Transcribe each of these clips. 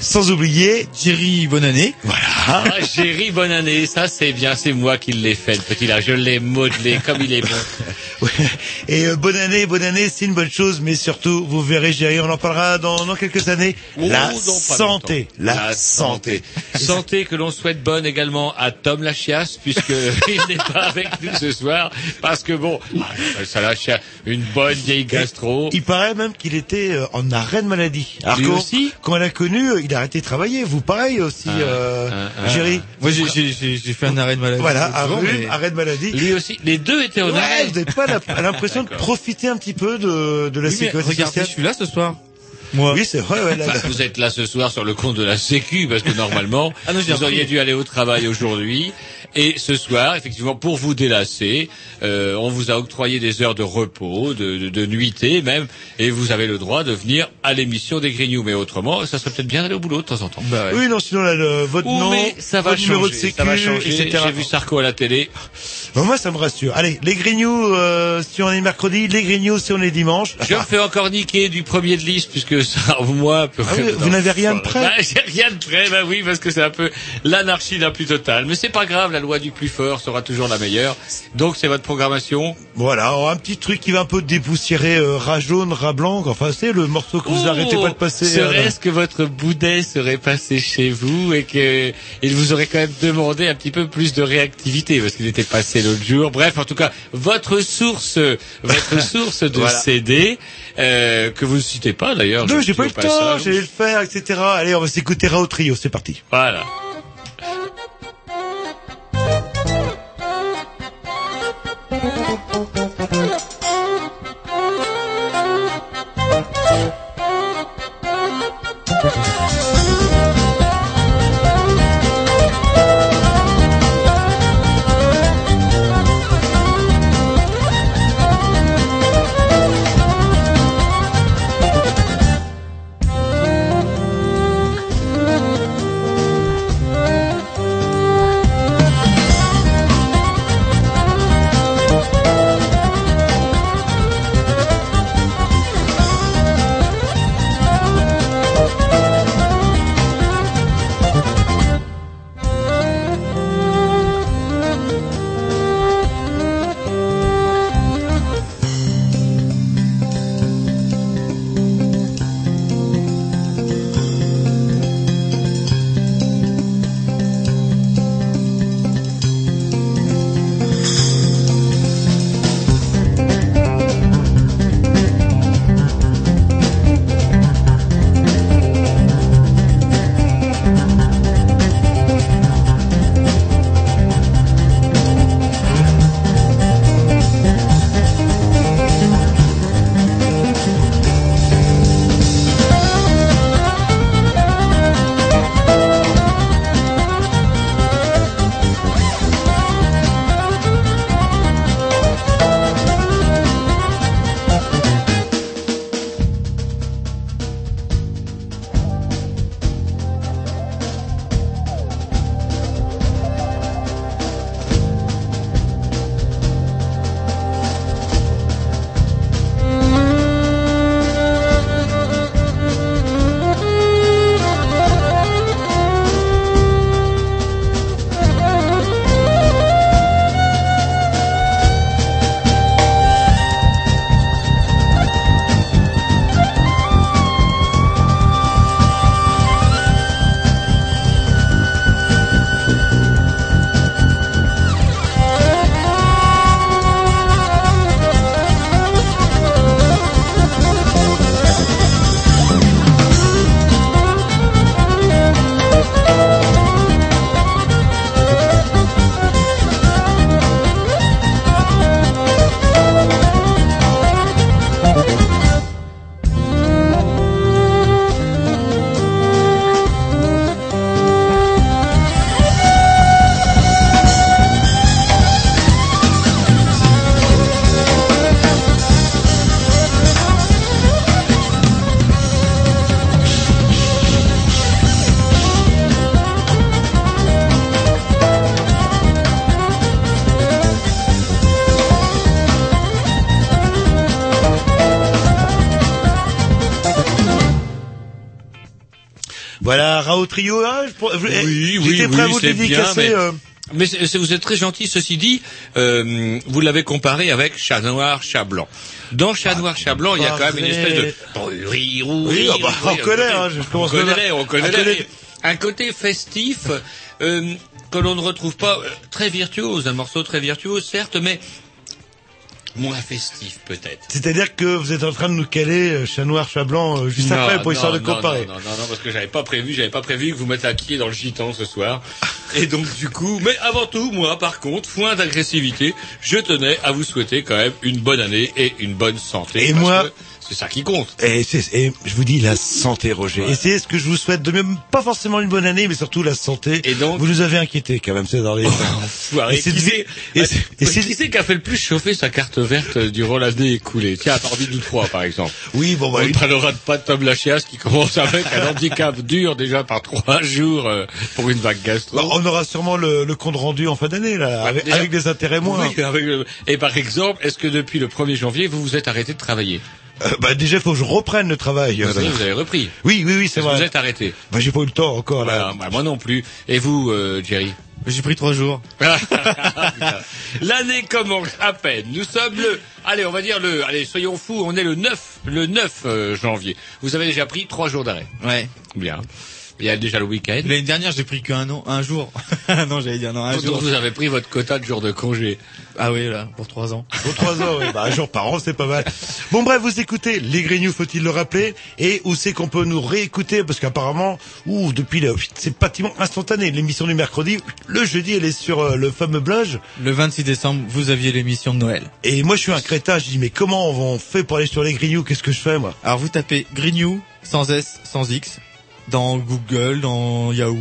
Sans oublier Thierry, bonne année. voilà Ah, Géry, bonne année. Ça, c'est bien. C'est moi qui l'ai fait, le petit là. Je l'ai modelé comme il est bon. Ouais. et euh, bonne année bonne année c'est une bonne chose mais surtout vous verrez Jerry on en parlera dans, dans quelques années Oh, la santé la, santé, Santé que l'on souhaite bonne également à Tom Lachias, puisque il n'est pas avec nous ce soir, parce que bon, ah, ça lâche une bonne vieille gastro. il paraît même qu'il était euh, en arrêt de maladie alors Lui quand, aussi quand on l'a connu euh, il a arrêté de travailler vous pareil aussi Ah, euh, ah. Jerry Moi, j'ai- j'ai j'ai- j'ai fait un arrêt de maladie. voilà un mais- arrêt de maladie Lui aussi, les deux étaient en Ouais, arrêt. vous n'avez pas l'impression de profiter un petit peu de, de la Oui, mais sécurité regardez, sociale je suis là ce soir. Moi. Oui, c'est vrai, ouais, là, Bah, vous êtes là ce soir sur le compte de la Sécu parce que normalement Ah non, vous auriez dû aller au travail aujourd'hui et ce soir effectivement pour vous délasser euh, on vous a octroyé des heures de repos de, de, de nuitée même et vous avez le droit de venir à l'émission des Grignoux mais autrement ça serait peut-être bien d'aller au boulot de temps en temps. Bah ouais. Oui, non, sinon, là, le- votre Ouh, nom, mais ça va votre numéro de changer, sécu, ça va changer. etc. J'ai vu Sarko à la télé. Bon, moi, ça me rassure. Allez, les grignoux, euh, si on est mercredi, les grignoux, si on est dimanche. Je me fais encore niquer du premier de liste puisque ça, moi, Ah oui, vous n'avez rien de prêt Bah, J'ai rien de prêt, bah oui, parce que c'est un peu l'anarchie la plus totale. Mais c'est pas grave, la loi du plus fort sera toujours la meilleure. Donc c'est votre programmation. Voilà, alors, un petit truc qui va un peu dépoussiérer euh, rat jaune, rat blanc. Enfin, c'est le morceau que vous arrêtez pas de passer. euh, Serait-ce que votre boudet serait passé chez vous et que il vous aurait quand même demandé un petit peu plus de réactivité parce qu'il était passé l'autre jour. Bref, en tout cas, votre source, votre source de Voilà. CD euh, que vous ne citez pas d'ailleurs. Non, j'ai pas eu le temps, j'allais le faire, etc. Allez, on va s'écouter Rao Trio, c'est parti. Voilà. Rao Trio, hein, je- Oui, oui, j'étais prêt à oui, vous dédicacer. bien, mais- euh, Mais vous êtes très gentil. Ceci dit, euh, vous l'avez comparé avec chat noir, chat blanc. Dans chat noir, chat blanc, il y a quand même une espèce de oui, Oui, ah bah, on connaît, hein, je on connaît, on connaît, les- un côté festif euh, que l'on ne retrouve pas euh, très virtuose, un morceau très virtuose, certes, mais moins festif peut-être. C'est-à-dire que vous êtes en train de nous caler euh, chat noir, chat blanc euh, juste Non, après pour non, histoire de non, comparer. Non, non, non, non, parce que j'avais pas prévu, j'avais pas prévu que vous mettiez dans le gitan ce soir. Et donc du coup, mais avant tout, moi, par contre, foin d'agressivité, je tenais à vous souhaiter quand même une bonne année et une bonne santé. Et moi- que c'est ça qui compte. Et, c'est- et je vous dis la santé, Roger. Et c'est ce que je vous souhaite de même, pas forcément une bonne année, mais surtout la santé. Et donc- vous nous avez inquiétés quand même, c'est dans les. Enfoiré. Et c'est Qui c'est qui qui a fait le plus chauffer sa carte verte durant l'année écoulée? Tiens, parmi nous trois, par exemple. oui, bon, bah, On ne parlera pas de Tom Lachias qui commence avec un handicap dur déjà par trois jours euh, pour une vague gastro. bah, on aura sûrement le, le compte rendu en fin d'année là, Bah, avec, déjà- avec des intérêts moins. Oui, avec Et par exemple, est-ce que depuis le 1er janvier, vous vous êtes arrêté de travailler? Euh, bah déjà, il faut que je reprenne le travail. Vous euh, savez, vous avez repris. Oui, oui, oui, c'est que vous vrai. êtes arrêté Bah, j'ai pas eu le temps encore là. Voilà, bah, Moi non plus. Et vous, euh, Jerry J'ai pris trois jours. L'année commence à peine. Nous sommes le, allez, on va dire le, allez, soyons fous, on est le 9, le 9 euh, janvier. Vous avez déjà pris trois jours d'arrêt. Ouais. Bien. Il y a déjà le week-end. L'année dernière, j'ai pris qu'un an, un jour. non, j'allais dire non, un Donc jour. vous avez pris votre quota de jours de congé. Ah oui, là, pour trois ans. Pour trois ans, oui. Bah, un jour par an, c'est pas mal. Bon, bref, vous écoutez les Grignoux, faut-il le rappeler Et où c'est qu'on peut nous réécouter Parce qu'apparemment, ouh, depuis le, c'est pratiquement instantané. L'émission du mercredi, le jeudi, elle est sur euh, le fameux blog. Le 26 décembre, vous aviez l'émission de Noël. Et moi, je suis un crétin. Je dis, mais comment on fait pour aller sur les Grignoux Qu'est-ce que je fais, moi? Alors vous tapez Grignou, sans S, sans X, dans Google, dans Yahoo,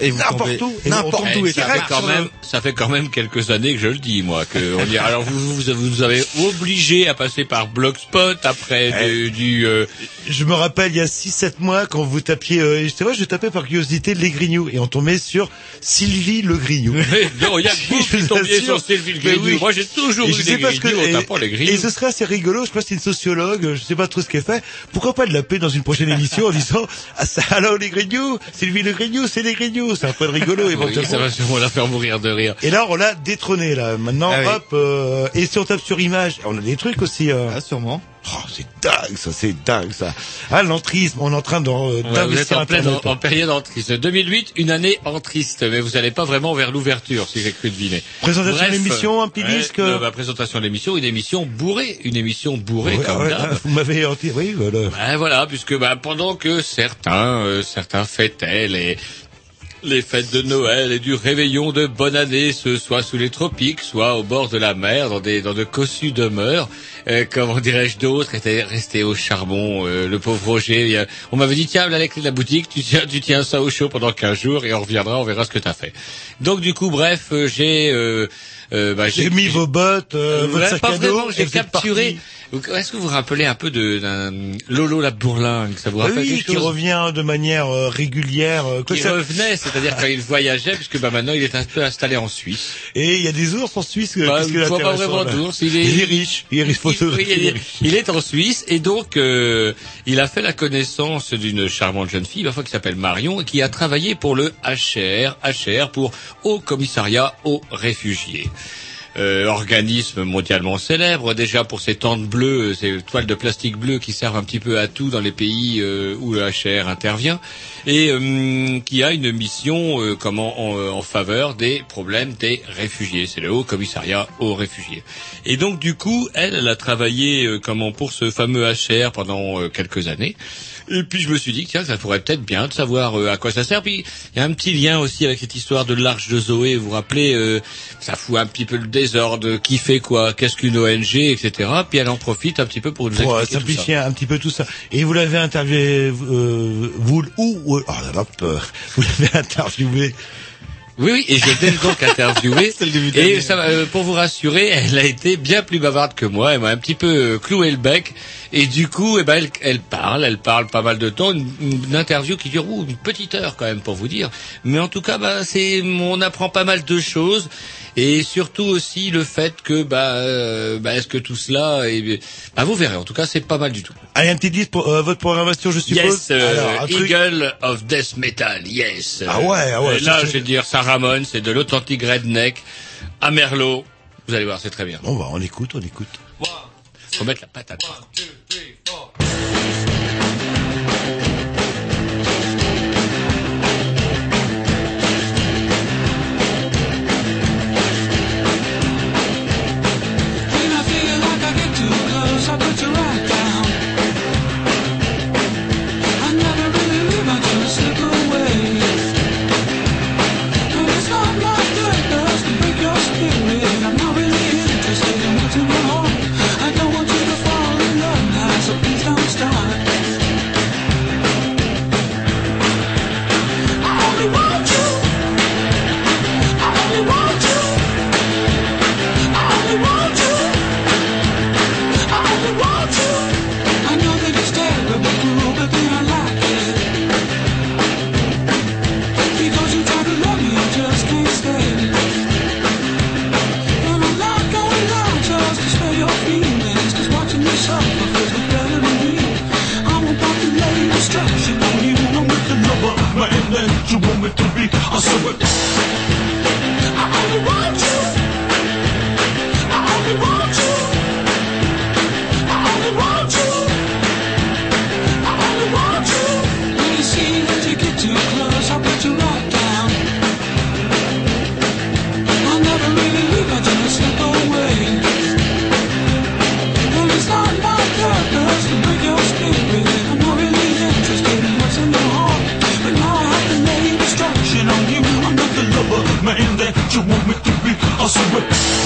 et vous N'importe tombez où. Et n'importe où. Eh, Et ça fait quand même, ça fait quand même quelques années que je le dis, moi, que on y- alors vous, vous, vous avez obligé à passer par Blogspot après du, du, euh, Je me rappelle, il y a 6-7 mois, quand vous tapiez... Euh, c'est vrai, je tapais par curiosité les Grignoux. Et on tombait sur Sylvie le Grignou. non, il y a que vous qui vous tombiez sur Sylvie le Grignou. oui. Moi, j'ai toujours Et eu des ce que Grignou en et, tapant les et Grignou. ce serait assez rigolo. Je sais pas si c'est une sociologue, je sais pas trop ce qu'elle fait. Pourquoi pas de l'appeler dans une prochaine émission en disant ah, ça, alors les Grignoux, Sylvie le Grignou, c'est les Grignoux, c'est un peu rigolo Oui, éventuellement. ça va sûrement la faire mourir de rire. Et là on l'a détrôné là. Maintenant Ah oui. hop euh, et si on tape sur image, on a des trucs aussi. euh. Ah, sûrement. Oh, c'est dingue ça, c'est dingue ça. Ah l'entrisme, on est en train d'en- euh, Ouais, vous êtes d'investir en, pleine, en, en période entriste. 2008, une année entriste, mais vous n'allez pas vraiment vers l'ouverture, si j'ai cru deviner. Présentation Bref, de l'émission, un petit ouais, disque. euh, bah, présentation de l'émission, une émission bourrée, une émission bourrée Ouais, comme d'hab. vous m'avez oui voilà. Ben voilà, puisque bah, pendant que certains, euh, certains fêtaient les les fêtes de Noël et du réveillon de bonne année, ce soit sous les tropiques, soit au bord de la mer, dans des dans de cossues demeures, euh, comment dirais-je, d'autres étaient restés au charbon. euh, le pauvre Roger, on m'avait dit tiens, là les clés de la boutique, tu tiens, tu tiens ça au chaud pendant 15 jours et on reviendra, on verra ce que t'as fait. Donc du coup, bref, euh, j'ai euh, bah, J'ai mis vos bottes, euh, euh, votre sac pas à dos. j'ai capturé. Est-ce que vous vous rappelez un peu de d'un Lolo la bourlingue Ça vous rappelle oui, quelque qui chose revient de manière euh, régulière. euh, qui ça- revenait, c'est-à-dire quand il voyageait, puisque bah maintenant il est un peu installé en Suisse. Et il y a des ours en Suisse. Bah, il voit pas vraiment d'ours, il est, Il est riche. Il est riche. faut se- il, il est, il est en Suisse et donc euh, il a fait la connaissance d'une charmante jeune fille, parfois qui s'appelle Marion, et qui a travaillé pour le HR, HR pour Haut Commissariat aux réfugiés. Euh, organisme mondialement célèbre déjà pour ses tentes bleues, ces toiles de plastique bleu qui servent un petit peu à tout dans les pays euh, où le HR intervient et euh, qui a une mission euh, comment en, euh, en faveur des problèmes des réfugiés. C'est le Haut Commissariat aux réfugiés. Et donc du coup, elle, elle a travaillé euh, comment pour ce fameux HR pendant euh, quelques années. Et puis je me suis dit que tiens, ça pourrait peut-être bien de savoir euh, à quoi ça sert. Puis il y a un petit lien aussi avec cette histoire de l'arche de Zoé. Vous vous rappelez, euh, ça fout un petit peu le désordre. Qui fait quoi? Qu'est-ce qu'une ONG, etc. Puis elle en profite un petit peu pour nous Pour expliquer tout ça. simplifier un petit peu tout ça. Et vous l'avez interviewé, euh, vous, où- oh là là, peur. Vous l'avez interviewé. Oui, oui, et je l'ai donc interviewé. C'est le début de et ça, euh, pour vous rassurer, elle a été bien plus bavarde que moi. Elle m'a un petit peu euh, cloué le bec. Et du coup, eh ben, elle, elle parle, elle parle pas mal de temps. Une, une interview qui dure ouh, une petite heure quand même pour vous dire. Mais en tout cas, bah, c'est, on apprend pas mal de choses. Et surtout aussi le fait que bah, euh, bah est-ce que tout cela est, bah vous verrez en tout cas c'est pas mal du tout. Allez, un petit disque pour euh, votre programmation, je suppose. Yes, euh, Alors, un truc- Eagle of Death Metal, yes. Ah ouais, ah ouais, Et là, je vais dire, ça Ramon, c'est de l'authentique redneck à Merlot. Vous allez voir, c'est très bien. Bon, bah, on écoute, on écoute. Faut mettre la patate. When it to be a suicide. I only want you. You want me to be. I swear.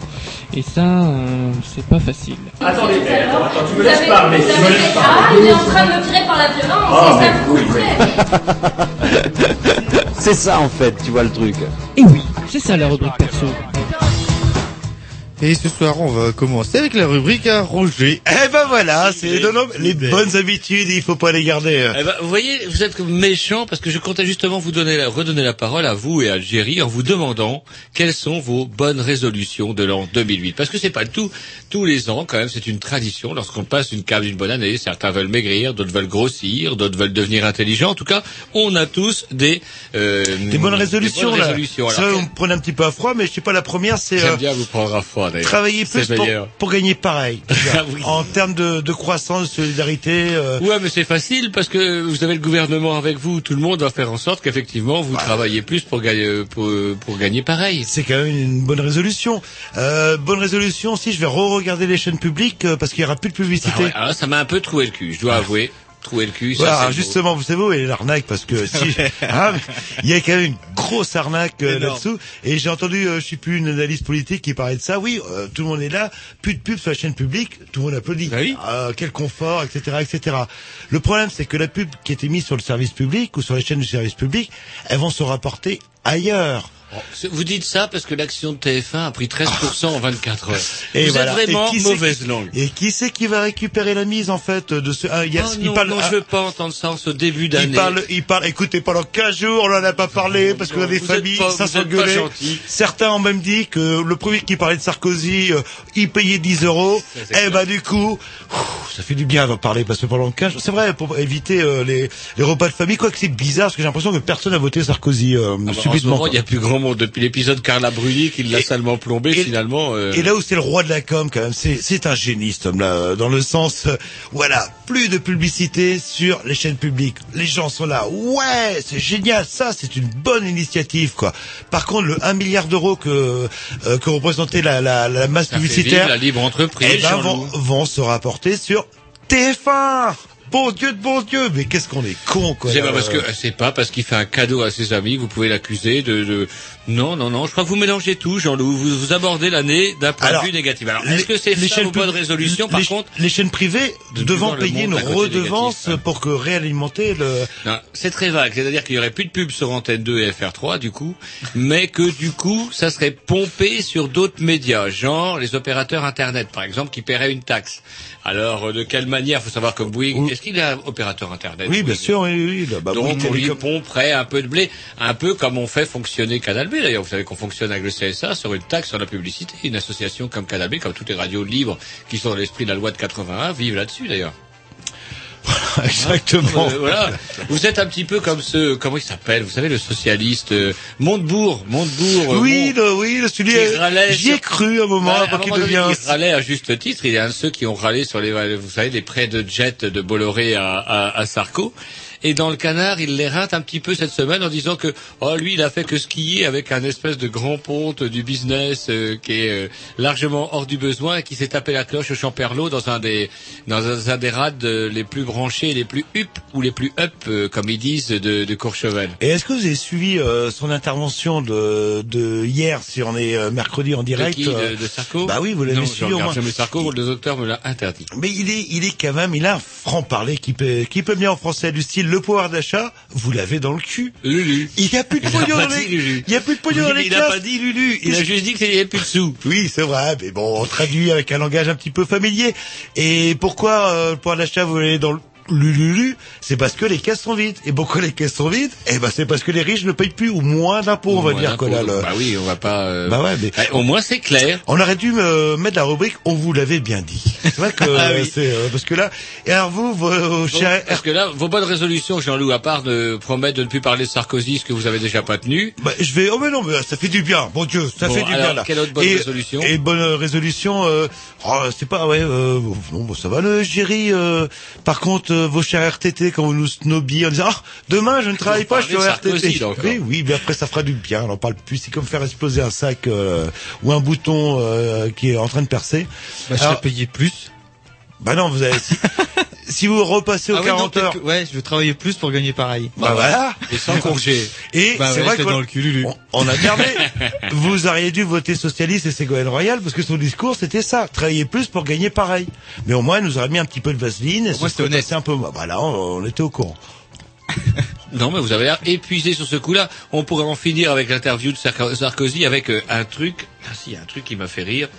Et ça, euh, c'est pas facile. Vous avez, vous avez Ah, il est en train de me tirer par la violence, c'est ça que vous faites. C'est ça en fait, tu vois le truc. Et oui, c'est ça la rubrique perso. Et ce soir, on va commencer avec la rubrique à Roger. Eh ben voilà, c'est non, non, les bonnes habitudes, il faut pas les garder. Eh ben, vous voyez, vous êtes méchant parce que je comptais justement vous donner la, redonner la parole à vous et à Jerry en vous demandant quelles sont vos bonnes résolutions de l'an 2008. Parce que c'est pas le tout. Tous les ans, quand même, c'est une tradition. Lorsqu'on passe une cave d'une bonne année, certains veulent maigrir, d'autres veulent grossir, d'autres veulent devenir intelligents. En tout cas, on a tous des euh, Des bonnes résolutions, des bonnes là. résolutions. Ça, on me prenait un petit peu à froid, mais je sais pas, la première, c'est euh, bien vous prendre à froid d'ailleurs. travailler plus pour, gagner pareil. Ah oui. En termes de, de croissance, de solidarité. euh, Ouais, mais c'est facile parce que vous avez le gouvernement avec vous. Tout le monde va faire en sorte qu'effectivement vous travaillez plus pour gagner pour, pour gagner pareil. C'est quand même une bonne résolution. Euh, bonne résolution aussi, je vais re-regarder les chaînes publiques euh, parce qu'il y aura plus de publicité. Ah ouais, alors ça m'a un peu troué le cul, je dois avouer. Trouer le cul. Ça, Voilà, beau. justement, vous savez où est l'arnaque Parce que si, hein, il y a quand même une grosse arnaque euh, là-dessous. Et j'ai entendu, euh, je sais plus, une analyse politique qui parlait de ça. Oui, euh, tout le monde est là, plus de pub sur la chaîne publique, tout le monde applaudit. Bah oui. Euh, quel confort, etc., etc. Le problème, c'est que la pub qui était mise sur le service public ou sur les chaînes du service public, elles vont se rapporter ailleurs. Vous dites ça parce que l'action de TF1 a pris 13% en 24 heures. Et vous voilà. êtes vraiment Et mauvaise langue. Et qui c'est qui va récupérer la mise en fait de ce ah, il y a- Oh il non, parle non, ah, je veux pas entendre ça en ce début d'année. il parle, il parle, écoutez, pendant 15 jours, on n'en a pas parlé, parce qu'on a des Vous êtes familles, pas- ça s'engueulait. Certains ont même dit que le premier qui parlait de Sarkozy, euh, il payait 10 euros. Ça, Eh ben, du coup, ouf, ça fait du bien d'en parler, parce que pendant 15 jours, c'est vrai, pour éviter euh, les, les repas de famille, quoi que c'est bizarre, parce que j'ai l'impression que personne n'a voté Sarkozy, euh, Ah bah, subitement. il y a plus grand depuis l'épisode Carla Bruni qui l'a salement plombé et- finalement. euh, Et là où c'est le roi de la com, quand même, c'est c'est un génie, cet homme-là, euh, dans le sens, euh, voilà, plus de publicité sur les chaînes publiques. Les gens sont là, ouais, c'est génial, ça, c'est une bonne initiative, quoi. Par contre, le 1 milliard d'euros que euh, que représentait la, la, la masse ça fait vivre publicitaire, la libre entreprise. eh ben, vont, vont se rapporter sur TF1. Bon Dieu de bon Dieu, mais qu'est-ce qu'on est con, quoi. C'est pas parce que c'est pas parce qu'il fait un cadeau à ses amis, vous pouvez l'accuser de, de non non non. Je crois que vous mélangez tout, Jean-Loup. Vous, vous abordez l'année d'un point de vue négatif. Alors est-ce que c'est ça vos bonnes résolutions Par les, contre, les chaînes privées de devant payer une redevance négatif, hein. pour que réalimenter le. non, c'est très vague. C'est-à-dire qu'il y aurait plus de pub sur Antenne 2 et FR3 du coup, mais que du coup ça serait pompé sur d'autres médias, genre les opérateurs internet par exemple, qui paieraient une taxe. Alors euh, de quelle manière Faut savoir que Bouygues, Oui. est-ce qu'il est opérateur internet Oui, bien sûr, oui, oui. là, bah, Donc on lui pomperait un peu de blé, un peu comme on fait fonctionner Canal D'ailleurs. Vous savez qu'on fonctionne avec le CSA sur une taxe sur la publicité. Une association comme Canal B, comme toutes les radios libres qui sont dans l'esprit de la loi de 81, vivent là-dessus d'ailleurs. Exactement. Euh, voilà. Vous êtes un petit peu comme ce, comment il s'appelle Vous savez le socialiste euh, Montebourg, Montebourg. euh, Oui, le, oui, le celui, j'y ai cru un moment un avant qu'il devienne. il râlait à juste titre. Il est un de ceux qui ont râlé sur les, vous savez, les prêts de jet de Bolloré à, à, à Sarko. Et dans le canard, il les rate un petit peu cette semaine en disant que oh lui, il a fait que skier avec un espèce de grand ponte du business euh, qui est euh, largement hors du besoin et qui s'est tapé la cloche au Champerlot dans un des dans un, un des rades euh, les plus branchés, les plus up ou les plus up, euh, comme ils disent, de, de Courchevel. Et est-ce que vous avez suivi euh, son intervention de, de hier, si on est euh, mercredi en De direct qui de, de Sarko? Bah oui, vous l'avez suivi au moins. jamais Sarko, le docteur me l'a interdit. Mais il est, il est quand même, il a un franc parler qui peut, qui peut bien en français du style le pouvoir d'achat. Vous l'avez dans le cul. Lulu. Il y a plus de pognon dans les, il y a plus de pognon dans les il a caisses. pas dit Lulu, il a juste dit qu'il n'y avait plus de sous. Oui, c'est vrai, mais bon, on traduit avec un langage un petit peu familier. Et pourquoi euh, le pouvoir d'achat, vous allez dans le lululu C'est parce que les caisses sont vides. Et pourquoi les caisses sont vides? Eh ben, c'est parce que les riches ne payent plus ou moins d'impôts, on va dire que là. le- Bah oui, on va pas. euh, Bah ouais, mais eh, Au moins c'est clair. on aurait dû me mettre la rubrique « On vous l'avait bien dit ». C'est vrai que Ah oui. c'est euh, parce que là. Et alors vous, vos, chers parce que là, vos bonnes résolutions, Jean-Loup, à part de promettre de ne plus parler de Sarkozy, ce que vous avez déjà pas tenu. Bah, je vais. Oh mais non, mais ça fait du bien. Bon Dieu, ça Bon, fait du alors, bien là. quelle autre bonne et, résolution? Et bonne euh, résolution. Euh, oh, c'est pas ouais. Euh, non, bon, ça va le Géry. Euh, par contre, euh, vos chers RTT quand vous nous snobiez en disant ah demain je ne travaille pas, je suis Sarkozy, RTT. là, encore. Oui, oui, mais après ça fera du bien. On n'en parle plus. C'est comme faire exploser un sac euh, ou un bouton euh, qui est en train de percer. Bah, je Alors- serais payé plus. Bah non, vous avez. Si, si vous repassez aux Ah oui, non, 40 peut-être heures. que- ouais, je veux travailler plus pour gagner pareil. Bah voilà. Et sans congé. Et Bah c'est ouais, vrai que dans le cul, on, on a gardé. Vous auriez dû voter socialiste et Ségolène Royal parce que son discours c'était ça, travailler plus pour gagner pareil. Mais au moins, elle nous aurait mis un petit peu de vaseline. Et ce c'était honnête. un peu. Bah là, on, on était au courant. Non, mais vous avez l'air épuisé sur ce coup-là. On pourrait en finir avec l'interview de Sarko- Sarkozy avec euh, un truc. Ah si, un truc qui m'a fait rire.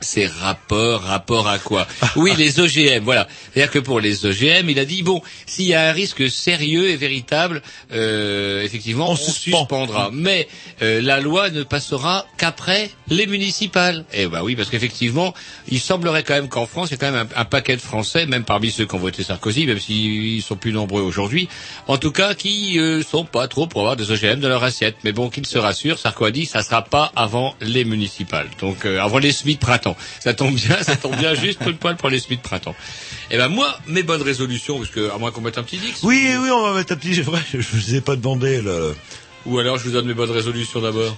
C'est rapport, rapport à quoi Oui, les OGM, voilà. C'est-à-dire que pour les OGM, il a dit bon, s'il y a un risque sérieux et véritable, euh, effectivement, On on, suspend. suspendra. Mais euh, la loi ne passera qu'après les municipales. Eh ben oui, parce qu'effectivement, il semblerait quand même qu'en France, il y a quand même un, un paquet de Français, même parmi ceux qui ont voté Sarkozy, même s'ils sont plus nombreux aujourd'hui, en tout cas, qui euh, sont pas trop pour avoir des OGM dans leur assiette. Mais bon, qu'ils se rassurent, Sarko a dit, ça sera pas avant les municipales. Donc euh, avant les semis de printemps. Ça tombe bien, ça tombe bien juste tout le poil pour les semis de printemps. Eh ben moi, mes bonnes résolutions, parce que à moins qu'on mette un petit dix. Oui, oui, on va mettre un petit. Vrai, je, vous ai pas demandé le. Ou alors je vous donne mes bonnes résolutions d'abord.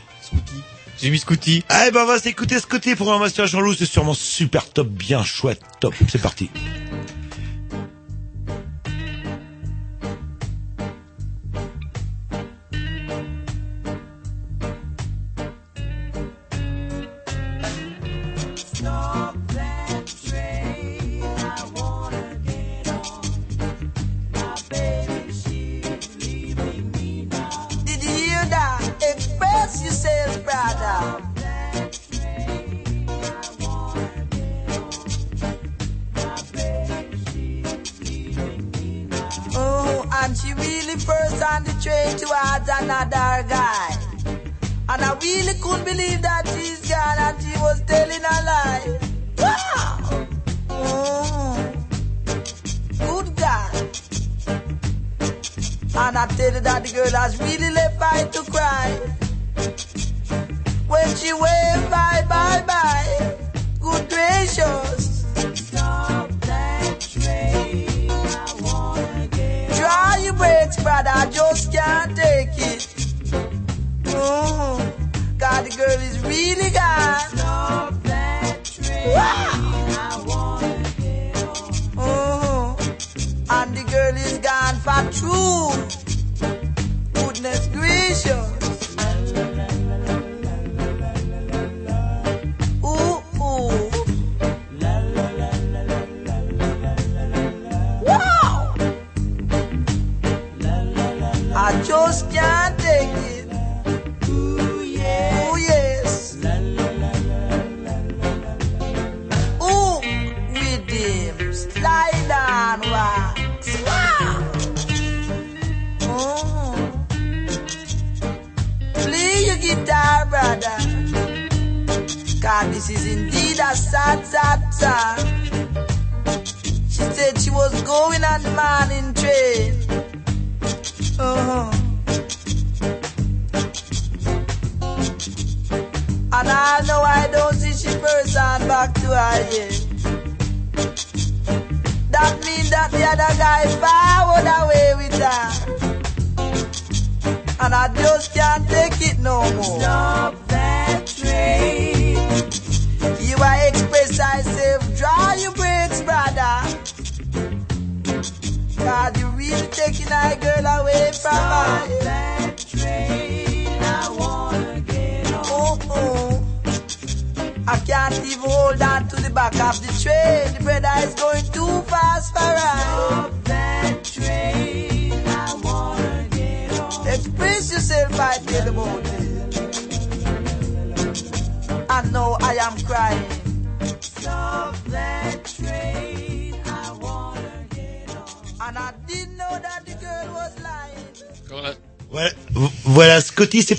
J'ai mis Scooty. Eh ben, on va s'écouter ce côté pour un master Jean-Loup. C'est sûrement super top, bien chouette, top. C'est parti. On the train towards another guy. And I really couldn't believe that she's gone and she was telling a lie. Wow! Mm. Good God. And I tell you that the girl has really left by to cry. When she waved bye bye bye. Good gracious. Brother. I just can't take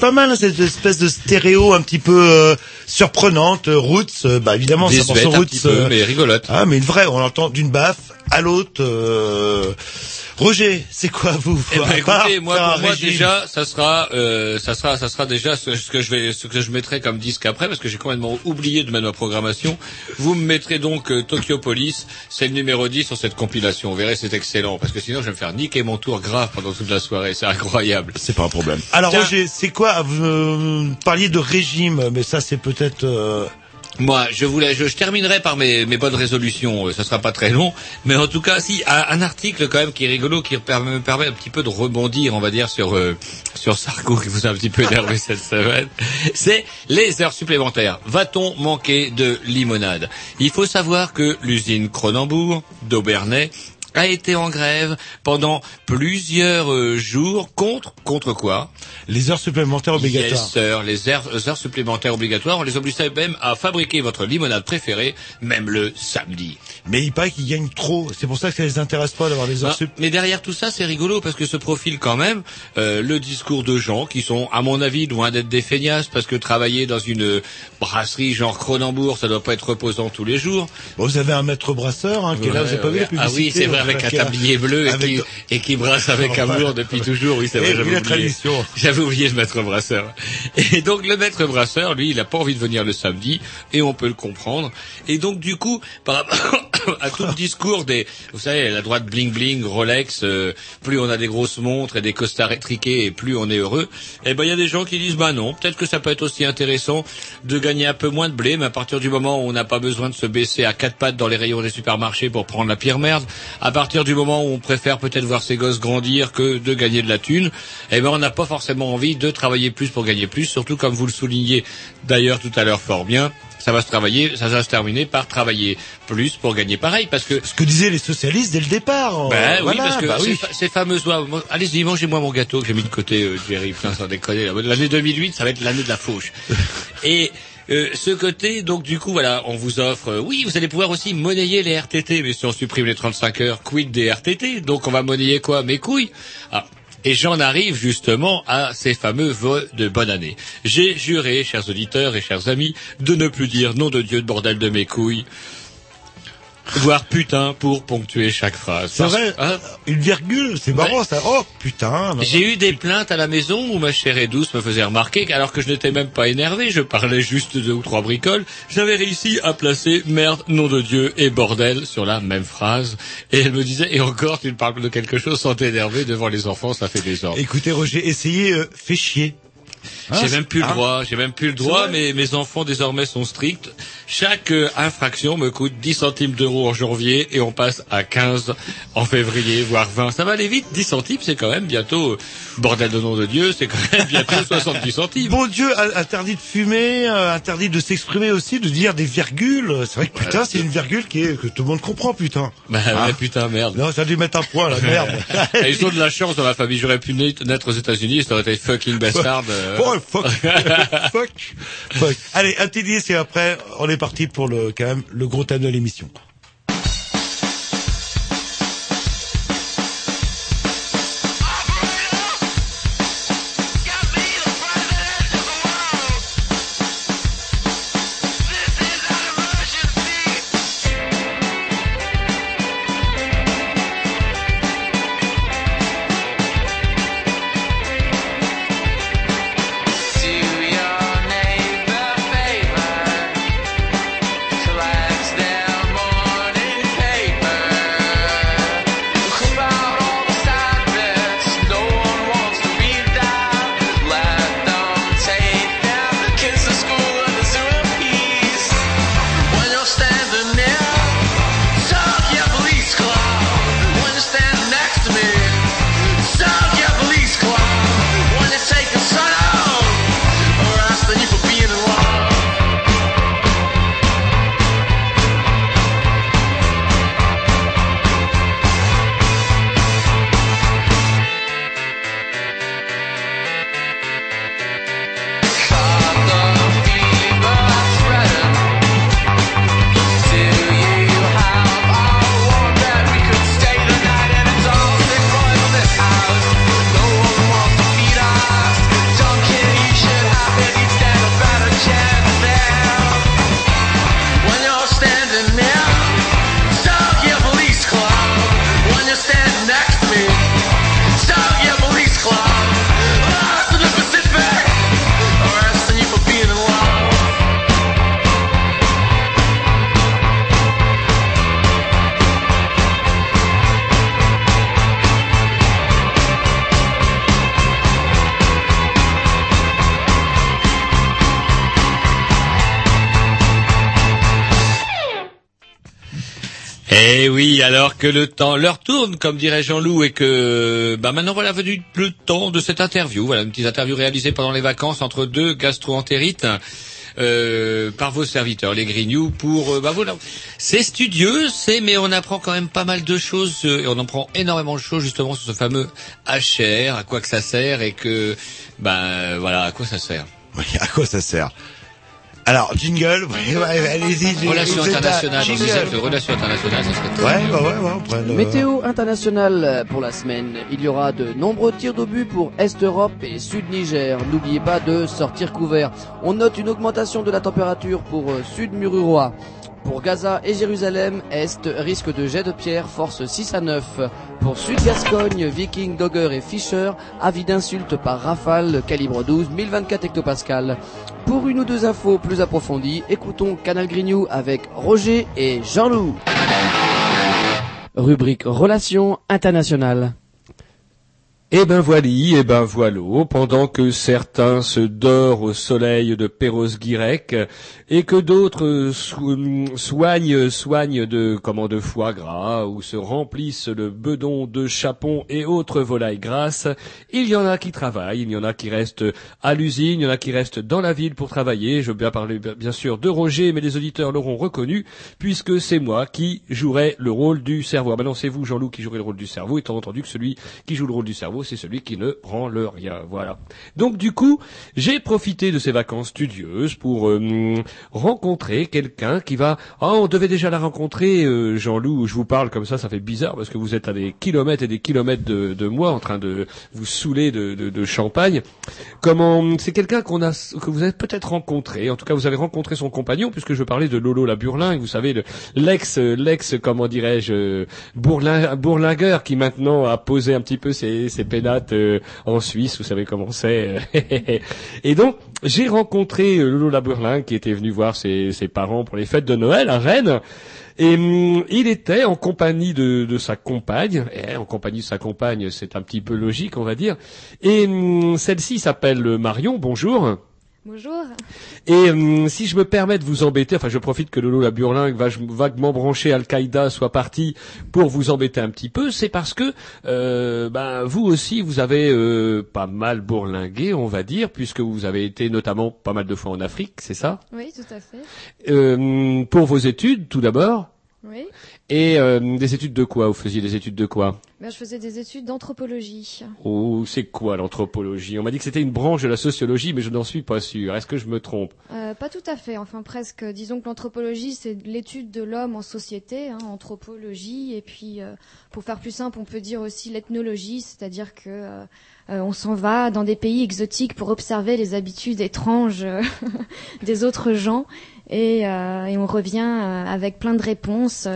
pas mal hein, cette espèce de stéréo un petit peu euh, surprenante, euh, Roots, euh, bah évidemment, ça Désuète pense un Roots, petit peu, mais rigolote. Ah, mais une vraie, on l'entend d'une baffe à l'autre. Roger, c'est quoi vous Eh ben, écoutez, moi, pour moi régime déjà, ça sera, euh, ça sera, ça sera déjà ce, ce que je vais, ce que je mettrai comme disque après, parce que j'ai complètement oublié de mettre ma programmation. Vous me mettrez donc euh, Tokyo Police, c'est le numéro 10 sur cette compilation. Vous verrez, c'est excellent, parce que sinon je vais me faire niquer mon tour grave pendant toute la soirée. C'est incroyable. C'est pas un problème. Alors Tiens. Roger, c'est quoi Vous euh, parliez de régime, mais ça c'est peut-être. euh, Moi, je voulais, je, je terminerai par mes, mes bonnes résolutions. euh, Ça sera pas très long, mais en tout cas, si un, article quand même qui est rigolo, qui me permet un petit peu de rebondir, on va dire sur euh, sur Sarko qui vous a un petit peu énervé cette semaine. C'est les heures supplémentaires. Va-t-on manquer de limonade? Il faut savoir que l'usine Cronenbourg d'Aubernay a été en grève pendant plusieurs euh, jours contre contre quoi? Les heures supplémentaires obligatoires. Yes, sir. Les heures, les heures supplémentaires obligatoires, on les obligeait même à fabriquer votre limonade préférée, même le samedi. Mais il paraît qu'ils gagnent trop. C'est pour ça que ça les intéresse pas d'avoir des heures Ah, sup. mais derrière tout ça, c'est rigolo parce que se profile quand même euh, le discours de gens qui sont, à mon avis, loin d'être des feignasses parce que travailler dans une brasserie genre Cronenbourg, ça doit pas être reposant tous les jours. Bon, vous avez un maître brasseur hein, qui est là, vous avez pas vu la ah oui, publicité, c'est vrai, euh, avec un tablier bleu et, qui, et qui brasse avec amour depuis toujours. Oui, c'est vrai, j'avais oublié. tradition. J'avais oublié le maître brasseur. Et donc le maître brasseur, lui, il a pas envie de venir le samedi, et on peut le comprendre. Et donc du coup, par rapport à tout discours des, vous savez, la droite bling bling, Rolex, euh, plus on a des grosses montres et des costards étriqués, et plus on est heureux. Eh ben il y a des gens qui disent, bah non, peut-être que ça peut être aussi intéressant de gagner un peu moins de blé, mais à partir du moment où on n'a pas besoin de se baisser à quatre pattes dans les rayons des supermarchés pour prendre la pire merde, à partir du moment où on préfère peut-être voir ses gosses grandir que de gagner de la thune, eh ben on n'a pas forcément envie de travailler plus pour gagner plus, surtout comme vous le soulignez d'ailleurs tout à l'heure fort bien. Ça va se travailler, ça va se terminer par travailler plus pour gagner pareil, parce que Ce que disaient les socialistes dès le départ. ben euh, oui, voilà, parce que bah ces, oui. ces fameuses lois. Allez-y, mangez-moi mon gâteau que j'ai mis de côté, euh, Jerry. Putain, sans déconner. L'année 2008, ça va être l'année de la fauche. Et euh, ce côté, donc du coup, voilà, on vous offre. euh, oui, vous allez pouvoir aussi monnayer les RTT, mais si on supprime les 35 heures, quid des RTT Donc on va monnayer quoi? Mes couilles? Ah. Et j'en arrive justement à ces fameux voeux de bonne année. J'ai juré, chers auditeurs et chers amis, de ne plus dire nom de Dieu de bordel de mes couilles, voire putain pour ponctuer chaque phrase. C'est vrai, hein une virgule, c'est marrant ça. Oh putain. j'ai eu des plaintes à la maison où ma chère et douce me faisait remarquer qu'alors que je n'étais même pas énervé, je parlais juste de deux ou trois bricoles, j'avais réussi à placer merde, nom de Dieu et bordel sur la même phrase. Et elle me disait, et encore, tu ne parles de quelque chose sans t'énerver devant les enfants, ça fait des ordres. Écoutez Roger, essayez, euh, fais chier. Hein, J'ai même plus le hein droit, j'ai même plus le droit, mais mes enfants désormais sont stricts. Chaque euh, infraction me coûte 10 centimes d'euros en janvier et on passe à 15 en février, voire 20. Ça va aller vite, 10 centimes, c'est quand même bientôt, euh, bordel de nom de Dieu, c'est quand même bientôt 70 centimes. Bon Dieu, interdit de fumer, euh, interdit de s'exprimer aussi, de dire des virgules. C'est vrai que putain, c'est une virgule qui est, que tout le monde comprend, putain. Bah Hein ouais, putain, merde. Non, ça a dû mettre un point, la merde. Ils ont de la chance dans ma famille, j'aurais pu naître naître aux États-Unis, ça aurait été fucking bastard. euh. Oh, fuck. fuck. Fuck. Allez, un petit disque et après, on est parti pour le, quand même, le gros thème de l'émission. Que le temps leur tourne, comme dirait Jean-Loup, et que bah maintenant voilà venu le temps de cette interview. Voilà une petite interview réalisée pendant les vacances entre deux gastro-entérites. euh, par vos serviteurs, les Grignoux, pour euh, bah voilà. C'est studieux, c'est mais on apprend quand même pas mal de choses euh, et on en prend énormément de choses justement sur ce fameux HR, à quoi que ça sert et que bah voilà à quoi ça sert. Oui, à quoi ça sert? Alors, jingle, ouais, ouais, allez-y. Relations internationales, donc jingle. relations internationales, ça serait très Ouais, bien. bah ouais, ouais, le- Météo internationale pour la semaine. Il y aura de nombreux tirs d'obus pour Est-Europe et Sud-Niger. N'oubliez pas de sortir couvert. On note une augmentation de la température pour euh, Sud-Mururoa. Pour Gaza et Jérusalem, Est, risque de jet de pierre, force 6 à 9. Pour Sud-Gascogne, Viking, Dogger et Fischer, avis d'insultes par rafale, calibre 12, 1024 hectopascal. Pour une ou deux infos plus approfondies, écoutons Canal Grignou avec Roger et Jean-Loup. Rubrique Relations internationales. Eh ben voilà, eh ben voilà, pendant que certains se dorent au soleil de Perros-Guirec et que d'autres so- soignent, soignent de, comment, de foie gras ou se remplissent le bedon de chapon et autres volailles grasses, il y en a qui travaillent, il y en a qui restent à l'usine, il y en a qui restent dans la ville pour travailler. Je veux bien parler, bien sûr, de Roger, mais les auditeurs l'auront reconnu puisque c'est moi qui jouerai le rôle du cerveau. Ah ben non, c'est vous, Jean-Loup, qui jouerez le rôle du cerveau, étant entendu que celui qui joue le rôle du cerveau, c'est celui qui ne prend le rien. Voilà. Donc du coup, j'ai profité de ces vacances studieuses pour euh, rencontrer quelqu'un qui va. Ah, on devait déjà la rencontrer, euh, Jean-Loup. Je vous parle comme ça, ça fait bizarre parce que vous êtes à des kilomètres et des kilomètres de, de moi, en train de vous saouler de, de, de champagne. Comment C'est quelqu'un qu'on a, que vous avez peut-être rencontré. En tout cas, vous avez rencontré son compagnon, puisque je parlais de Lolo la Burlingue. Vous savez, le- l'ex, l'ex, comment dirais-je, euh, bourlin, bourlingueur qui maintenant a posé un petit peu ses, ses euh, en Suisse. Vous savez comment c'est. euh. et donc, j'ai rencontré euh, Lolo la Burlingue qui était venu voir ses, parents pour les fêtes de Noël à Rennes. Et hum, il était en compagnie de, sa compagne, et en compagnie de sa compagne, c'est un petit peu logique, on va dire. Et hum, celle-ci s'appelle Marion. Bonjour. Bonjour. Et hum, si je me permets de vous embêter, enfin je profite que Lolo la Burlingue va vaguement branché Al-Qaïda soit parti pour vous embêter un petit peu, c'est parce que euh, ben, vous aussi vous avez euh, pas mal bourlingué, on va dire, puisque vous avez été notamment pas mal de fois en Afrique, c'est ça? Oui, tout à fait. Euh, Pour vos études, tout d'abord. Oui. Et euh, des études de quoi Vous faisiez des études de quoi? Ben, je faisais des études d'anthropologie. Oh, c'est quoi l'anthropologie? On m'a dit que c'était une branche de la sociologie, mais je n'en suis pas sûr. Est-ce que je me trompe? Euh, pas tout à fait, enfin presque. Disons que l'anthropologie, c'est l'étude de l'homme en société, hein, anthropologie. Et puis, euh, pour faire plus simple, on peut dire aussi l'ethnologie, c'est-à-dire que on s'en va dans des pays exotiques pour observer les habitudes étranges des autres gens. Et, et on revient avec plein de réponses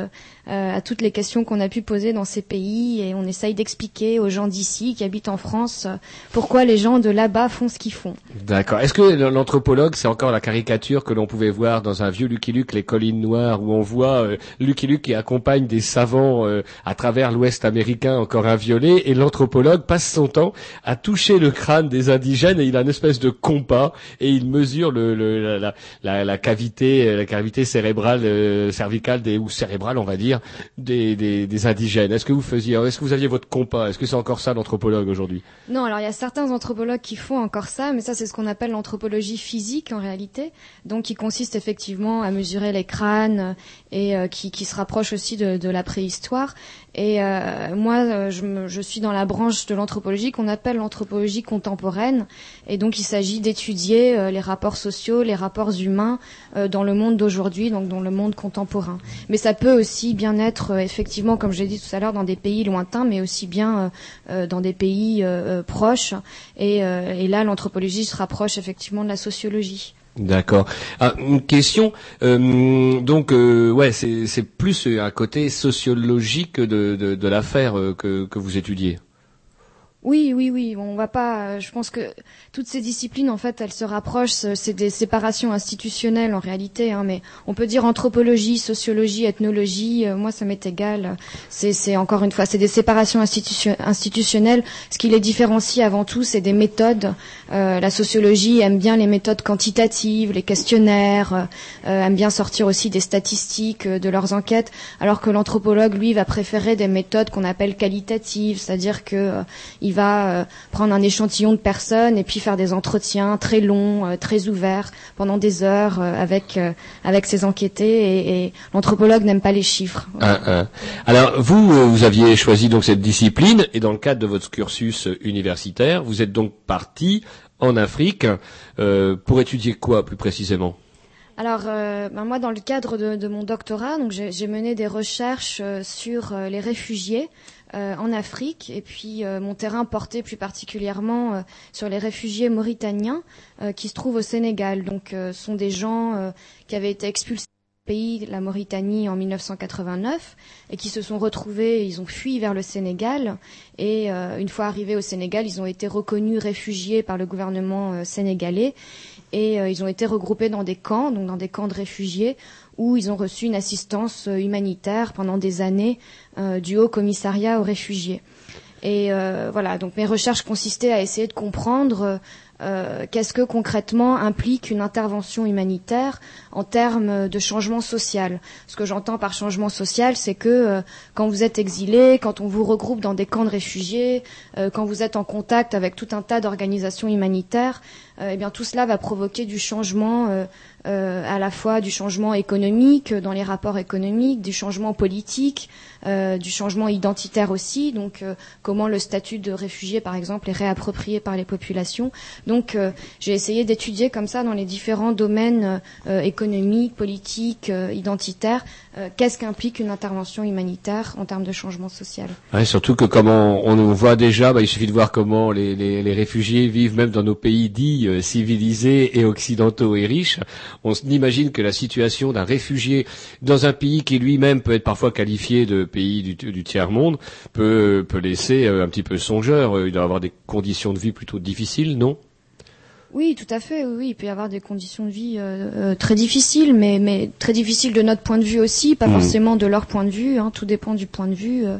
à toutes les questions qu'on a pu poser dans ces pays et on essaye d'expliquer aux gens d'ici qui habitent en France euh, pourquoi les gens de là-bas font ce qu'ils font. D'accord. Est-ce que l'anthropologue, c'est encore la caricature que l'on pouvait voir dans un vieux Lucky Luke, Les Collines Noires, où on voit euh, Lucky Luke qui accompagne des savants euh, à travers l'Ouest américain encore inviolé, et l'anthropologue passe son temps à toucher le crâne des indigènes et il a une espèce de compas et il mesure le, le- la, la- cavité, la cavité cérébrale, euh, cervicale des, ou cérébrale, on va dire, des, des, indigènes. Est-ce que vous faisiez, est-ce que vous aviez votre compas? Est-ce que c'est encore ça l'anthropologue aujourd'hui? Non, alors il y a certains anthropologues qui font encore ça, mais ça c'est ce qu'on appelle l'anthropologie physique en réalité, donc qui consiste effectivement à mesurer les crânes et euh, qui, qui se rapproche aussi de, de la préhistoire. Et euh, moi, euh, je, me- je suis dans la branche de l'anthropologie qu'on appelle l'anthropologie contemporaine, et donc il s'agit d'étudier euh, les rapports sociaux, les rapports humains dans le monde d'aujourd'hui, donc dans le monde contemporain. Mais ça peut aussi bien être effectivement, comme j'ai dit tout à l'heure, dans des pays lointains, mais aussi bien dans des pays proches. Et là, l'anthropologie se rapproche effectivement de la sociologie. D'accord. Ah, une question. euh, donc, euh, ouais, c'est plus un côté sociologique de, de, l'affaire euh, que, vous étudiez. Oui, oui, oui. On va pas. Je pense que toutes ces disciplines, en fait, elles se rapprochent. C'est des séparations institutionnelles en réalité. Hein, mais on peut dire anthropologie, sociologie, ethnologie. moi, ça m'est égal. C'est, encore une fois, c'est des séparations institution- institutionnelles. Ce qui les différencie avant tout, c'est des méthodes. Euh, la sociologie aime bien les méthodes quantitatives, les questionnaires, euh, euh, aime bien sortir aussi des statistiques euh, de leurs enquêtes, alors que l'anthropologue, lui, va préférer des méthodes qu'on appelle qualitatives, c'est-à-dire que euh, il va prendre un échantillon de personnes et puis faire des entretiens très longs, très ouverts, pendant des heures avec avec ses enquêtés. Et, l'anthropologue n'aime pas les chiffres. Un, un. Alors, vous, vous aviez choisi donc cette discipline et dans le cadre de votre cursus universitaire, vous êtes donc parti en Afrique euh, pour étudier quoi plus précisément? Alors, euh, ben moi, dans le cadre de, mon doctorat, j'ai mené des recherches euh, sur les réfugiés en Afrique, et puis mon terrain portait plus particulièrement sur les réfugiés mauritaniens qui se trouvent au Sénégal. Donc, ce sont des gens qui avaient été expulsés pays, la Mauritanie, en 1989, et qui se sont retrouvés, ils ont fui vers le Sénégal, et euh, une fois arrivés au Sénégal, ils ont été reconnus réfugiés par le gouvernement euh, sénégalais et euh, ils ont été regroupés dans des camps, donc dans des camps de réfugiés, où ils ont reçu une assistance humanitaire pendant des années du Haut Commissariat aux réfugiés. Et voilà, donc mes recherches consistaient à essayer de comprendre qu'est-ce que concrètement implique une intervention humanitaire en termes de changement social. Ce que j'entends par changement social, c'est que euh, quand vous êtes exilé, quand on vous regroupe dans des camps de réfugiés, euh, quand vous êtes en contact avec tout un tas d'organisations humanitaires, euh, eh bien tout cela va provoquer du changement à la fois du changement économique dans les rapports économiques, du changement politique, du changement identitaire aussi. Donc, comment le statut de réfugié, par exemple, est réapproprié par les populations. Donc, j'ai essayé d'étudier comme ça dans les différents domaines euh, économiques, politiques, euh, identitaires, euh, qu'est-ce qu'implique une intervention humanitaire en termes de changement social. Surtout que comme on, on voit déjà, bah, il suffit de voir comment les, réfugiés vivent même dans nos pays dits euh, civilisés et occidentaux et riches. On imagine que la situation d'un réfugié dans un pays qui lui-même peut être parfois qualifié de pays du, tiers-monde peut, laisser un petit peu songeur. Il doit avoir des conditions de vie plutôt difficiles, non? Oui, tout à fait. Oui, oui, il peut y avoir des conditions de vie euh, euh, très difficiles, mais, mais très difficiles de notre point de vue aussi, pas Mhm. forcément de leur point de vue. Hein, tout dépend du point de vue. euh,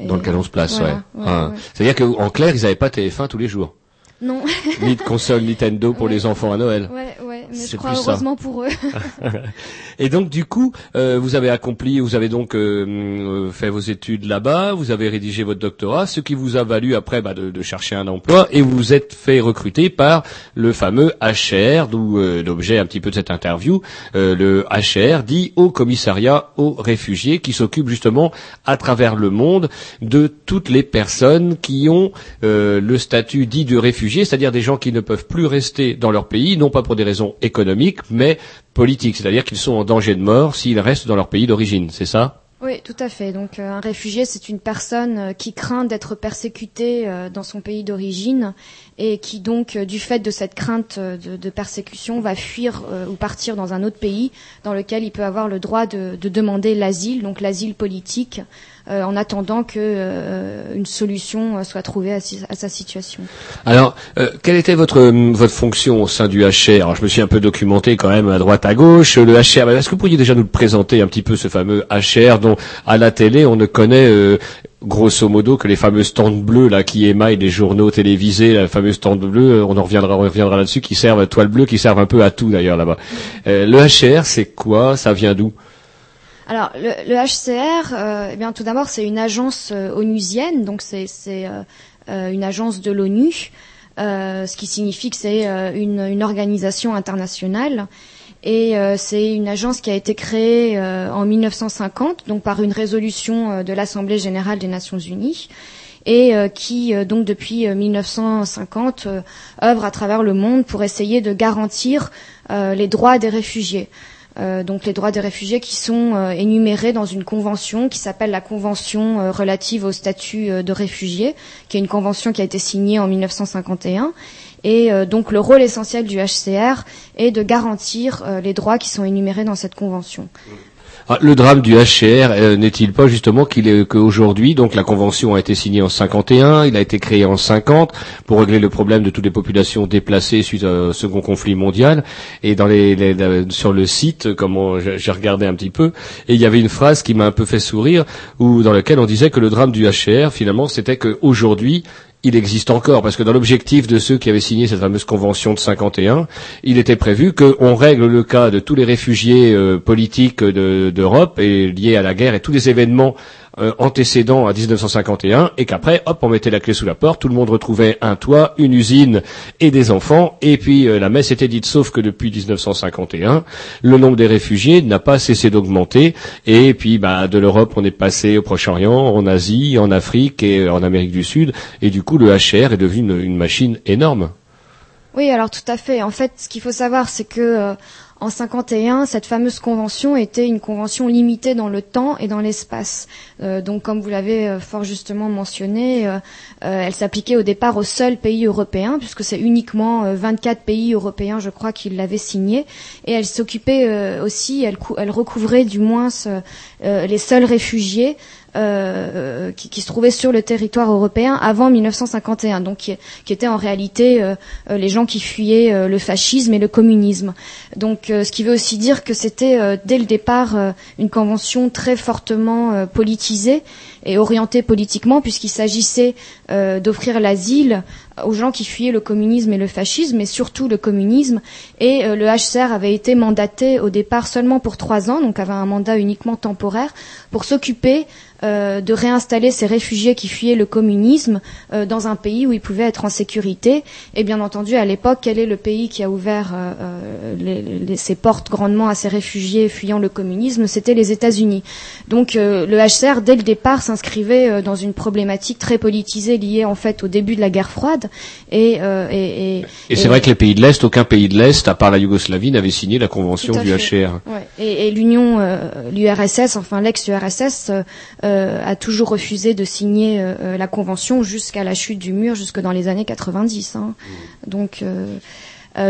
dans lequel on se place. voilà, ouais. ouais, Ah. ouais. C'est-à-dire qu'en clair, ils n'avaient pas TF1 tous les jours. Non. Ni de console Nintendo pour les enfants à Noël. Ouais, mais je crois ça. pour eux. Et donc du coup, euh, vous avez accompli, vous avez donc euh, euh, fait vos études là-bas, vous avez rédigé votre doctorat, ce qui vous a valu après bah, de, de chercher un emploi, et vous vous êtes fait recruter par le fameux HR, d'où euh, l'objet un petit peu de cette interview, euh, le HR dit Haut Commissariat aux réfugiés, qui s'occupe justement à travers le monde de toutes les personnes qui ont euh, le statut dit de réfugié, c'est-à-dire des gens qui ne peuvent plus rester dans leur pays, non pas pour des raisons économiques, mais politiques, c'est-à-dire qu'ils sont en danger de mort s'ils restent dans leur pays d'origine, c'est ça? Oui, tout à fait. Donc euh, un réfugié, c'est une personne euh, qui craint d'être persécutée euh, dans son pays d'origine et qui donc, du fait de cette crainte de, persécution, va fuir ou partir dans un autre pays dans lequel il peut avoir le droit de demander l'asile, donc l'asile politique, euh, en attendant que euh, une solution euh, soit trouvée à, à sa situation. Alors, euh, quelle était votre euh, votre fonction au sein du HR Alors, je me suis un peu documenté quand même à droite à gauche. Le HR, est-ce que vous pourriez déjà nous le présenter un petit peu ce fameux HR dont à la télé on ne connaît grosso modo que les fameux stands bleus là qui émaillent les journaux télévisés, la fameuse stands bleus, euh, on en reviendra, on reviendra là-dessus, qui servent toile bleue, qui servent un peu à tout d'ailleurs là-bas. Euh, le HR, c'est quoi? Ça vient d'où? Alors, le, HCR, euh, eh bien, tout d'abord, c'est une agence euh, onusienne, donc c'est euh, euh, une agence de l'ONU, ce qui signifie que c'est une, une organisation internationale. Et c'est une agence qui a été créée en 1950, donc par une résolution de l'Assemblée générale des Nations unies, et qui donc depuis euh, 1950 euh, œuvre à travers le monde pour essayer de garantir les droits des réfugiés. Euh, donc les droits des réfugiés qui sont euh, énumérés dans une convention qui s'appelle la Convention euh, relative au statut de réfugié, qui est une convention qui a été signée en 1951. Et donc le rôle essentiel du HCR est de garantir les droits qui sont énumérés dans cette convention. Ah, le drame du HCR euh, n'est-il pas justement qu'il est qu'aujourd'hui, donc la convention a été signée en 51, il a été créé en 50 pour régler le problème de toutes les populations déplacées suite au second conflit mondial. Et dans les, les- sur le site, comme j'ai regardé un petit peu, et il y avait une phrase qui m'a un peu fait sourire, où dans laquelle on disait que le drame du HCR, finalement, c'était qu'aujourd'hui il existe encore, parce que dans l'objectif de ceux qui avaient signé cette fameuse convention de 51, il était prévu qu'on règle le cas de tous les réfugiés euh, politiques de- d'Europe et liés à la guerre et tous les événements euh, antécédents à 1951, et qu'après, hop, on mettait la clé sous la porte, tout le monde retrouvait un toit, une usine et des enfants, et puis euh, la messe était dite, sauf que depuis 1951, le nombre des réfugiés n'a pas cessé d'augmenter, et puis bah, de l'Europe, on est passé au Proche-Orient, en Asie, en Afrique et euh, en Amérique du Sud, et du coup, le HR est devenu une, une machine énorme. Oui, alors tout à fait. En fait, ce qu'il faut savoir, c'est que euh, en 51, cette fameuse convention était une convention limitée dans le temps et dans l'espace. Euh, donc, comme vous l'avez euh, fort justement mentionné, euh, elle s'appliquait au départ aux seuls pays européens, puisque c'est uniquement euh, 24 pays européens, je crois, qui l'avaient signée. Et elle s'occupait aussi, elle, cou- elle recouvrait du moins les seuls réfugiés euh, qui, qui se trouvaient sur le territoire européen avant 1951, donc qui, qui étaient en réalité euh, les gens qui fuyaient euh, le fascisme et le communisme. Donc, euh, ce qui veut aussi dire que c'était euh, dès le départ une convention très fortement politisée et orientée politiquement, puisqu'il s'agissait d'offrir l'asile aux gens qui fuyaient le communisme et le fascisme, mais surtout le communisme. Et euh, le HCR avait été mandaté au départ seulement pour trois ans, donc avait un mandat uniquement temporaire, pour s'occuper euh, de réinstaller ces réfugiés qui fuyaient le communisme euh, dans un pays où ils pouvaient être en sécurité. Et bien entendu, à l'époque, quel est le pays qui a ouvert euh, euh, les- les- ses portes grandement à ces réfugiés fuyant le communisme? C'était les États-Unis. Donc euh, le HCR, dès le départ, s'inscrivait euh, dans une problématique très politisée liée en fait au début de la guerre froide. Et, euh, et, et, Et c'est vrai que les pays de l'Est, aucun pays de l'Est, à part la Yougoslavie, n'avait signé la convention du fait. HR. Ouais. Et, et l'Union, euh, l'URSS, enfin l'ex-URSS, a toujours refusé de signer euh, euh, la convention jusqu'à la chute du mur, jusque dans les années 90. Hein. Donc, euh, euh,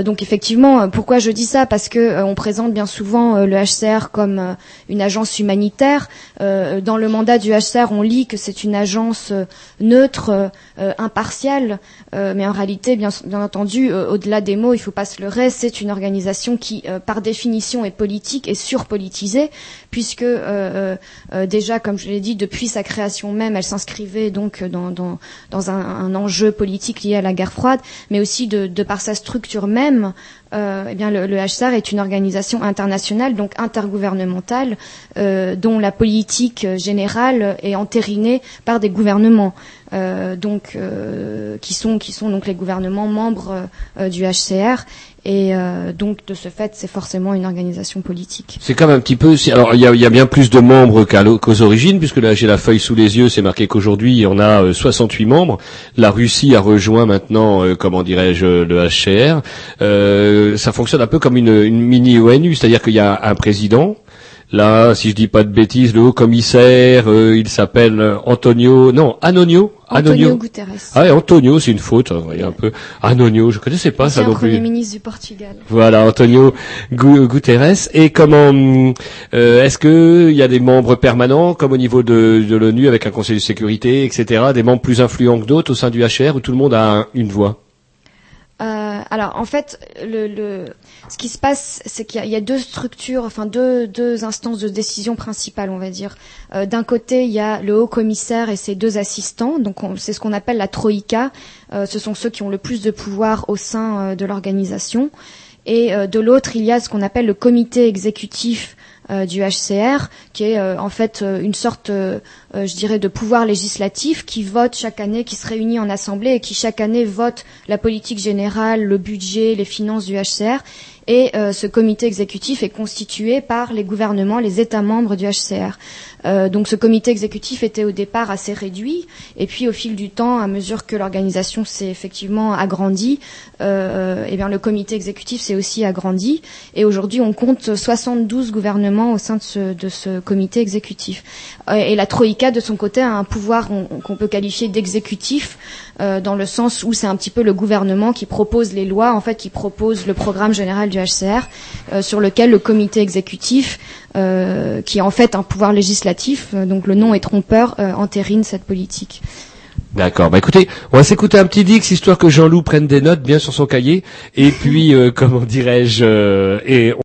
donc effectivement, euh, pourquoi je dis ça? Parce que euh, on présente bien souvent euh, le HCR comme euh, une agence humanitaire. Euh, dans le mandat du HCR, on lit que c'est une agence euh, neutre, euh, euh, impartiale, euh, mais en réalité, bien, bien entendu, euh, au-delà des mots, il faut pas se leurrer, c'est une organisation qui, euh, par définition, est politique et surpolitisée, puisque euh, euh, euh, déjà, comme je l'ai dit, depuis sa création même, elle s'inscrivait donc dans, dans, dans un, un enjeu politique lié à la guerre froide, mais aussi de, de par sa structure même. Euh, eh le, le HCR est une organisation internationale, donc intergouvernementale, euh, dont la politique générale est entérinée par des gouvernements, donc euh, qui sont qui sont donc les gouvernements membres euh, euh, du HCR, et euh, donc de ce fait, c'est forcément une organisation politique. C'est comme un petit peu. Alors il y a, y a bien plus de membres qu'aux origines, puisque là j'ai la feuille sous les yeux, c'est marqué qu'aujourd'hui on a euh, 68 membres. La Russie a rejoint maintenant, euh, comment dirais-je, le HCR. Euh, ça fonctionne un peu comme une, une mini ONU, c'est-à-dire qu'il y a un président. Là, si je dis pas de bêtises, le haut commissaire, euh, il s'appelle Antonio, non, Anonio, Antonio Guterres. Ah ouais, Antonio, c'est une faute, hein, vous voyez un peu. Anonio, je connaissais pas ça non plus. Premier ministre du Portugal. Voilà, Antonio Gu- Guterres. Et comment euh, est-ce que il y a des membres permanents, comme au niveau de, de l'ONU, avec un Conseil de sécurité, etc., des membres plus influents que d'autres au sein du HR, où tout le monde a un- une voix? Euh, alors en fait, le, ce qui se passe, c'est qu'il y, a- deux structures, enfin deux, instances de décision principales, on va dire. Euh, D'un côté, il y a le haut commissaire et ses deux assistants, donc on- c'est ce qu'on appelle la troïka. Euh, ce sont ceux qui ont le plus de pouvoir au sein de l'organisation. Et de l'autre, il y a ce qu'on appelle le comité exécutif euh, du HCR, qui est euh, en fait euh, une sorte, je dirais, de pouvoir législatif qui vote chaque année, qui se réunit en assemblée et qui chaque année vote la politique générale, le budget, les finances du HCR. Et euh, ce comité exécutif est constitué par les gouvernements, les États membres du HCR. Euh, donc ce comité exécutif était au départ assez réduit, et puis au fil du temps, à mesure que l'organisation s'est effectivement agrandie, euh, eh bien le comité exécutif s'est aussi agrandi, et aujourd'hui on compte 72 gouvernements au sein de ce, de ce comité exécutif. Euh, et la Troïka, de son côté, a un pouvoir on- qu'on peut qualifier d'exécutif, euh, dans le sens où c'est un petit peu le gouvernement qui propose les lois, en fait, qui propose le programme général du HCR, euh, sur lequel le comité exécutif, euh, qui est en fait un pouvoir législatif, euh, donc le nom est trompeur, euh, entérine cette politique. D'accord. Bah écoutez, on va s'écouter un petit Dix histoire que Jean-Loup prenne des notes bien sur son cahier. Et puis, comment dirais-je, et on-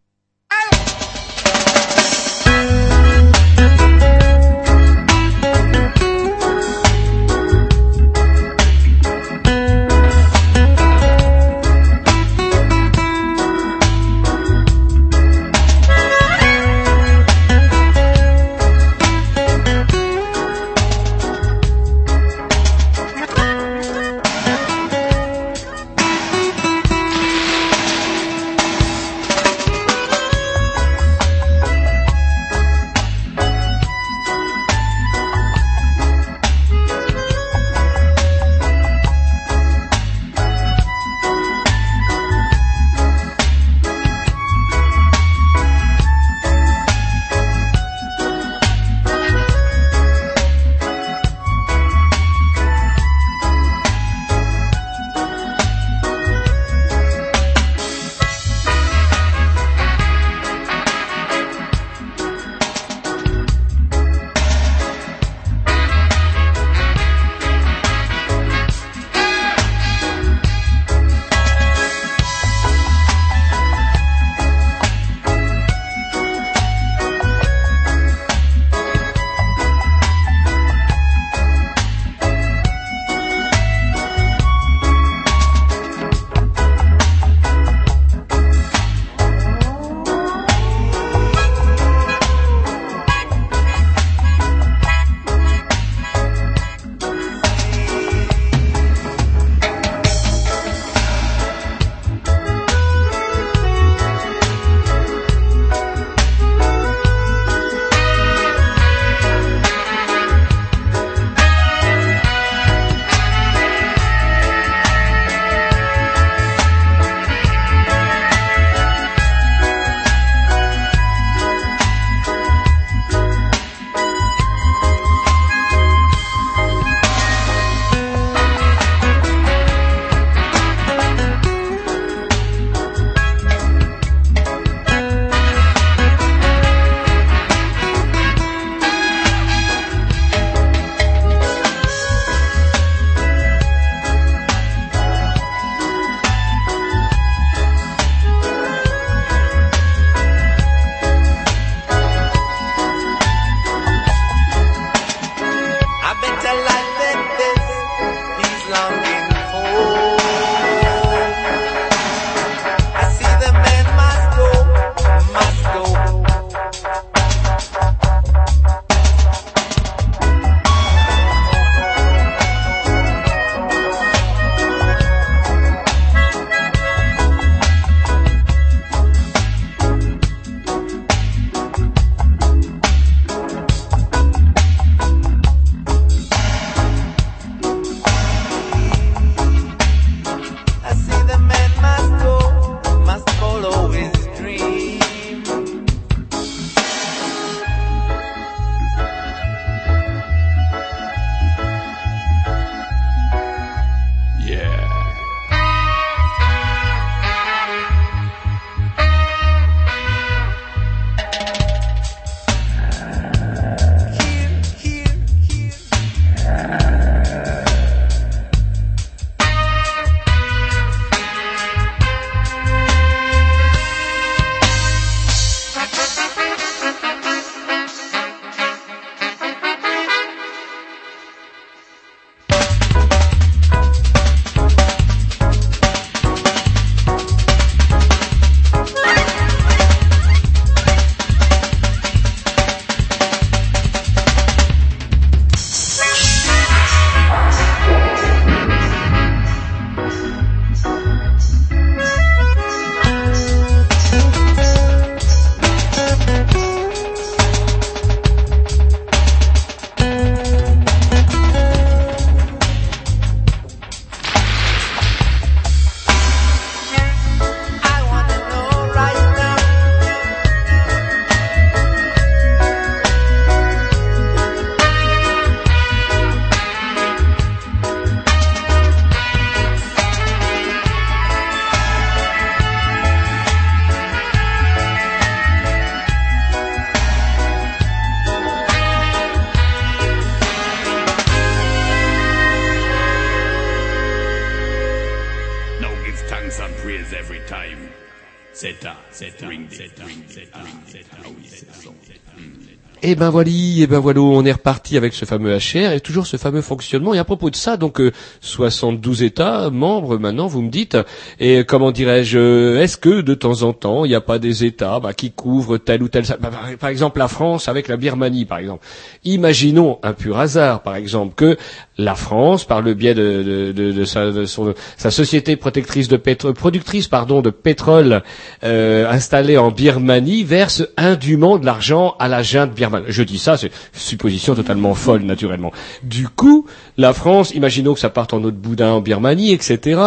Et ben voilà, et ben on est reparti avec ce fameux HR et toujours ce fameux fonctionnement. Et à propos de ça, donc euh, 72 États membres maintenant, vous me dites. Et comment dirais-je, euh, est-ce que de temps en temps, il n'y a pas des États bah, qui couvrent tel ou tel, bah, par, par exemple la France avec la Birmanie, par exemple. Imaginons un pur hasard, par exemple, que la France, par le biais de, sa, société protectrice de productrice pardon de pétrole euh, installée en Birmanie, verse indûment de l'argent à la junte birmane. Je dis ça, c'est supposition totalement folle, naturellement. Du coup, la France, imaginons que ça parte en autre boudin en Birmanie, etc.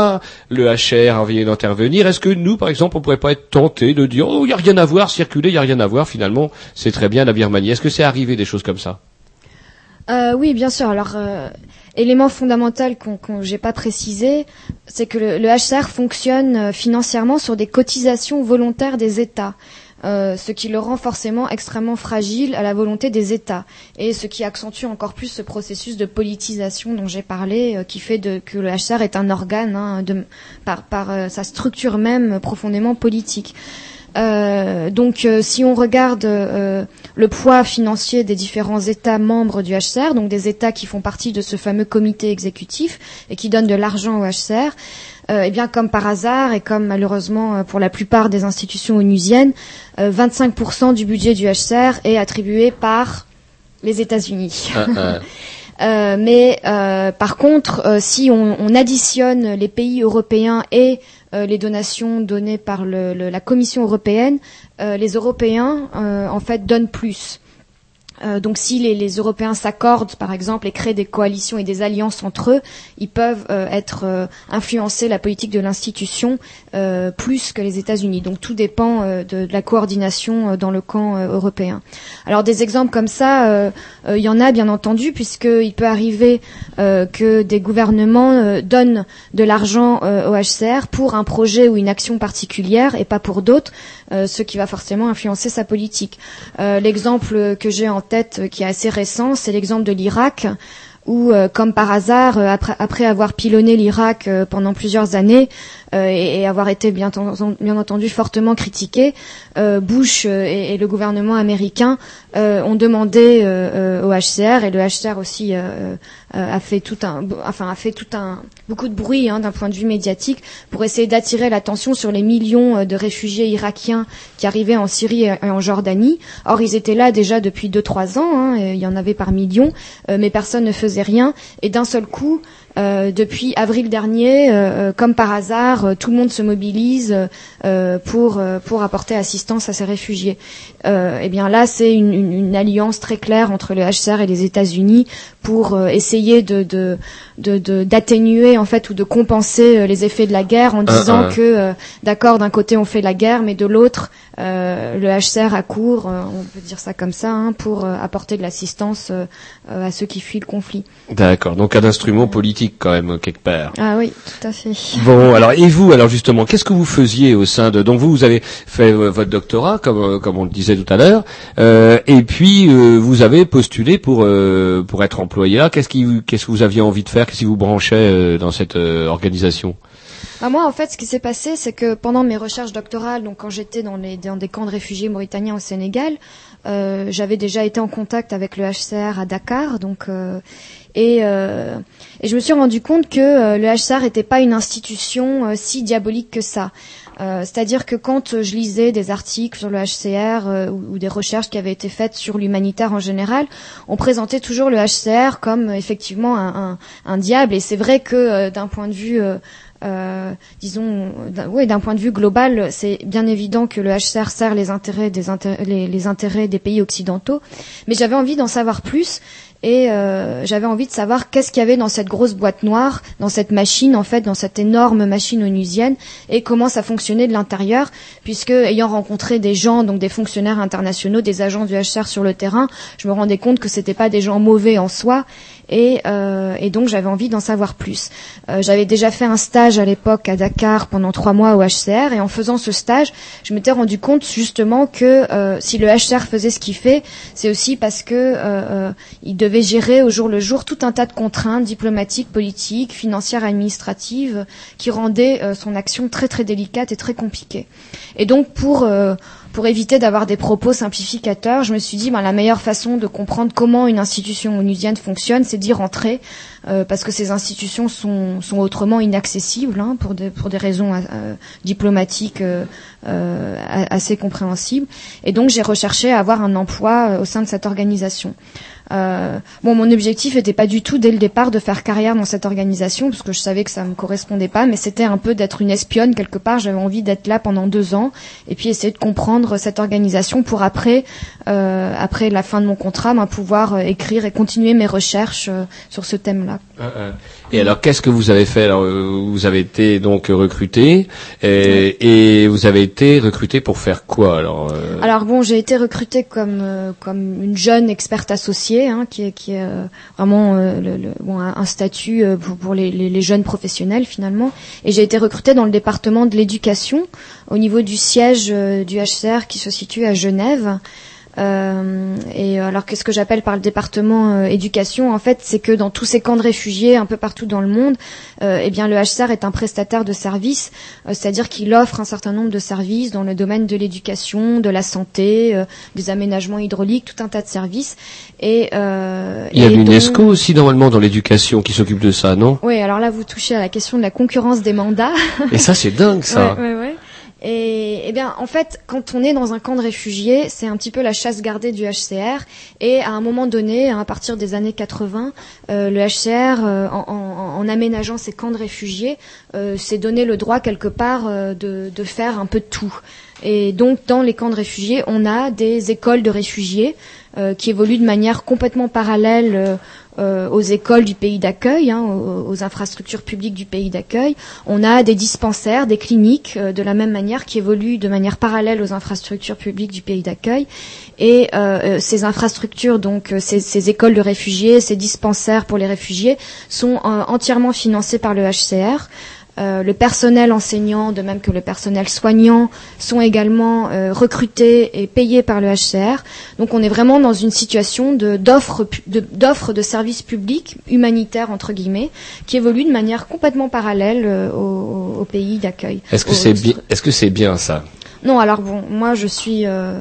Le HR a envie d'intervenir. Est-ce que nous, par exemple, on pourrait pas être tenté de dire, oh, il y a rien à voir, circuler, il y a rien à voir. Finalement, c'est très bien la Birmanie. Est-ce que c'est arrivé des choses comme ça? Euh, oui, bien sûr. Alors, euh, élément fondamental qu'on qu'on j'ai pas précisé, c'est que le, le HCR fonctionne euh, financièrement sur des cotisations volontaires des États. ce qui le rend forcément extrêmement fragile à la volonté des États et ce qui accentue encore plus ce processus de politisation dont j'ai parlé, qui fait de, que le HCR est un organe hein, par, sa structure même profondément politique. Euh, donc, euh, si on regarde euh, le poids financier des différents États membres du HCR, donc des États qui font partie de ce fameux comité exécutif et qui donnent de l'argent au HCR, euh, eh bien, comme par hasard et comme malheureusement euh, pour la plupart des institutions onusiennes, euh, 25% du budget du HCR est attribué par les États-Unis. Euh, mais euh, par contre, si on, on additionne les pays européens et les donations données par le- le- la Commission européenne, euh, les Européens euh, en fait donnent plus. Euh, donc si les, les Européens s'accordent, par exemple, et créent des coalitions et des alliances entre eux, ils peuvent euh, être euh, influencer la politique de l'institution euh, plus que les États-Unis. Donc tout dépend euh, de, de la coordination euh, dans le camp européen. Alors des exemples comme ça, il y en a bien entendu, puisqu'il peut arriver que des gouvernements donnent de l'argent au HCR pour un projet ou une action particulière et pas pour d'autres, ce qui va forcément influencer sa politique. L'exemple que j'ai en tête, euh, qui est assez récent, c'est l'exemple de l'Irak où, euh, comme par hasard, euh, après, après avoir pilonné l'Irak pendant plusieurs années et, et avoir été bien, ten- bien entendu fortement critiqué, euh, Bush euh, et, et le gouvernement américain euh, ont demandé euh, euh, au HCR et le HCR aussi euh, euh, a fait tout un, enfin a fait tout un beaucoup de bruit hein, d'un point de vue médiatique pour essayer d'attirer l'attention sur les millions euh, de réfugiés irakiens qui arrivaient en Syrie et en Jordanie. Or ils étaient là déjà depuis deux trois ans, hein, il y en avait par millions, euh, mais personne ne faisait rien et d'un seul coup. Euh, depuis avril dernier, euh, euh, comme par hasard, tout le monde se mobilise pour pour apporter assistance à ces réfugiés. Et bien là, c'est une, alliance très claire entre le HCR et les États-Unis pour essayer de- de- de- d'atténuer en fait ou de compenser euh, les effets de la guerre en disant ah. que euh, d'accord d'un côté on fait la guerre mais de l'autre euh, le HCR accourt on peut dire ça comme ça hein, pour apporter de l'assistance à ceux qui fuient le conflit. D'accord, donc un instrument politique quand même quelque part. Ah oui, tout à fait. Bon, alors et vous, alors justement, qu'est-ce que vous faisiez au sein de donc vous, vous avez fait votre doctorat comme comme on le disait tout à l'heure, euh, et puis euh, vous avez postulé pour euh, pour être employé là. Qu'est-ce qui qu'est-ce que vous aviez envie de faire Qu'est-ce qui vous branchait euh, dans cette euh, organisation Bah, moi, en fait, ce qui s'est passé, c'est que pendant mes recherches doctorales, donc quand j'étais dans, les, dans des camps de réfugiés mauritaniens au Sénégal, euh, j'avais déjà été en contact avec le HCR à Dakar, donc et, et je me suis rendu compte que le HCR n'était pas une institution si diabolique que ça. Euh, C'est-à-dire que quand euh, je lisais des articles sur le HCR euh, ou, des recherches qui avaient été faites sur l'humanitaire en général, on présentait toujours le HCR comme effectivement un, diable. Et c'est vrai que d'un point de vue euh, disons, d'un point de vue global, c'est bien évident que le HCR sert les intérêts des, les intérêts des pays occidentaux, mais j'avais envie d'en savoir plus et euh, j'avais envie de savoir qu'est-ce qu'il y avait dans cette grosse boîte noire, dans cette machine en fait, dans cette énorme machine onusienne et comment ça fonctionnait de l'intérieur, puisque ayant rencontré des gens, donc des fonctionnaires internationaux, des agents du HCR sur le terrain, je me rendais compte que c'était pas des gens mauvais en soi et, euh, et donc j'avais envie d'en savoir plus. Euh, j'avais déjà fait un stage à l'époque à Dakar pendant trois mois au HCR et en faisant ce stage, je m'étais rendu compte justement que euh, si le HCR faisait ce qu'il fait, c'est aussi parce que euh, euh, il devait gérer au jour le jour tout un tas de contraintes diplomatiques, politiques, financières, administratives, qui rendaient euh, son action très très délicate et très compliquée. Et donc pour pour éviter d'avoir des propos simplificateurs, je me suis dit ben, la meilleure façon de comprendre comment une institution onusienne fonctionne, c'est d'y rentrer, euh, parce que ces institutions sont, autrement inaccessibles hein, pour, des, raisons euh, diplomatiques euh, assez compréhensibles. Et donc j'ai recherché à avoir un emploi au sein de cette organisation. Euh, bon, mon objectif n'était pas du tout dès le départ de faire carrière dans cette organisation, parce que je savais que ça me correspondait pas, mais c'était un peu d'être une espionne quelque part. J'avais envie d'être là pendant deux ans et puis essayer de comprendre cette organisation pour après, euh, après la fin de mon contrat, ben, pouvoir euh, écrire et continuer mes recherches euh, sur ce thème-là. Ah. Et alors, qu'est-ce que vous avez fait alors, euh, Vous avez été donc recruté et, et vous avez été recruté pour faire quoi alors euh, Alors bon, j'ai été recrutée comme euh, comme une jeune experte associée, hein, qui est qui est euh, vraiment euh, le, le- bon, un, statut euh, pour, pour les, les, les jeunes professionnels finalement. Et j'ai été recrutée dans le département de l'éducation, au niveau du siège euh, du HCR qui se situe à Genève. Euh, et alors qu'est-ce que j'appelle par le département euh, éducation? En fait, c'est que dans tous ces camps de réfugiés, un peu partout dans le monde, euh, eh bien le HCR est un prestataire de services, euh, c'est-à-dire qu'il offre un certain nombre de services dans le domaine de l'éducation, de la santé, euh, des aménagements hydrauliques, tout un tas de services. Et euh, Il y a l'UNESCO donc- aussi normalement dans l'éducation qui s'occupe de ça, non? Oui, alors là vous touchez à la question de la concurrence des mandats. Et ça c'est dingue ça. Ouais, ouais, ouais. Et eh bien, en fait, quand on est dans un camp de réfugiés, c'est un petit peu la chasse gardée du HCR. Et à un moment donné, à partir des années 80, euh, le HCR, euh, en, aménageant ces camps de réfugiés, euh, s'est donné le droit quelque part de, de faire un peu de tout. Et donc, dans les camps de réfugiés, on a des écoles de réfugiés qui évoluent de manière complètement parallèle euh, aux écoles du pays d'accueil, hein, aux, infrastructures publiques du pays d'accueil. On a des dispensaires, des cliniques, euh, de la même manière, qui évoluent de manière parallèle aux infrastructures publiques du pays d'accueil. Et euh, ces infrastructures, donc ces, ces écoles de réfugiés, ces dispensaires pour les réfugiés, sont entièrement financés par le HCR. Euh, le personnel enseignant, de même que le personnel soignant, sont également euh, recrutés et payés par le HCR. Donc on est vraiment dans une situation d'offre de, services publics, humanitaires entre guillemets, qui évolue de manière complètement parallèle euh, au, au pays d'accueil. Est-ce que c'est bien Est-ce que c'est bien ça? Non, alors bon, moi je suis, euh,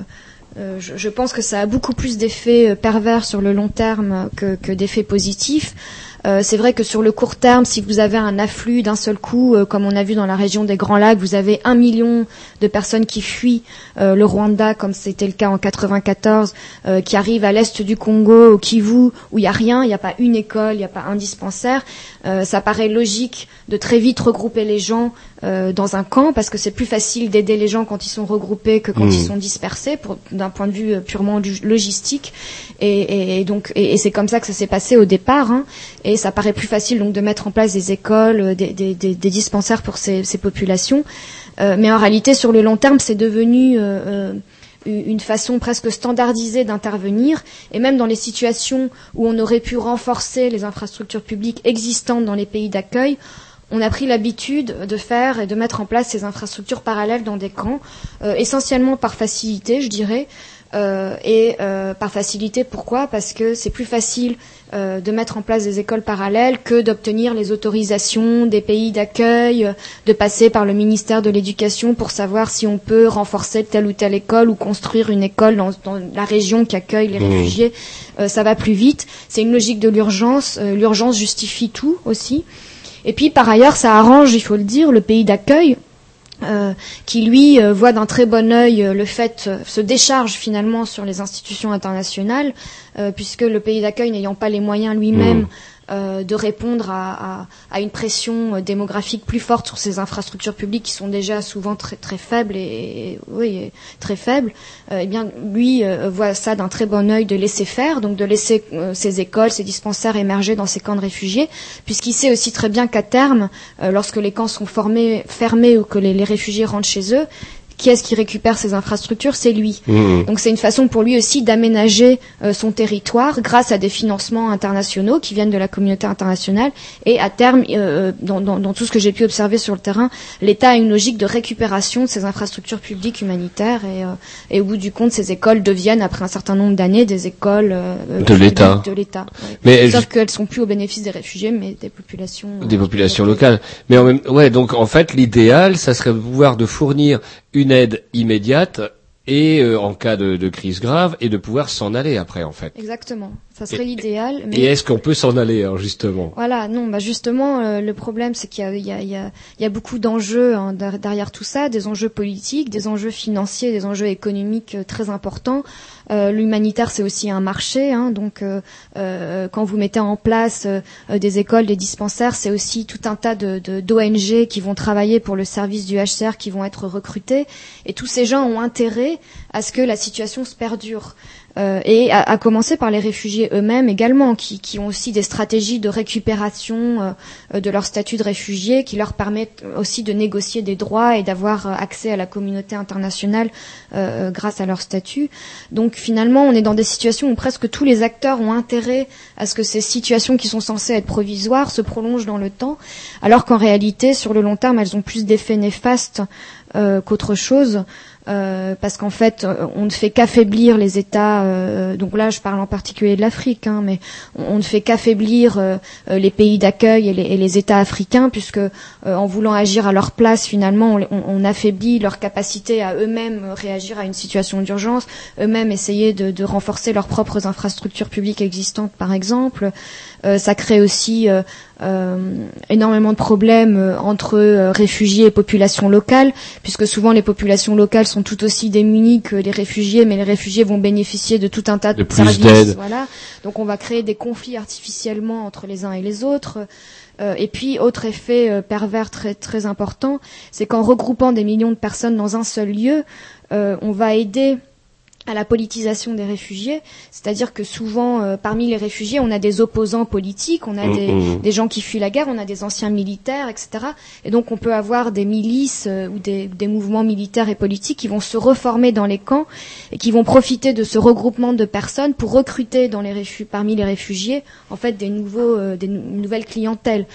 euh, je, je pense que ça a beaucoup plus d'effets pervers sur le long terme que, que d'effets positifs. Euh, c'est vrai que sur le court terme, si vous avez un afflux d'un seul coup, euh, comme on a vu dans la région des Grands Lacs, vous avez un million de personnes qui fuient euh, le Rwanda, comme c'était le cas en 94, euh, qui arrivent à l'est du Congo, au Kivu, où il n'y a rien, il n'y a pas une école, il n'y a pas un dispensaire. Euh, ça paraît logique de très vite regrouper les gens euh, dans un camp, parce que c'est plus facile d'aider les gens quand ils sont regroupés que quand Mmh. ils sont dispersés, pour- d'un point de vue euh, purement logistique. Et, et- et donc, et, et c'est comme ça que ça s'est passé au départ. hein. et ça paraît plus facile donc de mettre en place des écoles, des, des, des, des dispensaires pour ces, ces populations. Euh, mais en réalité, sur le long terme, c'est devenu euh, euh, une façon presque standardisée d'intervenir, et même dans les situations où on aurait pu renforcer les infrastructures publiques existantes dans les pays d'accueil, on a pris l'habitude de faire et de mettre en place ces infrastructures parallèles dans des camps, euh, essentiellement par facilité, je dirais. Euh, et euh, par facilité, pourquoi? Parce que c'est plus facile euh, de mettre en place des écoles parallèles que d'obtenir les autorisations des pays d'accueil, de passer par le ministère de l'Éducation pour savoir si on peut renforcer telle ou telle école ou construire une école dans, dans la région qui accueille les Mmh. réfugiés. Euh, ça va plus vite. C'est une logique de l'urgence. Euh, l'urgence justifie tout aussi. Et puis par ailleurs, ça arrange, il faut le dire, le pays d'accueil. Euh, qui lui euh, voit d'un très bon œil euh, le fait se décharge finalement sur les institutions internationales puisque le pays d'accueil n'ayant pas les moyens lui-même Mmh. Euh, de répondre à, une pression euh, démographique plus forte sur ces infrastructures publiques qui sont déjà souvent très très faibles et, oui très faibles, euh, eh bien lui euh, voit ça d'un très bon œil de laisser faire, donc de laisser ces écoles, ces dispensaires émerger dans ces camps de réfugiés, puisqu'il sait aussi très bien qu'à terme, lorsque les camps sont formés, fermés ou que les réfugiés rentrent chez eux, qui est-ce qui récupère ces infrastructures? C'est lui. Mhm. Donc c'est une façon pour lui aussi d'aménager euh, son territoire grâce à des financements internationaux qui viennent de la communauté internationale. Et à terme, euh, dans, dans- dans tout ce que j'ai pu observer sur le terrain, l'État a une logique de récupération de ces infrastructures publiques humanitaires. Et, euh, et au bout du compte, ces écoles deviennent, après un certain nombre d'années, des écoles euh, De l'État. De, l'État. ouais. Mais Sauf je- qu'elles sont plus au bénéfice des réfugiés, mais des populations. euh, des populations locales. Mais en même, ouais, donc en fait, l'idéal, ça serait de pouvoir de fournir une aide immédiate et euh, en cas de, de crise grave et de pouvoir s'en aller après, en fait. Exactement. Ça serait l'idéal. Mais... Et est-ce qu'on peut s'en aller, alors, justement? Voilà, non, bah justement, euh, le problème, c'est qu'il y a, il y, a, il y, a, il y a beaucoup d'enjeux hein, der- derrière tout ça, des enjeux politiques, des enjeux financiers, des enjeux économiques euh, très importants. Euh, L'humanitaire, c'est aussi un marché, hein, donc euh, euh, quand vous mettez en place des écoles, des dispensaires, c'est aussi tout un tas de- d'ONG qui vont travailler pour le service du HCR, qui vont être recrutés, et tous ces gens ont intérêt à ce que la situation se perdure. Euh, et à, commencer par les réfugiés eux-mêmes également, qui, ont aussi des stratégies de récupération euh, de leur statut de réfugié, qui leur permettent aussi de négocier des droits et d'avoir euh, accès à la communauté internationale grâce à leur statut. Donc finalement, on est dans des situations où presque tous les acteurs ont intérêt à ce que ces situations qui sont censées être provisoires se prolongent dans le temps, alors qu'en réalité, sur le long terme, elles ont plus d'effets néfastes qu'autre chose. Euh, parce qu'en fait, euh, on ne fait qu'affaiblir les États. euh, donc là, je parle en particulier de l'Afrique, hein, mais on, ne fait qu'affaiblir euh, euh, les pays d'accueil et les, États africains, puisque euh, en voulant agir à leur place, finalement, on, affaiblit leur capacité à eux-mêmes réagir à une situation d'urgence, eux-mêmes essayer de, de renforcer leurs propres infrastructures publiques existantes, par exemple. Ça crée aussi euh, énormément de problèmes entre réfugiés et populations locales, puisque souvent les populations locales sont tout aussi démunies que les réfugiés, mais les réfugiés vont bénéficier de tout un tas de, services. Voilà. Donc on va créer des conflits artificiellement entre les uns et les autres. Euh, et puis, autre effet euh, pervers très, très important, c'est qu'en regroupant des millions de personnes dans un seul lieu, euh, on va aider à la politisation des réfugiés, c'est-à-dire que souvent euh, parmi les réfugiés, on a des opposants politiques, on a Mm, des, mm. des gens qui fuient la guerre, on a des anciens militaires, etc. Et donc on peut avoir des milices euh, ou des, des mouvements militaires et politiques qui vont se reformer dans les camps et qui vont profiter de ce regroupement de personnes pour recruter dans les réfu- parmi les réfugiés en fait des nouveaux, euh, des nou- une nouvelle clientèle.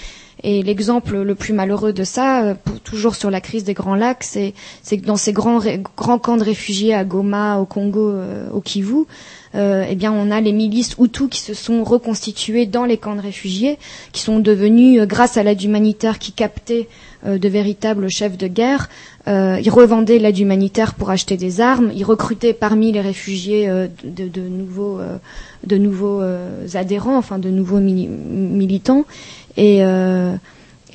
Et l'exemple le plus malheureux de ça, euh, toujours sur la crise des Grands Lacs, c'est que dans ces grands, grands camps de réfugiés à Goma, au Congo, euh, au Kivu, euh, eh bien, on a les milices Hutus qui se sont reconstituées dans les camps de réfugiés, qui sont devenus, euh, grâce à l'aide humanitaire qui captait euh, de véritables chefs de guerre, euh, ils revendaient l'aide humanitaire pour acheter des armes, ils recrutaient parmi les réfugiés de, nouveaux, de nouveaux adhérents, enfin de nouveaux mili- militants, et euh,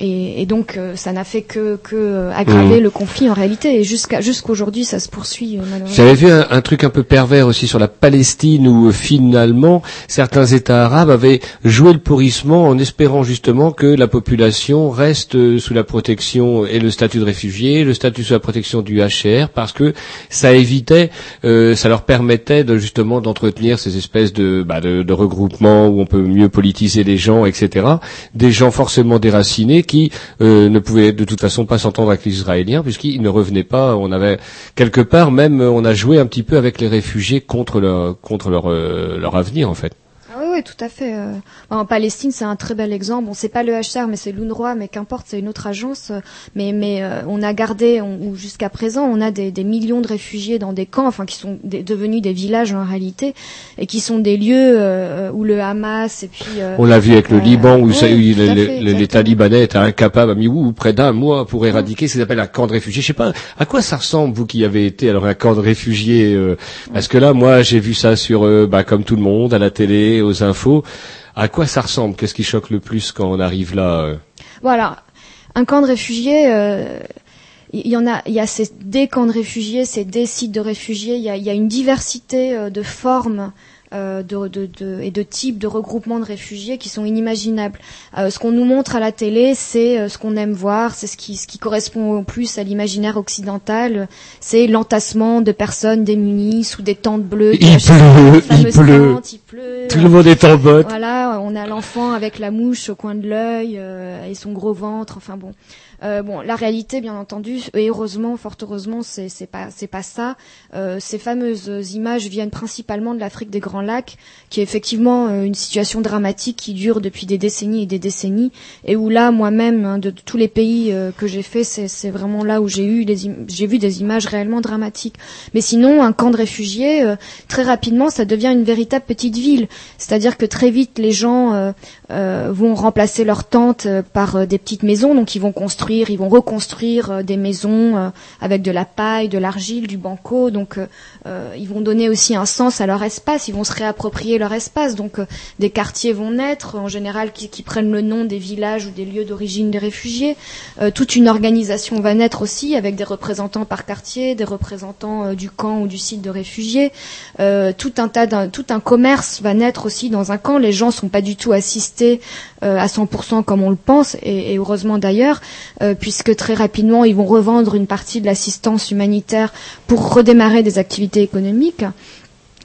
et, et donc euh, ça n'a fait que, que euh, aggraver Mhm. le conflit en réalité et jusqu'à jusqu'aujourd'hui ça se poursuit euh, malheureusement. J'avais vu un, un truc un peu pervers aussi sur la Palestine où euh, finalement certains États arabes avaient joué le pourrissement en espérant justement que la population reste euh, sous la protection et le statut de réfugié, le statut sous la protection du HCR, parce que ça évitait, euh, ça leur permettait de justement d'entretenir ces espèces de, bah, de, de regroupements où on peut mieux politiser les gens, etc. Des gens forcément déracinés qui euh, ne pouvaient de toute façon pas s'entendre avec les Israéliens puisqu'ils ne revenaient pas. On avait quelque part même, on a joué un petit peu avec les réfugiés contre leur contre leur euh, leur avenir en fait. Ah oui, tout à fait. euh. En Palestine, c'est un très bel exemple. Bon, c'est pas le HCR, mais c'est l'UNRWA, mais qu'importe, c'est une autre agence. Mais, mais euh, on a gardé, ou jusqu'à présent, on a des, des millions de réfugiés dans des camps, enfin, qui sont des- devenus des villages en réalité, et qui sont des lieux euh, où le Hamas et puis. euh, On l'a vu avec le euh, Liban où oui, ça- où fait, l'État libanais était incapable, a mis ou près d'un mois pour éradiquer ce qu'ils appellent un camp de réfugiés. Je sais pas à quoi ça ressemble vous qui avez été alors un camp de réfugiés euh, parce que là moi j'ai vu ça sur bah, comme tout le monde à la télé, aux infos. À quoi ça ressemble? Qu'est-ce qui choque le plus quand on arrive là euh? Voilà, un camp de réfugiés. euh, Il y a, ces, des camps de réfugiés, c'est des sites de réfugiés. Il y a, il y a une diversité euh, de formes euh, de, de, de- et de types de regroupements de réfugiés qui sont inimaginables. Euh, ce qu'on nous montre à la télé, c'est euh, ce qu'on aime voir, c'est ce qui, ce qui correspond au plus à l'imaginaire occidental. C'est l'entassement de personnes démunies sous des tentes bleues. Il pleut, il pleut. tentes, il pleut. Tout le monde est en botte. Voilà, on a l'enfant avec la mouche au coin de l'œil euh, et son gros ventre. Enfin bon, Euh, bon, la réalité, bien entendu, et heureusement, fort heureusement, c'est pas pas ça. Euh, ces fameuses images viennent principalement de l'Afrique des Grands Lacs, qui est effectivement euh, une situation dramatique qui dure depuis des décennies et des décennies, et où là, moi-même, hein, de, tous les pays que j'ai fait, c'est vraiment là où j'ai eu j'ai vu des images réellement dramatiques. Mais sinon, un camp de réfugiés, très rapidement, ça devient une véritable petite ville. C'est-à-dire que très vite, les gens vont remplacer leurs tentes par des petites maisons. Donc, ils vont construire, ils vont reconstruire euh, des maisons euh, avec de la paille, de l'argile, du banco. Donc, euh, ils vont donner aussi un sens à leur espace. Ils vont se réapproprier leur espace. Donc, des quartiers vont naître, en général, qui, qui prennent le nom des villages ou des lieux d'origine des réfugiés. Toute une organisation va naître aussi avec des représentants par quartier, des représentants du camp ou du site de réfugiés. Tout un tas tout un commerce va naître aussi dans un camp. Les gens sont pas du tout assistés à 100% comme on le pense, et heureusement d'ailleurs, euh, puisque très rapidement ils vont revendre une partie de l'assistance humanitaire pour redémarrer des activités économiques.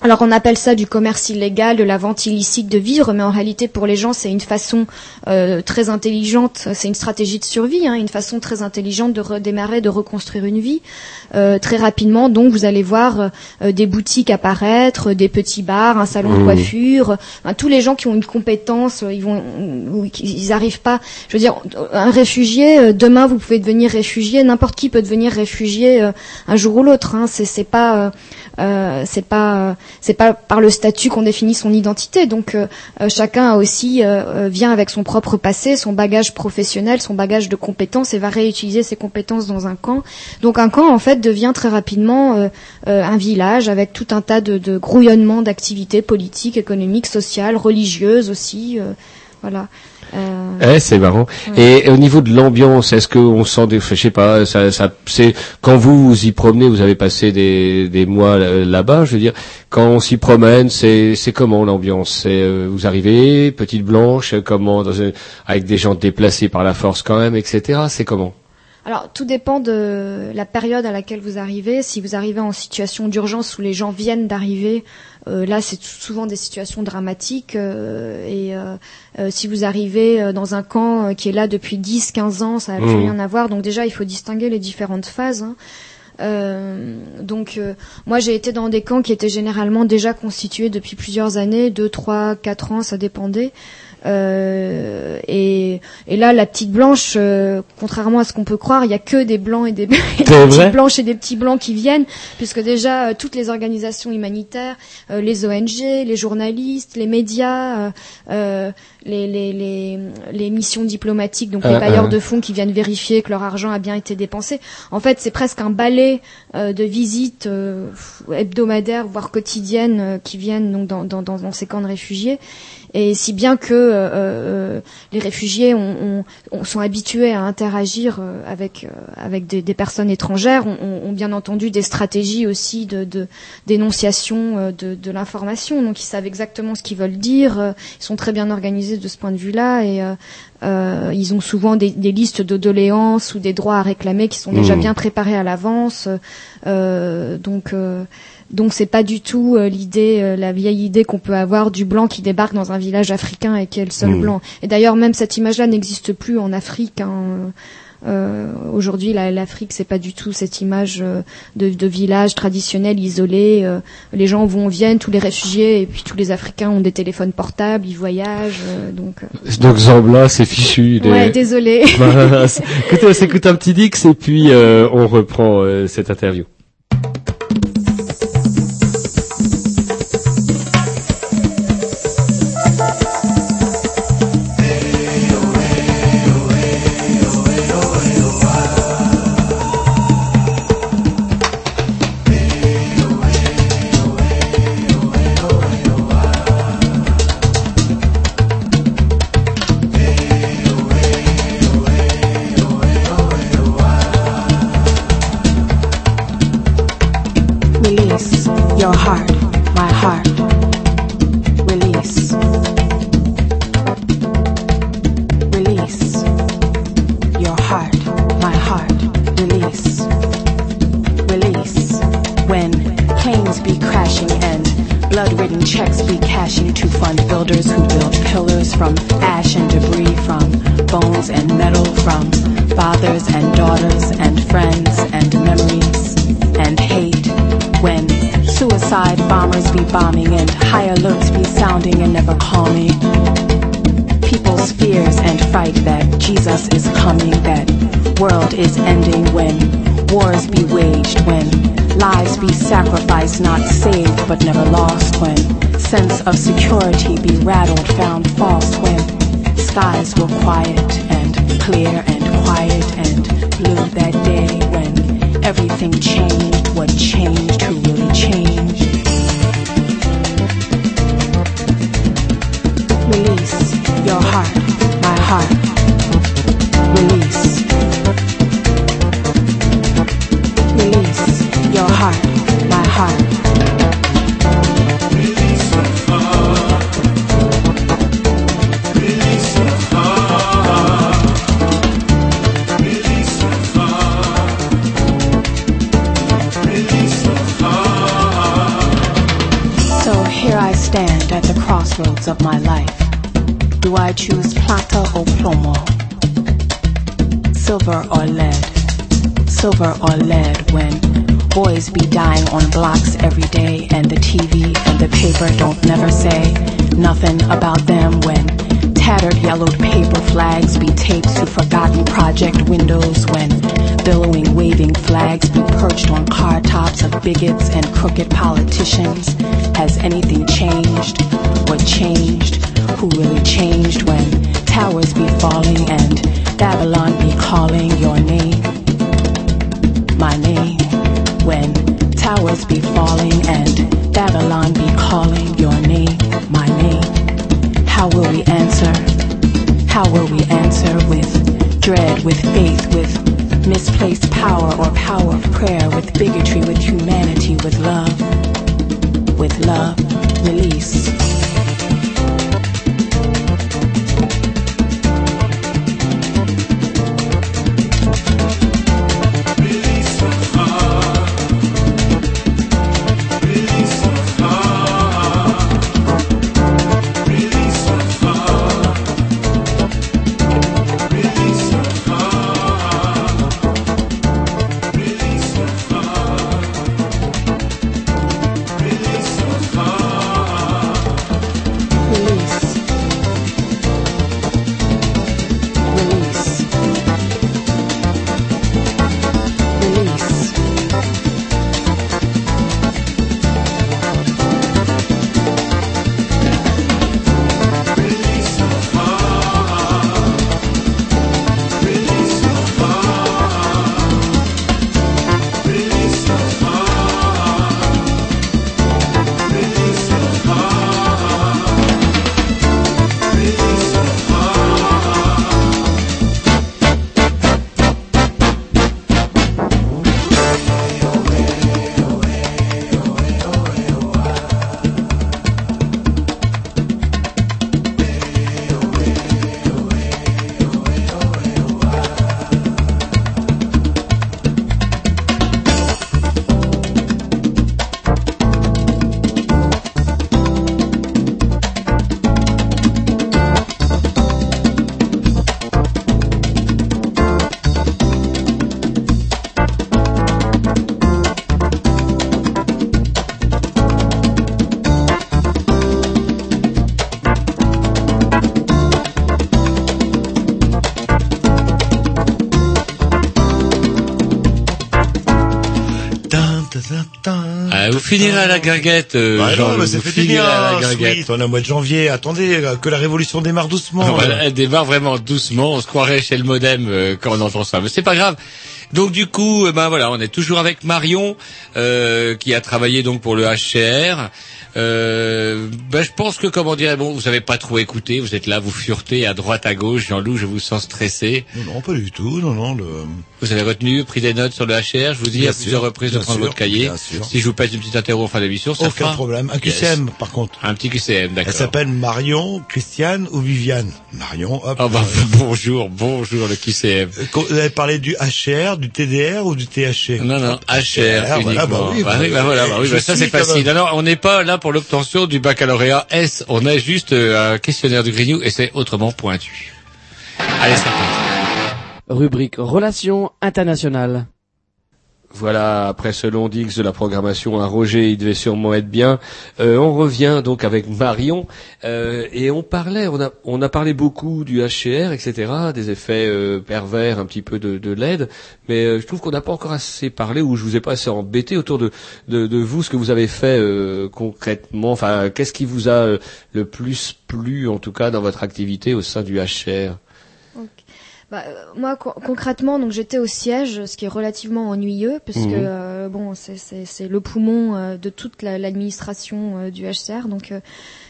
Alors on appelle ça du commerce illégal, de la vente illicite de vivres, mais en réalité pour les gens c'est une façon euh, très intelligente, c'est une stratégie de survie, hein, une façon très intelligente de redémarrer, de reconstruire une vie. Euh, très rapidement, donc vous allez voir euh, des boutiques apparaître, des petits bars, un salon de Mmh. coiffure, tous les gens qui ont une compétence, ils vont, ils arrivent pas. Je veux dire, un réfugié, euh, demain vous pouvez devenir réfugié, n'importe qui peut devenir réfugié euh, un jour ou l'autre. Hein, c'est c'est pas c'est pas euh, c'est pas par le statut qu'on définit son identité. Donc euh, euh, chacun aussi euh, vient avec son propre passé, son bagage professionnel, son bagage de compétences et va réutiliser ses compétences dans un camp. Donc un camp en fait devient très rapidement un village avec tout un tas de, de grouillements d'activités politiques, économiques, sociales, religieuses aussi. voilà. Euh, Eh, c'est marrant. Et au niveau de l'ambiance, est-ce qu'on sent des, je sais pas, ça, ça, c'est quand vous vous y promenez, vous avez passé des, des mois là-bas, je veux dire, quand on s'y promène, c'est, c'est comment l'ambiance? C'est euh, vous arrivez, petite blanche, comment, dans avec des gens déplacés par la force quand même, etc. C'est comment? Alors, tout dépend de la période à laquelle vous arrivez. Si vous arrivez en situation d'urgence où les gens viennent d'arriver, euh, là, c'est souvent des situations dramatiques. euh, et euh, si vous arrivez dans un camp qui est là depuis 10, 15 ans, ça n'a plus Mhm. rien à voir. Donc déjà, il faut distinguer les différentes phases. hein. Euh, donc euh, moi j'ai été dans des camps qui étaient généralement déjà constitués depuis plusieurs années, 2, 3, 4 ans, ça dépendait. Euh, et, et là, la petite blanche, euh, contrairement à ce qu'on peut croire, il y a que des blancs et des, et des petites blanches et des petits blancs qui viennent, puisque déjà euh, toutes les organisations humanitaires, euh, les ONG, les journalistes, les médias, euh, les, les, les, les missions diplomatiques, donc les Euh, bailleurs euh. de fonds qui viennent vérifier que leur argent a bien été dépensé. En fait, c'est presque un balai euh, de visites euh, hebdomadaires, voire quotidiennes, euh, qui viennent donc dans, dans, dans, dans ces camps de réfugiés. Et si bien que euh, euh, les réfugiés ont, ont- ont- sont habitués à interagir euh, avec, euh, avec des, des personnes étrangères, ont, ont- bien entendu des stratégies aussi de, de dénonciation de, de l'information. Donc ils savent exactement ce qu'ils veulent dire. Ils sont très bien organisés de ce point de vue-là et euh, euh, ils ont souvent des, des listes de doléances ou des droits à réclamer qui sont déjà Mhm. bien préparés à l'avance. Euh, donc euh, donc c'est pas du tout euh, l'idée, euh, la vieille idée qu'on peut avoir du blanc qui débarque dans un village africain et qui est le seul Mhm. blanc. Et d'ailleurs même cette image-là n'existe plus en Afrique. hein. Euh, Aujourd'hui, la- l'Afrique, c'est pas du tout cette image euh, de, de village traditionnel isolé. euh, les gens vont, viennent, tous les réfugiés et puis tous les Africains ont des téléphones portables, ils voyagent. euh, donc, Donc Zambla, c'est fichu. Ouais, désolé. Écoutez, on s'écoute un petit Dix et puis euh, on reprend euh, cette interview. Heart. Release. Release when planes be crashing and blood ridden checks be cashing to fund builders who build pillars from ash and debris, from bones and metal, from fathers and daughters and friends and memories and hate when suicide bombers be bombing and high alerts be sounding and never calming people's fears and fright that Jesus is coming, that world is ending when wars be waged, when lives be sacrificed, not saved but never lost, when sense of security be rattled, found false, when skies were quiet and clear and quiet and blue that day, when everything changed, what changed, who really changed. Release your heart, my heart. Release. Release your heart, my heart. So here I stand at the crossroads of my life. I choose plata or plomo? Silver or lead? Silver or lead when boys be dying on blocks every day and the TV and the paper don't never say nothing about them when tattered yellowed paper flags be taped to forgotten project windows when billowing waving flags be perched on car tops of bigots and crooked politicians has anything changed what changed who really changed when towers be falling and babylon be calling your name my name when towers be falling and babylon be calling your name my name how will we answer? How will we answer with dread, with faith, with misplaced power or power of prayer, with bigotry, with humanity, with love? With love, release. Ah, finirez à la guinguette, euh, Bah non, mais à la bien, guinguette. Sweet. On est au mois de janvier. Attendez, euh, que la révolution démarre doucement. Voilà, elle démarre vraiment doucement. On se croirait chez le modem euh, quand on entend ça, mais c'est pas grave. Donc du coup, eh ben voilà, on est toujours avec Marion euh, qui a travaillé donc pour le HCR. Euh, ben, je pense que comment dire, bon, vous avez pas trop écouté, vous êtes là, vous furetez à droite à gauche. Jean-Loup, je vous sens stressé. Non, non, pas du tout. Non, non. Le... Vous avez retenu, pris des notes sur le HR. Je vous dis Bien à plusieurs reprises de prendre sûr, votre cahier. Si je vous pèse une petite interro en fin d'émission, ça Aucun fera. problème. Un Yes. QCM, par contre. Un petit QCM, Elle d'accord. s'appelle Marion, Christiane ou Viviane Marion, hop. Oh, bah, bonjour, bonjour le QCM. Vous avez parlé du HR, du TDR ou du THC Non, non, HR voilà, uniquement. bah oui, Bah oui, bah voilà, bah oui, bah ça c'est facile. Alors, on n'est pas là pour l'obtention du baccalauréat S. On a juste euh, un questionnaire du Grignou et c'est autrement pointu. Allez, c'est parti. Rubrique Relations internationales. Voilà, après ce long dix de la programmation à Roger, il devait sûrement être bien. Euh, on revient donc avec Marion euh, et on parlait, on a, on a parlé beaucoup du HCR, etc., des effets euh, pervers, un petit peu de, de l'aide, mais euh, je trouve qu'on n'a pas encore assez parlé ou je vous ai pas assez embêté autour de, de, de vous, ce que vous avez fait euh, concrètement. Enfin, qu'est-ce qui vous a le plus plu, en tout cas, dans votre activité au sein du HCR Bah, euh, moi co- concrètement donc j'étais au siège ce qui est relativement ennuyeux parce que Mhm. euh, bon c'est le poumon euh, de toute la- l'administration euh, du HCR donc euh,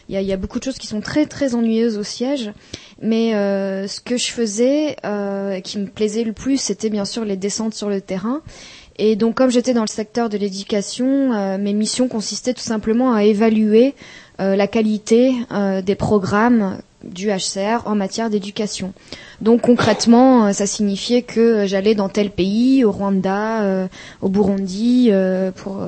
il y, a, il y a beaucoup de choses qui sont très très ennuyeuses au siège mais euh, ce que je faisais euh, qui me plaisait le plus c'était bien sûr les descentes sur le terrain et donc comme j'étais dans le secteur de l'éducation euh, mes missions consistaient tout simplement à évaluer euh, la qualité euh, des programmes du HCR en matière d'éducation. Donc concrètement, euh, ça signifiait que j'allais dans tel pays, au Rwanda, euh, au Burundi, euh, pour,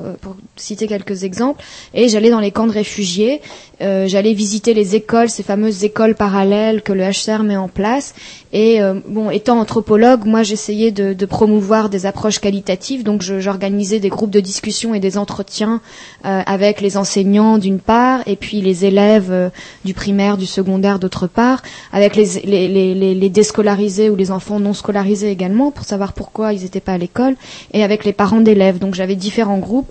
citer quelques exemples, et j'allais dans les camps de réfugiés, j'allais visiter les écoles, ces fameuses écoles parallèles que le HCR met en place. Et bon, étant anthropologue, moi j'essayais de, de promouvoir des approches qualitatives, donc j'organisais des groupes de discussion et des entretiens avec les enseignants d'une part, et puis les élèves du primaire, du secondaire d'autre part, avec les, les, les, les, les déscolarisés ou les enfants non scolarisés également, pour savoir pourquoi ils n'étaient pas à l'école, et avec les parents d'élèves. Donc j'avais différents groupes.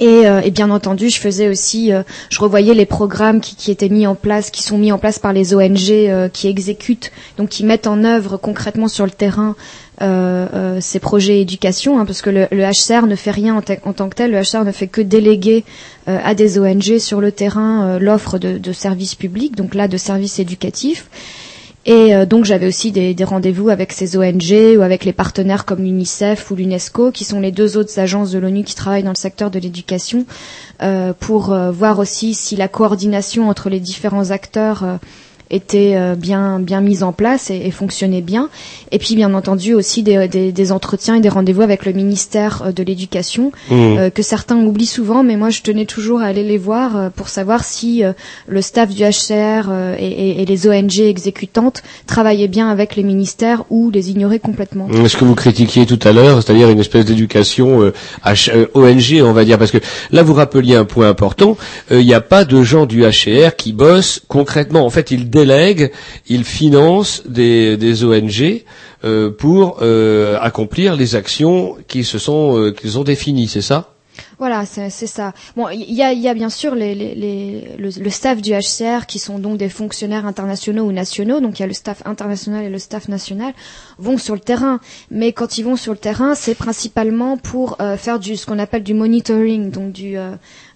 Et, euh, bien entendu, je faisais aussi, euh, je revoyais les programmes qui, qui étaient mis en place, qui sont mis en place par les ONG euh, qui exécutent, donc qui mettent en œuvre concrètement sur le terrain ces projets éducation, hein, parce que le, HCR ne fait rien en, ta- en tant que tel. Le HCR ne fait que déléguer à des ONG sur le terrain l'offre de services publics, donc là de services éducatifs. Et euh, donc j'avais aussi des, rendez-vous avec ces ONG ou avec les partenaires comme l'UNICEF ou l'UNESCO, qui sont les deux autres agences de l'ONU qui travaillent dans le secteur de l'éducation, euh, pour euh, voir aussi si la coordination entre les différents acteurs était euh, bien bien mise en place et, et fonctionnait bien. Et puis bien entendu aussi des, des, des entretiens et des rendez-vous avec le ministère euh, de l'Éducation Mmh. euh, que certains oublient souvent, mais moi je tenais toujours à aller les voir euh, pour savoir si euh, le staff du HCR euh, et, et- et les ONG exécutantes travaillaient bien avec les ministères ou les ignoraient complètement. Ce que vous critiquiez tout à l'heure, c'est-à-dire une espèce d'éducation ONG, on va dire, parce que là vous rappeliez un point important, il n'y a pas de gens du HCR qui bossent concrètement. En fait, ils délèguent, ils financent des, des ONG euh, pour euh, accomplir les actions qui se sont euh, qu'ils ont définies, c'est ça? Voilà, c'est ça. Bon, il y a, y a bien sûr les, les, les- le, le staff du HCR qui sont donc des fonctionnaires internationaux ou nationaux. Donc il y a le staff international et le staff national vont sur le terrain. Mais quand ils vont sur le terrain, c'est principalement pour euh, faire du ce qu'on appelle du monitoring, donc du euh,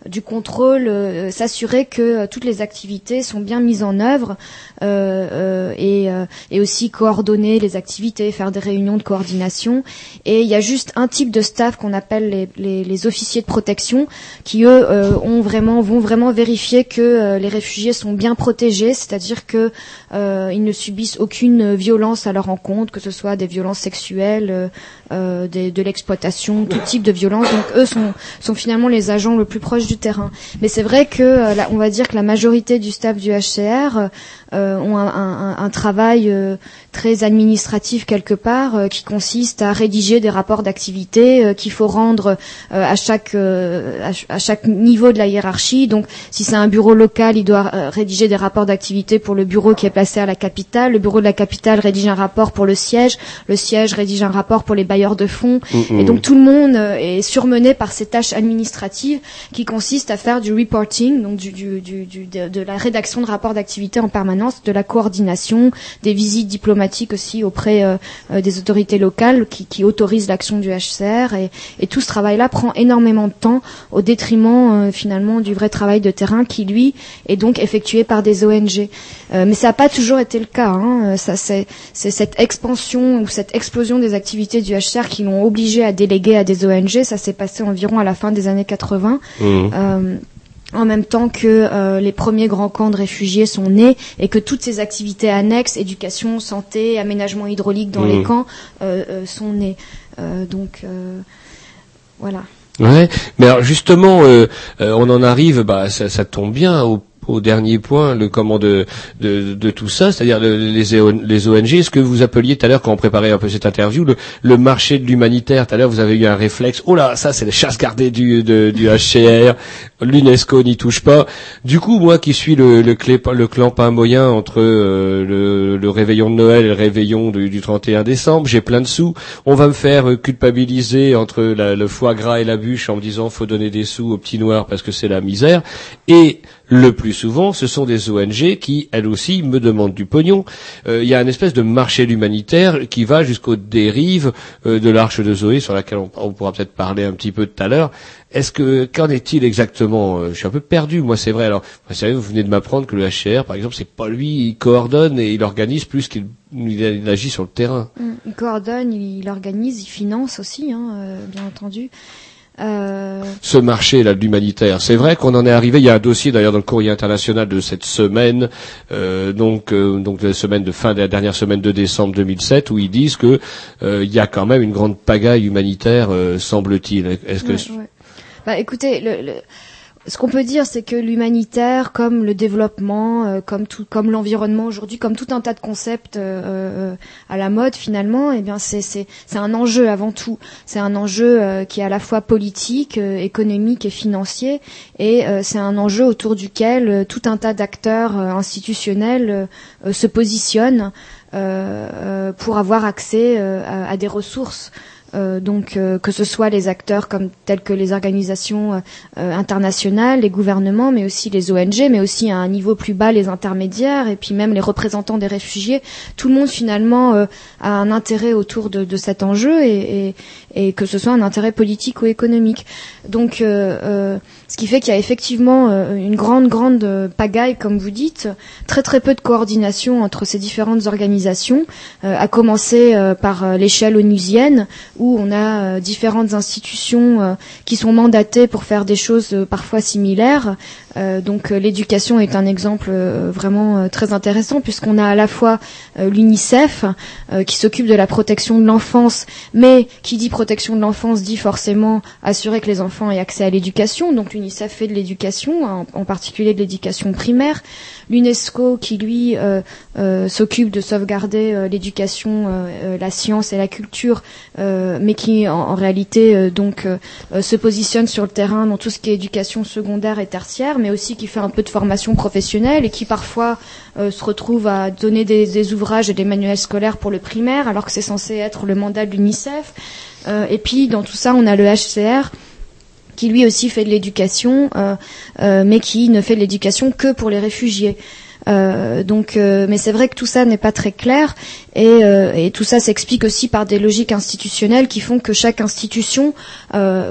du contrôle, euh, s'assurer que toutes les activités sont bien mises en œuvre et, et aussi coordonner les activités, faire des réunions de coordination. Et il y a juste un type de staff qu'on appelle les, les, les officiers de protection qui eux euh, ont vraiment vont vraiment vérifier que euh, les réfugiés sont bien protégés, c'est-à-dire que euh, ils ne subissent aucune violence à leur encontre, que ce soit des violences sexuelles, de l'exploitation, tout type de violence. Donc eux sont finalement les agents le plus proches du terrain. Mais c'est vrai que la- on va dire que la majorité du staff du HCR euh, ont un, travail très administratif quelque part qui consiste à rédiger des rapports d'activité qu'il faut rendre à chaque euh, à, ch- à chaque niveau de la hiérarchie. Donc si c'est un bureau local, il doit euh, rédiger des rapports d'activité pour le bureau qui est placé à la capitale. Le bureau de la capitale rédige un rapport pour le siège. Le siège rédige un rapport pour les bailleurs de fonds. Mhm. Et donc tout le monde euh, est surmené par ces tâches administratives qui consistent à faire du reporting, donc du, du, du, de, de la rédaction de rapports d'activité en permanence, de la coordination, des visites diplomatiques aussi auprès euh, des autorités locales qui, qui autorisent l'action du HCR. Et, et tout ce travail-là prend énormément temps au détriment euh, finalement du vrai travail de terrain qui, lui, est donc effectué par des ONG. Euh, mais ça n'a pas toujours été le cas. Hein. Euh, Ça, c'est, cette expansion ou cette explosion des activités du HCR qui l'ont obligé à déléguer à des ONG. Ça s'est passé environ à la fin des années 80. Mhm. Euh, en même temps que euh, les premiers grands camps de réfugiés sont nés et que toutes ces activités annexes, éducation, santé, aménagement hydraulique dans Mhm. les camps, euh, euh, sont nées. Donc voilà. Ouais, mais alors justement, euh, euh, on en arrive, bah ça, ça tombe bien au, au dernier point, le comment de, de, de tout ça, c'est-à-dire le- les, les ONG, ce que vous appeliez tout à l'heure quand on préparait un peu cette interview, le, le marché de l'humanitaire. Tout à l'heure, vous avez eu un réflexe. Oh là, ça c'est les chasses gardées du, de- du HCR. L'UNESCO n'y touche pas. Du coup, moi qui suis le, le, clé, le clampin moyen entre euh, le, le réveillon de Noël et le réveillon du, du 31 décembre, j'ai plein de sous. On va me faire euh, culpabiliser entre la- le foie gras et la bûche en me disant faut donner des sous aux petits noirs parce que c'est la misère. Et le plus souvent, ce sont des ONG qui, elles aussi, me demandent du pognon. Euh, Il y a une espèce de marché de l'humanitaire qui va jusqu'aux dérives euh, de l'arche de Zoé, sur laquelle on, on pourra peut-être parler un petit peu tout à l'heure. Est-ce que qu'en est-il exactement? Euh, Je suis un peu perdu, moi, c'est vrai. Alors, vous savez, vous venez de m'apprendre que le HCR, par exemple, c'est pas lui, il coordonne et il organise plus qu'il il, il agit sur le terrain. Mm. Il coordonne, il, il organise, il finance aussi, hein, euh, bien entendu. Euh, ce marché là de l'humanitaire. C'est vrai qu'on en est arrivé. Il y a un dossier d'ailleurs dans le courrier international de cette semaine, euh, donc euh, donc de la semaine de fin de la dernière semaine de décembre 2007, où ils disent que euh, il y a quand même une grande pagaille humanitaire, euh, semble-t-il. Est-ce que ouais, ouais. Bah, écoutez, le, le- ce qu'on peut dire, c'est que l'humanitaire, comme le développement, euh, comme l'environnement aujourd'hui, comme tout un tas de concepts euh, euh, à la mode finalement, eh bien c'est c'est un enjeu avant tout. C'est un enjeu qui est à la fois politique, économique et financier, et c'est un enjeu autour duquel tout un tas d'acteurs institutionnels se positionnent pour avoir accès à des ressources. Euh, donc euh, que ce soit les acteurs comme tels que les organisations euh, internationales, les gouvernements, mais aussi les ONG, mais aussi à un niveau plus bas les intermédiaires et puis même les représentants des réfugiés. Tout le monde finalement a un intérêt autour de, cet enjeu et, et, que ce soit un intérêt politique ou économique. Donc ce qui fait qu'il y a effectivement euh, une grande grande euh, pagaille, comme vous dites, très très peu de coordination entre ces différentes organisations, euh, à commencer par l'échelle onusienne où on a différentes institutions qui sont mandatées pour faire des choses parfois similaires. Donc l'éducation est un exemple vraiment très intéressant puisqu'on a à la fois l'UNICEF qui s'occupe de la protection de l'enfance, mais qui dit protection de l'enfance dit forcément assurer que les enfants aient accès à l'éducation. l'UNICEF fait de l'éducation, en, en particulier de l'éducation primaire. L'UNESCO qui lui euh, euh, s'occupe de sauvegarder euh, l'éducation, la science et la culture, mais qui en, réalité donc se positionne sur le terrain dans tout ce qui est éducation secondaire et tertiaire, mais aussi qui fait un peu de formation professionnelle et qui parfois se retrouve à donner des, ouvrages et des manuels scolaires pour le primaire, alors que c'est censé être le mandat de l'UNICEF. Et puis dans tout ça, on a le HCR qui lui aussi fait de l'éducation, euh, euh, mais qui ne fait de l'éducation que pour les réfugiés. Euh, donc, mais c'est vrai que tout ça n'est pas très clair et, tout ça s'explique aussi par des logiques institutionnelles qui font que chaque institution,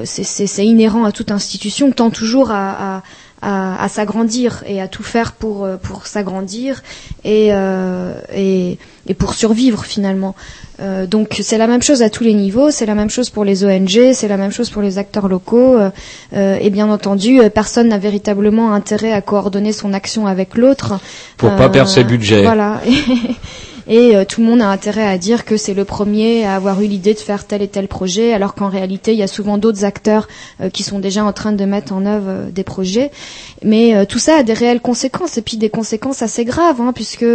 c'est- inhérent à toute institution, tend toujours à, à, à s'agrandir et à tout faire pour euh, pour s'agrandir et, euh, et et pour survivre finalement. Euh, donc c'est la même chose à tous les niveaux, c'est la même chose pour les ONG, c'est la même chose pour les acteurs locaux. euh, euh, et bien entendu, euh, personne n'a véritablement intérêt à coordonner son action avec l'autre. Pour pas perdre ses budgets. Voilà. Et euh, tout le monde a intérêt à dire que c'est le premier à avoir eu l'idée de faire tel et tel projet, alors qu'en réalité, il y a souvent d'autres acteurs euh, qui sont déjà en train de mettre en œuvre euh, des projets. Mais tout ça a des réelles conséquences, et puis des conséquences assez graves, hein, puisque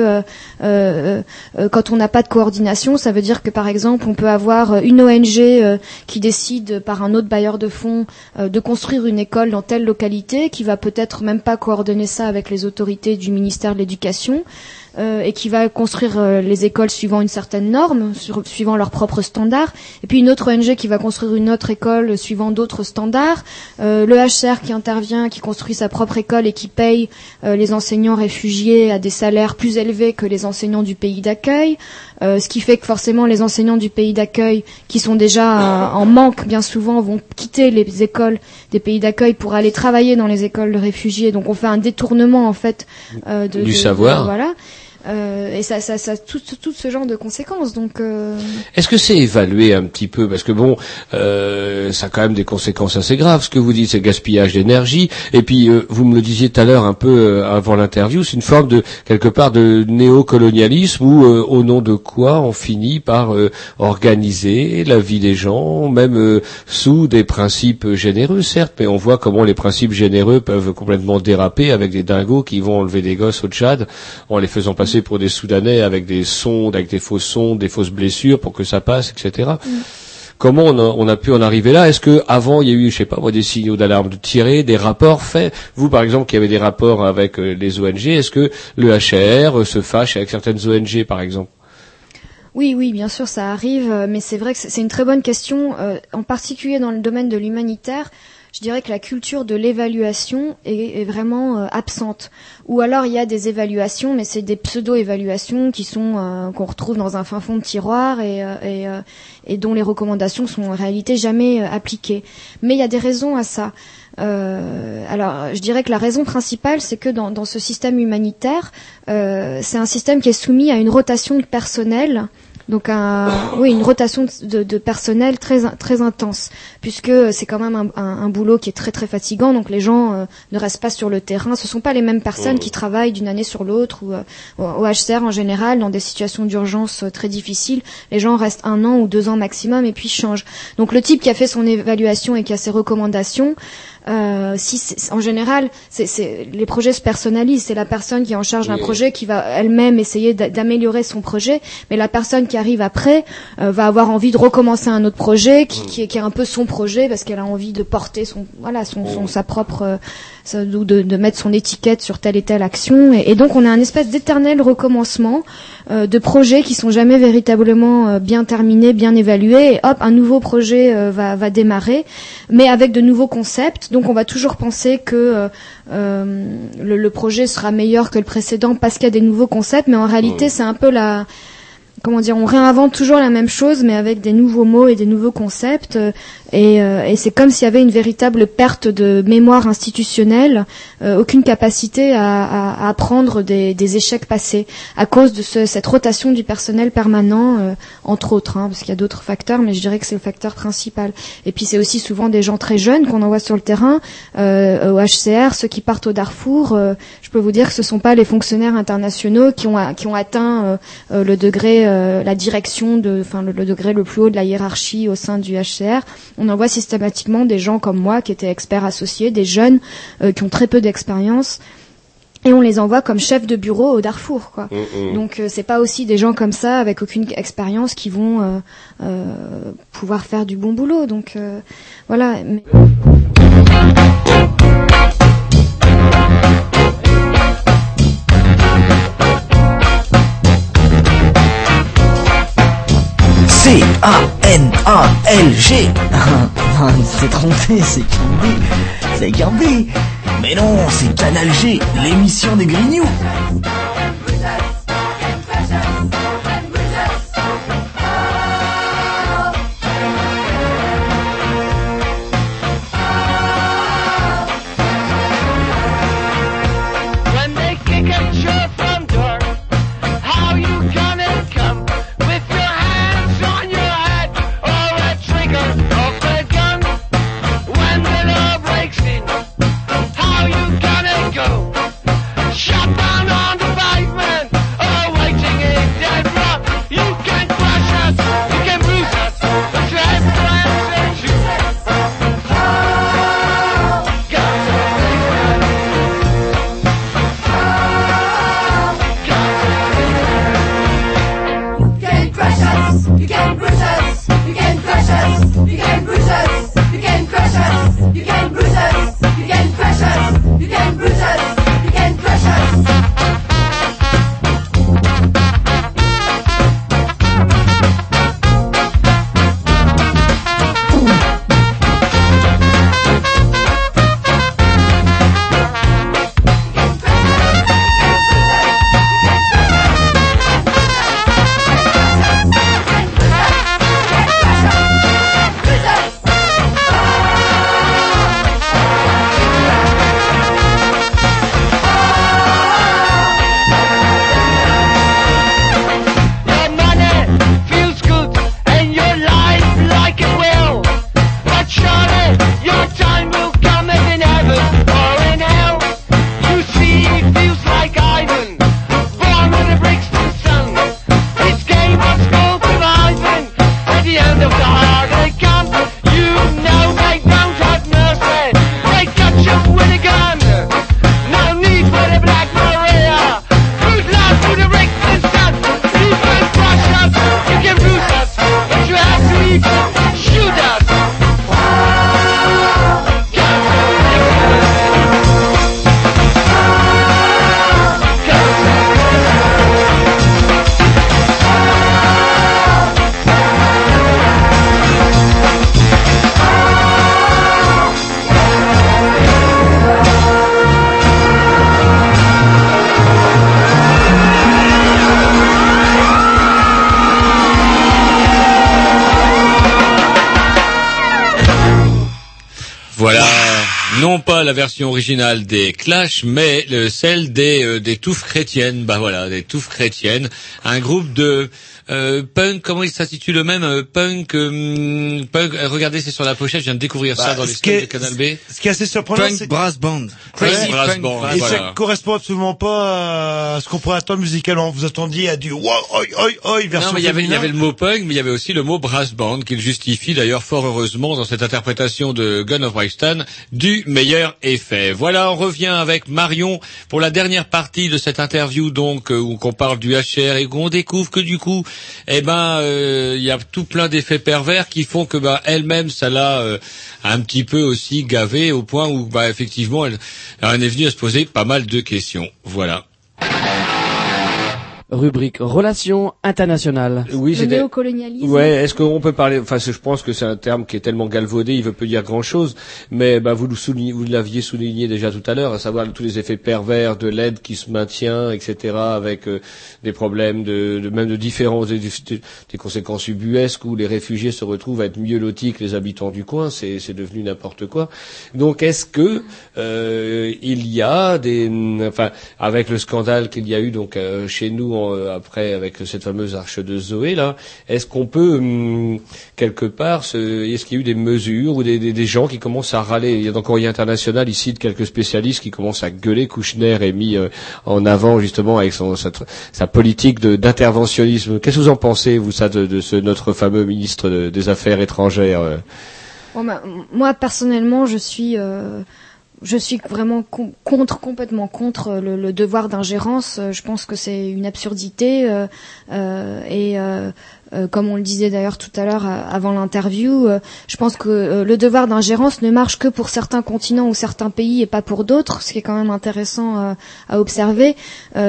quand on n'a pas de coordination, ça veut dire que par exemple, on peut avoir une ONG qui décide par un autre bailleur de fonds de construire une école dans telle localité, qui va peut-être même pas coordonner ça avec les autorités du ministère de l'Éducation euh, et qui va construire euh, les écoles suivant une certaine norme, sur- suivant leurs propres standards, et puis une autre ONG qui va construire une autre école suivant d'autres standards, euh, le HCR qui intervient, qui construit sa propre école et qui paye euh, les enseignants réfugiés à des salaires plus élevés que les enseignants du pays d'accueil, euh, ce qui fait que forcément les enseignants du pays d'accueil, qui sont déjà en manque bien souvent, vont quitter les écoles des pays d'accueil pour aller travailler dans les écoles de réfugiés. Donc on fait un détournement en fait euh, de, Du de- savoir. voilà. Euh, et ça, ça, ça, tout, tout- ce genre de conséquences. Donc, euh, Est-ce que c'est évalué un petit peu? Parce que bon, euh, ça a quand même des conséquences assez graves. Ce que vous dites, c'est gaspillage d'énergie. Et puis, euh, vous me le disiez tout à l'heure, un peu euh, avant l'interview, c'est une forme de quelque part de néocolonialisme où, euh, au nom de quoi, on finit par organiser la vie des gens, même sous des principes généreux, certes, mais on voit comment les principes généreux peuvent complètement déraper avec des dingos qui vont enlever des gosses au Tchad en les faisant passer pour des Soudanais avec des sondes, avec des fausses sondes, des fausses blessures pour que ça passe, etc. Comment on a, on a pu en arriver là? Est-ce que avant il y a eu, je sais pas moi, des signaux d'alarme de tirer, des rapports faits? Vous, par exemple, qui avez des rapports avec euh, les ONG, est-ce que le HCR euh, se fâche avec certaines ONG, par exemple? Oui, oui, bien sûr, ça arrive, euh, mais c'est vrai que c'est c'est une très bonne question, euh, en particulier dans le domaine de l'humanitaire. Je dirais que la culture de l'évaluation est, vraiment euh, absente. Ou alors il y a des évaluations, mais c'est des pseudo-évaluations qui sont euh, qu'on retrouve dans un fin fond de tiroir et, euh, euh, dont les recommandations sont en réalité jamais appliquées. Mais il y a des raisons à ça. Alors, je dirais que la raison principale, c'est que dans, dans ce système humanitaire, euh, c'est un système qui est soumis à une rotation de personnel. Donc, un, oui, une rotation de, de personnel très très intense, puisque c'est quand même un, un- un boulot qui est très très fatigant. Donc, les gens euh, ne restent pas sur le terrain. Ce sont pas les mêmes personnes qui travaillent d'une année sur l'autre ou euh, au au HCR en général dans des situations d'urgence euh, très difficiles. Les gens restent un an ou deux ans maximum et puis changent. Donc, le type qui a fait son évaluation et qui a ses recommandations. Euh, si en général, les projets se personnalisent. C'est la personne qui est en charge d'un Oui. projet qui va elle-même essayer d'a- d'améliorer son projet, mais la personne qui arrive après euh, va avoir envie de recommencer un autre projet qui, qui, est, qui est un peu son projet parce qu'elle a envie de porter son voilà son, son sa propre euh, ou de, de mettre son étiquette sur telle et telle action. Et, et donc on a un espèce d'éternel recommencement euh, de projets qui sont jamais véritablement euh, bien terminés, bien évalués. Et hop, un nouveau projet euh, va, va démarrer, mais avec de nouveaux concepts. Donc on va toujours penser que le, le projet sera meilleur que le précédent parce qu'il y a des nouveaux concepts, mais en réalité c'est un peu la comment dire, on réinvente toujours la même chose, mais avec des nouveaux mots et des nouveaux concepts. euh, Et, euh, et c'est comme s'il y avait une véritable perte de mémoire institutionnelle, euh, aucune capacité à, apprendre des, échecs passés à cause de ce- cette rotation du personnel permanent, entre autres, hein, parce qu'il y a d'autres facteurs, mais je dirais que c'est le facteur principal. Et puis c'est aussi souvent des gens très jeunes qu'on envoie sur le terrain, au HCR, ceux qui partent au Darfour. Je peux vous dire que ce sont pas les fonctionnaires internationaux qui ont a- qui ont atteint euh, euh, le degré, euh, la direction de, enfin le, le degré le plus haut de la hiérarchie au sein du HCR. On envoie systématiquement des gens comme moi qui étaient experts associés, des jeunes euh, qui ont très peu d'expérience. Et on les envoie comme chefs de bureau au Darfour, quoi. Mm, mm. Donc euh, c'est pas aussi des gens comme ça avec aucune expérience qui vont euh, euh, pouvoir faire du bon boulot. Donc voilà. Mais- C-A-N-A-L-G s'est trompé, c'est Kirby. C'est Kirby. Mais non, c'est Canal G, l'émission des Grignoux. La version originale des Clash, mais le- celle des, euh, des touffes chrétiennes. Bah voilà, des touffes chrétiennes. Un groupe de euh, punk, comment il s'intitule le même euh, Punk, euh, punk. euh, regardez, c'est sur la pochette. Je viens de découvrir ça Bah, dans les de Canal B. Ce qui est assez surprenant, Punk c'est Brass Band. Crazy Ouais. Brass Punk Band, et voilà. ça correspond absolument pas à ce qu'on pourrait attendre musicalement. Vous attendiez à du wow, oi, oi, oi, version Non, mais il y avait, il y féminin. avait le mot punk, mais il y avait aussi le mot brass band qu'il justifie d'ailleurs fort heureusement dans cette interprétation de Gun of Brixton du meilleur effet. Voilà, on revient avec Marion pour la dernière partie de cette interview donc euh, où qu'on parle du HR et qu'on découvre que du coup, eh ben, euh, il y a tout plein d'effets pervers qui font que bah elle-même ça l'a euh, un petit peu aussi gavé au point où bah effectivement elle, elle est venue à se poser pas mal de questions. Voilà. Yeah. Rubrique Relations internationales. Oui, Le néocolonialisme. Ouais, est-ce qu'on peut parler Enfin, je pense que c'est un terme qui est tellement galvaudé, il veut plus dire grand-chose. Mais bah, vous, soulignez- vous l'aviez souligné déjà tout à l'heure, à savoir tous les effets pervers de l'aide qui se maintient, etc., avec euh, des problèmes de, de même de différences, des, des- des conséquences ubuesques où les réfugiés se retrouvent à être mieux lotis que les habitants du coin. C'est c'est devenu n'importe quoi. Donc, est-ce que euh, il y a des, enfin, avec le scandale qu'il y a eu donc euh, chez nous en- euh, après avec cette fameuse arche de Zoé là, est-ce qu'on peut hum, quelque part, est-ce qu'il y a eu des mesures ou des, gens qui commencent à râler? Il y a dans Courrier International ici de quelques spécialistes qui commencent à gueuler. Kouchner est mis euh, en avant justement avec sa, politique d'interventionnisme. Qu'est-ce que vous en pensez vous ça de, notre fameux ministre de- des Affaires étrangères euh? Bah, m- moi personnellement, je suis, je suis vraiment contre, complètement contre euh, le, le devoir d'ingérence. Euh, Je pense que c'est une absurdité euh, euh, et euh, comme on le disait d'ailleurs tout à l'heure euh, avant l'interview, euh, je pense que euh, le devoir d'ingérence ne marche que pour certains continents ou certains pays et pas pour d'autres, ce qui est quand même intéressant à observer,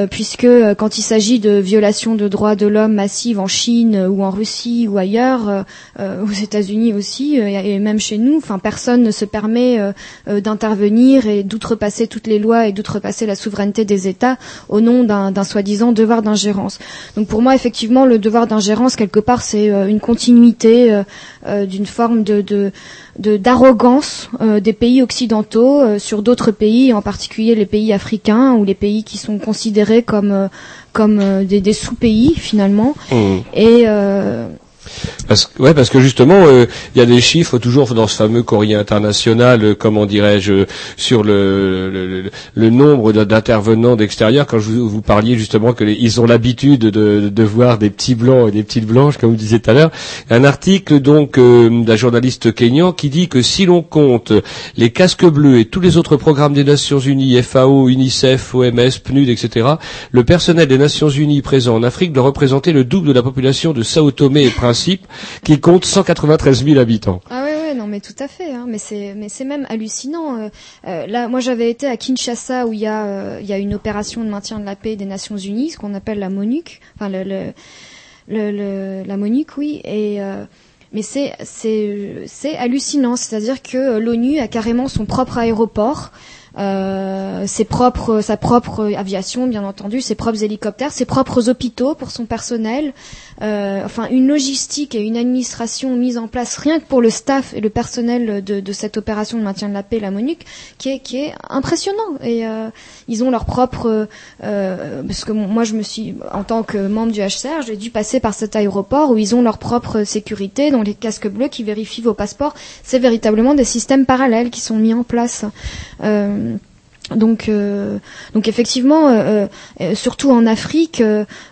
puisque quand il s'agit de violations de droits de l'homme massives en Chine ou en Russie ou ailleurs, aux États-Unis aussi et même chez nous, enfin personne ne se permet d'intervenir et d'outrepasser toutes les lois et d'outrepasser la souveraineté des États au nom d'un soi-disant devoir d'ingérence. Donc pour moi, effectivement, le devoir d'ingérence part, c'est euh, une continuité euh, euh, d'une forme de de- de- d'arrogance euh, des pays occidentaux euh, sur d'autres pays, en particulier les pays africains ou les pays qui sont considérés comme euh, comme des, des sous-pays finalement. Et euh, Parce ouais, parce que justement, euh, il y a des chiffres toujours dans ce fameux courrier international, euh, comment dirais-je, sur le, le, nombre d'intervenants d'extérieur. Quand je vous, vous parliez justement que ils ont l'habitude de, de voir des petits blancs et des petites blanches, comme vous disiez tout à l'heure, un article donc euh, d'un journaliste kényan qui dit que si l'on compte les casques bleus et tous les autres programmes des Nations Unies, FAO, UNICEF, OMS, PNUD, etc., le personnel des Nations Unies présent en Afrique doit représenter le double de la population de Sao Tomé et Principe, qui compte 193 000 habitants. Ah ouais, ouais, non, mais tout à fait. Hein, mais c'est, mais c'est même hallucinant. euh, euh, là, moi, j'avais été à Kinshasa où il y a, euh, y a une opération de maintien de la paix des Nations Unies, ce qu'on appelle la MONUC, enfin le, le, la MONUC, oui. Et mais c'est, c'est, c'est hallucinant. C'est-à-dire que l'ONU a carrément son propre aéroport. Ses propres, sa propre aviation, bien entendu, ses propres hélicoptères, ses propres hôpitaux pour son personnel, euh, enfin une logistique et une administration mise en place rien que pour le staff et le personnel de, de cette opération de maintien de la paix, la MONUC, qui est, qui est impressionnant. Et euh, ils ont leur propre, euh, parce que moi je me suis, en tant que membre du HCR, j'ai dû passer par cet aéroport où ils ont leur propre sécurité, dont les casques bleus qui vérifient vos passeports. C'est véritablement des systèmes parallèles qui sont mis en place. Euh, donc, euh, donc effectivement, euh, euh, surtout en Afrique,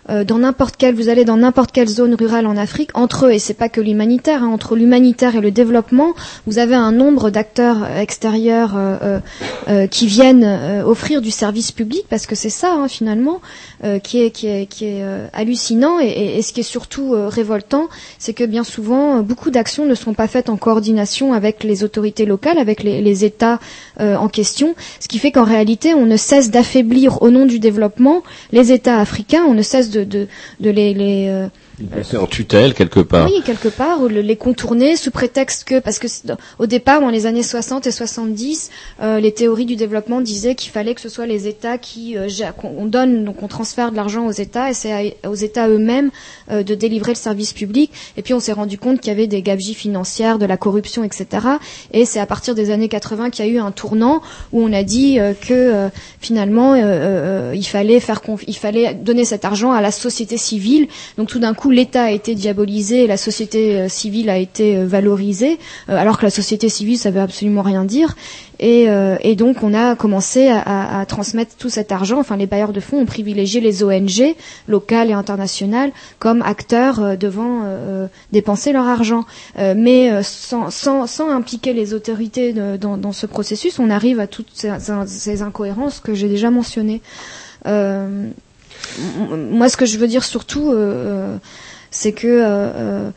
dans n'importe quelle, vous allez dans n'importe quelle zone rurale en Afrique, entre eux, et c'est pas que l'humanitaire, hein, entre l'humanitaire et le développement, vous avez un nombre d'acteurs extérieurs qui viennent offrir du service public, parce que c'est ça hein, finalement, qui est qui est qui est hallucinant, et, ce qui est surtout révoltant, c'est que bien souvent, beaucoup d'actions ne sont pas faites en coordination avec les autorités locales, avec les, États en question, ce qui fait réalité, on ne cesse d'affaiblir au nom du développement les États africains, on ne cesse de, les, les, en tutelle quelque part. Oui, quelque part, ou le- les contourner sous prétexte que, parce que au départ, dans les années 60 et 70, euh, les théories du développement disaient qu'il fallait que ce soit les États qui, euh, on donne, donc on transfère de l'argent aux États, et c'est aux États eux-mêmes euh, de délivrer le service public. Et puis on s'est rendu compte qu'il y avait des gabegies financières, de la corruption, etc. Et c'est à partir des années 80 qu'il y a eu un tournant où on a dit euh, que euh, finalement euh, il fallait faire, il fallait donner cet argent à la société civile. Donc tout d'un coup, l'État a été diabolisé la société euh, civile a été euh, valorisée, euh, alors que la société civile, ça veut absolument rien dire. Et, donc on a commencé à, transmettre tout cet argent. Enfin, les bailleurs de fonds ont privilégié les ONG locales et internationales comme acteurs devant dépenser leur argent. Mais sans, impliquer les autorités dans, ce processus, on arrive à toutes ces incohérences que j'ai déjà mentionnées. Moi, ce que je veux dire surtout, euh, euh, c'est que euh,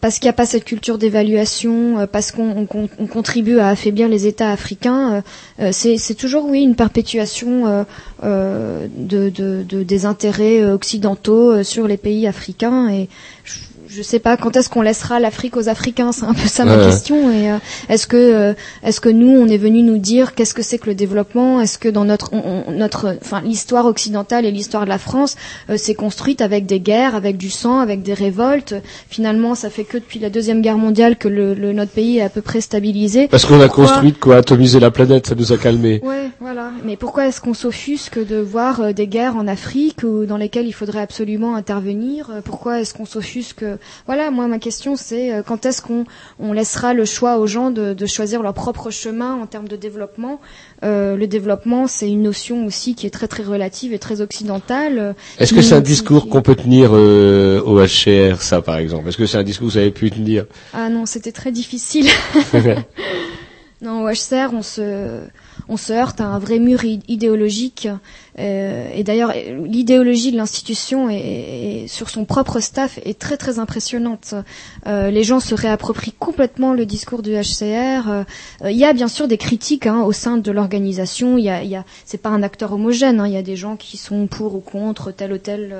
parce qu'il n'y a pas cette culture d'évaluation, parce qu'on on on contribue à affaiblir les États africains, euh, c'est toujours oui une perpétuation euh, de, de- de- des intérêts occidentaux sur les pays africains. Et je, je sais pas quand est-ce qu'on laissera l'Afrique aux Africains, c'est un peu ça ma question. Et euh, est-ce que euh, est-ce que nous on est venu nous dire qu'est-ce que c'est que le développement? Est-ce que dans notre on- on- notre enfin l'histoire occidentale et l'histoire de la France euh, s'est construite avec des guerres, avec du sang, avec des révoltes? Finalement, ça fait que depuis la deuxième guerre mondiale que le, le- notre pays est à peu près stabilisé. Parce qu'on a Pourquoi construit quoi atomiser la planète, ça nous a calmés. Ouais, voilà. Mais pourquoi est-ce qu'on s'offusque de voir des guerres en Afrique ou dans lesquelles il faudrait absolument intervenir? Pourquoi est-ce qu'on s'offusque Voilà, moi ma question c'est euh, quand est-ce qu'on on laissera le choix aux gens de, de choisir leur propre chemin en termes de développement? Euh, Le développement, c'est une notion aussi qui est très très relative et très occidentale. Est-ce que c'est un discours qu'on peut tenir euh, au HCR, ça par exemple? Est-ce que c'est un discours que vous avez pu tenir? Ah non, c'était très difficile. Non, au HCR, on se, on se heurte à un vrai mur idéologique. euh, et d'ailleurs, l'idéologie de l'institution est- sur son propre staff est très très impressionnante. Euh, les gens se réapproprient complètement le discours du HCR. Euh, Il y a bien sûr des critiques hein, au sein de l'organisation. Il y a, c'est pas un acteur homogène. hein. Il y a des gens qui sont pour ou contre telle ou telle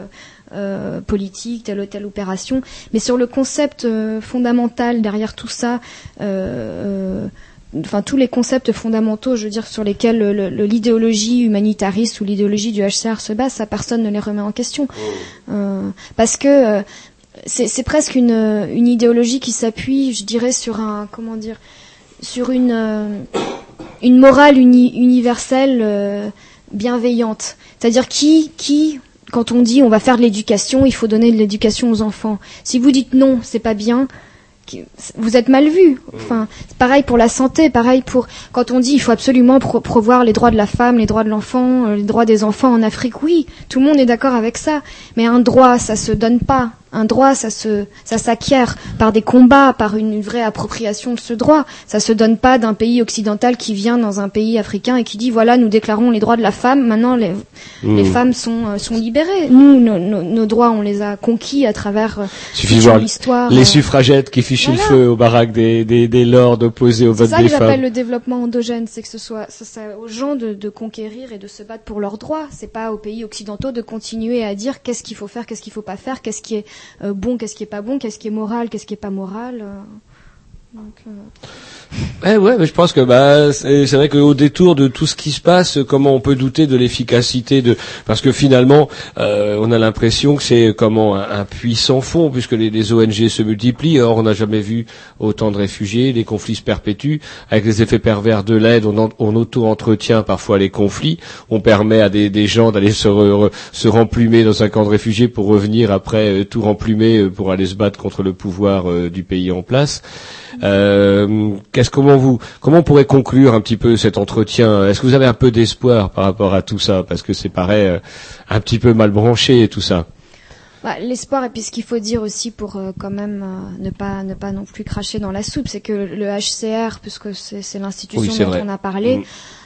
politique, telle ou telle opération. Mais sur le concept fondamental derrière tout ça. Enfin tous les concepts fondamentaux, je veux dire, sur lesquels le- le- l'idéologie humanitariste ou l'idéologie du HCR se base, ça personne ne les remet en question. Euh, parce que euh, c'est presque une, une idéologie qui s'appuie, je dirais, sur un comment dire, sur une euh, une morale uni- universelle euh, bienveillante. C'est-à-dire qui qui quand on dit on va faire de l'éducation, il faut donner de l'éducation aux enfants. Si vous dites non, c'est pas bien, vous êtes mal vu. Enfin, c'est pareil pour la santé, pareil pour quand on dit il faut absolument pro- promouvoir les droits de la femme, les droits de l'enfant, euh, les droits des enfants en Afrique. Oui, tout le monde est d'accord avec ça, mais un droit, ça se donne pas. Un droit, ça se, ça s'acquiert par des combats, par une, une vraie appropriation de ce droit. Ça se donne pas d'un pays occidental qui vient dans un pays africain et qui dit voilà, nous déclarons les droits de la femme. Maintenant, les, Mmh. les femmes sont, euh, sont libérées. Nous, nos, droits, on les a conquis à travers euh, l'histoire. les euh, suffragettes qui fichaient voilà. le feu aux baraques des, des, des lords opposés au C'est vote ça des que j'appelle femmes. le développement endogène, c'est que ce soit ça, ça- aux gens de, de conquérir et de se battre pour leurs droits. C'est pas aux pays occidentaux de continuer à dire qu'est-ce qu'il faut faire, qu'est-ce qu'il faut pas faire, qu'est-ce qui est bon, qu'est-ce qui est pas bon, qu'est-ce qui est moral, qu'est-ce qui est pas moral. Donc, euh, Eh ouais, mais je pense que bah c'est vrai qu'au détour de tout ce qui se passe, comment on peut douter de l'efficacité de parce que finalement euh, on a l'impression que c'est comment un, puits sans fond puisque les, ONG se multiplient. Or on n'a jamais vu autant de réfugiés, les conflits se perpétuent avec les effets pervers de l'aide. On, en- on auto-entretient parfois les conflits. On permet à des, gens d'aller se, re- re- se remplumer dans un camp de réfugiés pour revenir après euh, tout remplumer euh, pour aller se battre contre le pouvoir du pays en place. Euh, qu'est-ce comment vous comment on pourrait conclure un petit peu cet entretien? Est-ce que vous avez un peu d'espoir par rapport à tout ça? Parce que c'est paraît euh, un petit peu mal branché tout ça. bah, L'espoir et puis ce qu'il faut dire aussi pour euh, quand même euh, ne pas ne pas non plus cracher dans la soupe, c'est que le HCR, puisque c'est c'est l'institution Oui, dont vrai. on a parlé, Mm.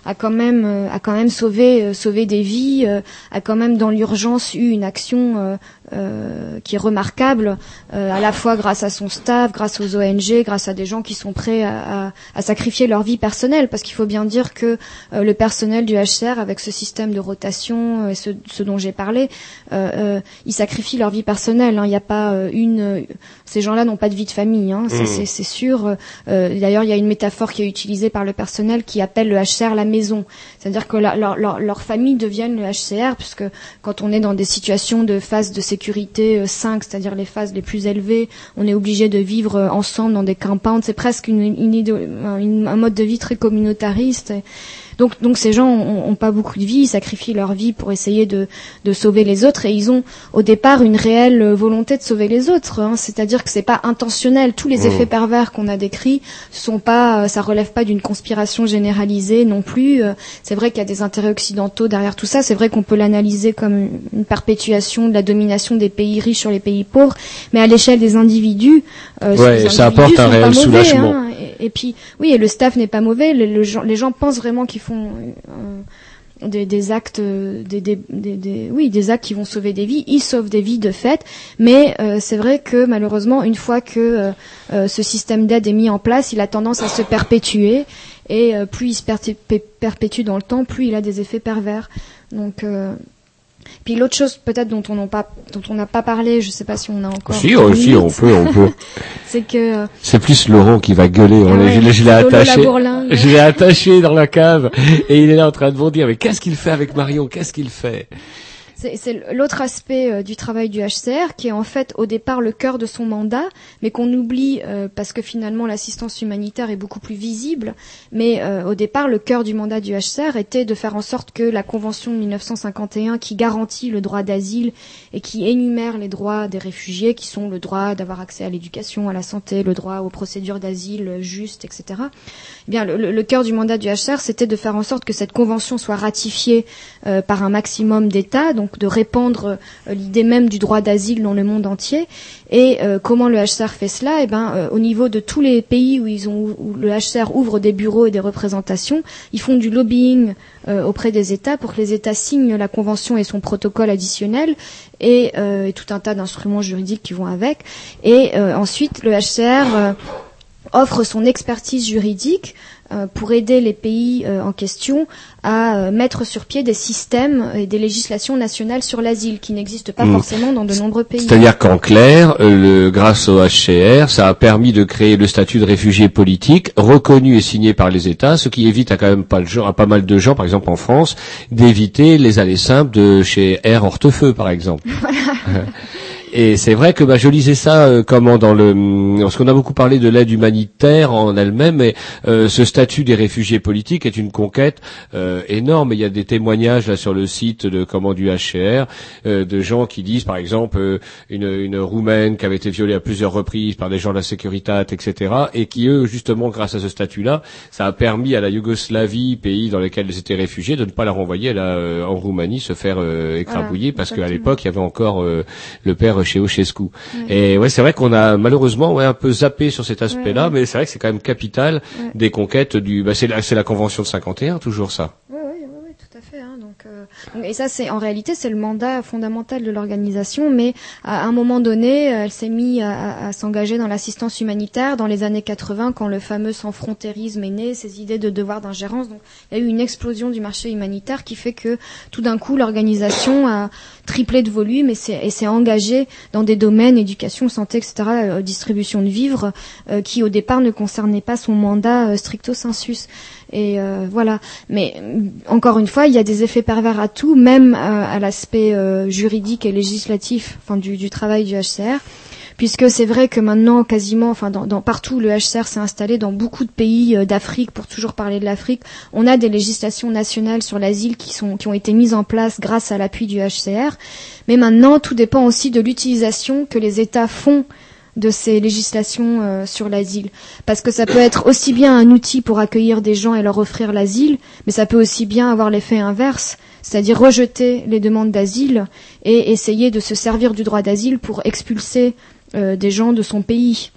a quand même euh, a quand même sauvé sauvé des vies, a quand même dans l'urgence eu une action euh, qui est remarquable, euh, à la fois grâce à son staff, grâce aux ONG, grâce à des gens qui sont prêts à, à- à sacrifier leur vie personnelle, parce qu'il faut bien dire que euh, le personnel du HCR, avec ce système de rotation euh, et ce, ce dont j'ai parlé, euh, euh, ils sacrifient leur vie personnelle. hein. Il n'y a pas une, euh, ces gens-là n'ont pas de vie de famille, hein. Ça, Mmh. c'est c'est sûr. Euh, D'ailleurs, il y a une métaphore qui est utilisée par le personnel qui appelle le HCR la maison, c'est-à-dire que la- leur, leur, leur famille deviennent le HCR, puisque quand on est dans des situations de phase de sécurité euh, 5, c'est-à-dire les phases les plus élevées, on est obligé de vivre euh, ensemble dans des compounds. C'est presque une, une une- un mode de vie très communautariste. Donc, donc ces gens ont, ont pas beaucoup de vie, ils sacrifient leur vie pour essayer de, de sauver les autres, et ils ont au départ une réelle volonté de sauver les autres. hein. C'est-à-dire que c'est pas intentionnel. Tous les Mmh. effets pervers qu'on a décrits sont pas, euh, ça relève pas d'une conspiration généralisée non plus. Euh, C'est vrai qu'il y a des intérêts occidentaux derrière tout ça. C'est vrai qu'on peut l'analyser comme une- perpétuation de la domination des pays riches sur les pays pauvres, mais à l'échelle des individus, euh, Ouais, ça apporte un réel mauvais, soulagement. hein. Et, puis, oui, et le staff n'est pas mauvais. Les gens pensent vraiment qu'ils font euh, des, actes, euh, des, des, des- oui, des actes qui vont sauver des vies. Ils sauvent des vies de fait, mais euh, c'est vrai que malheureusement, une fois que euh, euh, ce système d'aide est mis en place, il a tendance à se perpétuer. Et plus il se perpé- perpétue dans le temps, plus il a des effets pervers. Donc, puis l'autre chose peut-être dont on n'a pas, dont on n'a pas parlé, je sais pas si on a encore. Si, oh, si, on peut, on peut. c'est que euh, C'est plus Laurent qui va gueuler. On Ah ouais, je l'ai- attaché. Je l'ai attaché dans la cave et il est là en train de bondir. Mais qu'est-ce qu'il fait avec Marion? Qu'est-ce qu'il fait? C'est l'autre aspect euh, du travail du HCR qui est en fait au départ le cœur de son mandat, mais qu'on oublie euh, parce que finalement l'assistance humanitaire est beaucoup plus visible. Mais euh, au départ, le cœur du mandat du HCR était de faire en sorte que la Convention de 1951, qui garantit le droit d'asile et qui énumère les droits des réfugiés, qui sont le droit d'avoir accès à l'éducation, à la santé, le droit aux procédures d'asile euh, justes, etc. Eh bien, le, le- cœur du mandat du HCR, c'était de faire en sorte que cette convention soit ratifiée euh, par un maximum d'États, de répandre euh, l'idée même du droit d'asile dans le monde entier. Et euh, comment le HCR fait cela? Eh ben, euh, au niveau de tous les pays où ils ont où le HCR ouvre des bureaux et des représentations, ils font du lobbying auprès des États pour que les États signent la convention et son protocole additionnel et, tout un tas d'instruments juridiques qui vont avec. Et ensuite, le HCR offre son expertise juridique pour aider les pays euh, en question à euh, mettre sur pied des systèmes et des législations nationales sur l'asile qui n'existent pas Mm. forcément dans de nombreux pays. C'est-à-dire qu'en clair, euh, le, grâce au HCR, ça a permis de créer le statut de réfugié politique reconnu et signé par les États, ce qui évite à quand même pas, le genre, à pas mal de gens, par exemple en France, d'éviter les allées simples de chez Air Hortefeux, par exemple. Et c'est vrai que bah, je lisais ça euh, comment dans le hum, parce qu'on a beaucoup parlé de l'aide humanitaire en elle-même, mais euh, ce statut des réfugiés politiques est une conquête euh, énorme. Il y a des témoignages là sur le site de comment du HCR euh, de gens qui disent par exemple euh, une, une roumaine qui avait été violée à plusieurs reprises par des gens de la Securitat, etc. Et qui eux justement grâce à ce statut-là, ça a permis à la Yougoslavie, pays dans lequel ils étaient réfugiés, de ne pas la renvoyer là euh, en Roumanie se faire euh, écrabouiller parce qu'à l'époque il y avait encore euh, le père chez Ceausescu. Ouais. Et ouais, c'est vrai qu'on a malheureusement ouais, un peu zappé sur cet aspect-là, Ouais, mais c'est vrai que c'est quand même capital des conquêtes du. Bah, c'est la, c'est la convention de 51, toujours ça. Oui, oui, oui, oui, tout à fait. hein. Donc, euh, donc- et ça, c'est en réalité, c'est le mandat fondamental de l'organisation. Mais à un moment donné, euh, elle s'est mise à, s'engager dans l'assistance humanitaire dans les années 80, quand le fameux sans-frontérisme est né, ces idées de devoir d'ingérence. Donc, il y a eu une explosion du marché humanitaire qui fait que tout d'un coup, l'organisation a triplé de volume et s'est et s'est engagée dans des domaines éducation, santé, etc., euh, distribution de vivres, euh, qui au départ ne concernaient pas son mandat euh, stricto sensus. Et euh, voilà. Mais mm, encore une fois, il y a des effets pervers à tout, même euh, à l'aspect euh, juridique et législatif, enfin du, travail du HCR. Puisque c'est vrai que maintenant, quasiment, enfin dans, partout, le HCR s'est installé dans beaucoup de pays euh, d'Afrique. Pour toujours parler de l'Afrique, on a des législations nationales sur l'asile qui sont qui ont été mises en place grâce à l'appui du HCR. Mais maintenant, tout dépend aussi de l'utilisation que les États font de ces législations euh, sur l'asile. Parce que ça peut être aussi bien un outil pour accueillir des gens et leur offrir l'asile, mais ça peut aussi bien avoir l'effet inverse, c'est-à-dire rejeter les demandes d'asile et essayer de se servir du droit d'asile pour expulser euh, des gens de son pays.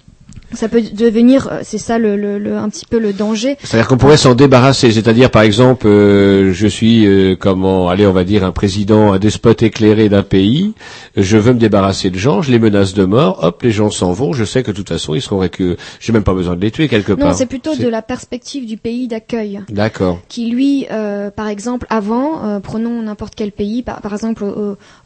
Ça peut devenir, euh, c'est ça le, le, le- un petit peu le danger. C'est-à-dire qu'on pourrait s'en débarrasser. C'est-à-dire, par exemple, euh, je suis, euh, comment, allez, on va dire, un président, un despote éclairé d'un pays. Je veux me débarrasser de gens, je les menace de mort. Hop, les gens s'en vont. Je sais que de toute façon, ils seront récu... J'ai même pas besoin de les tuer quelque part. Non, c'est plutôt de la perspective du pays d'accueil. D'accord. qui lui, euh, par exemple, avant, prenons n'importe quel pays, par, par exemple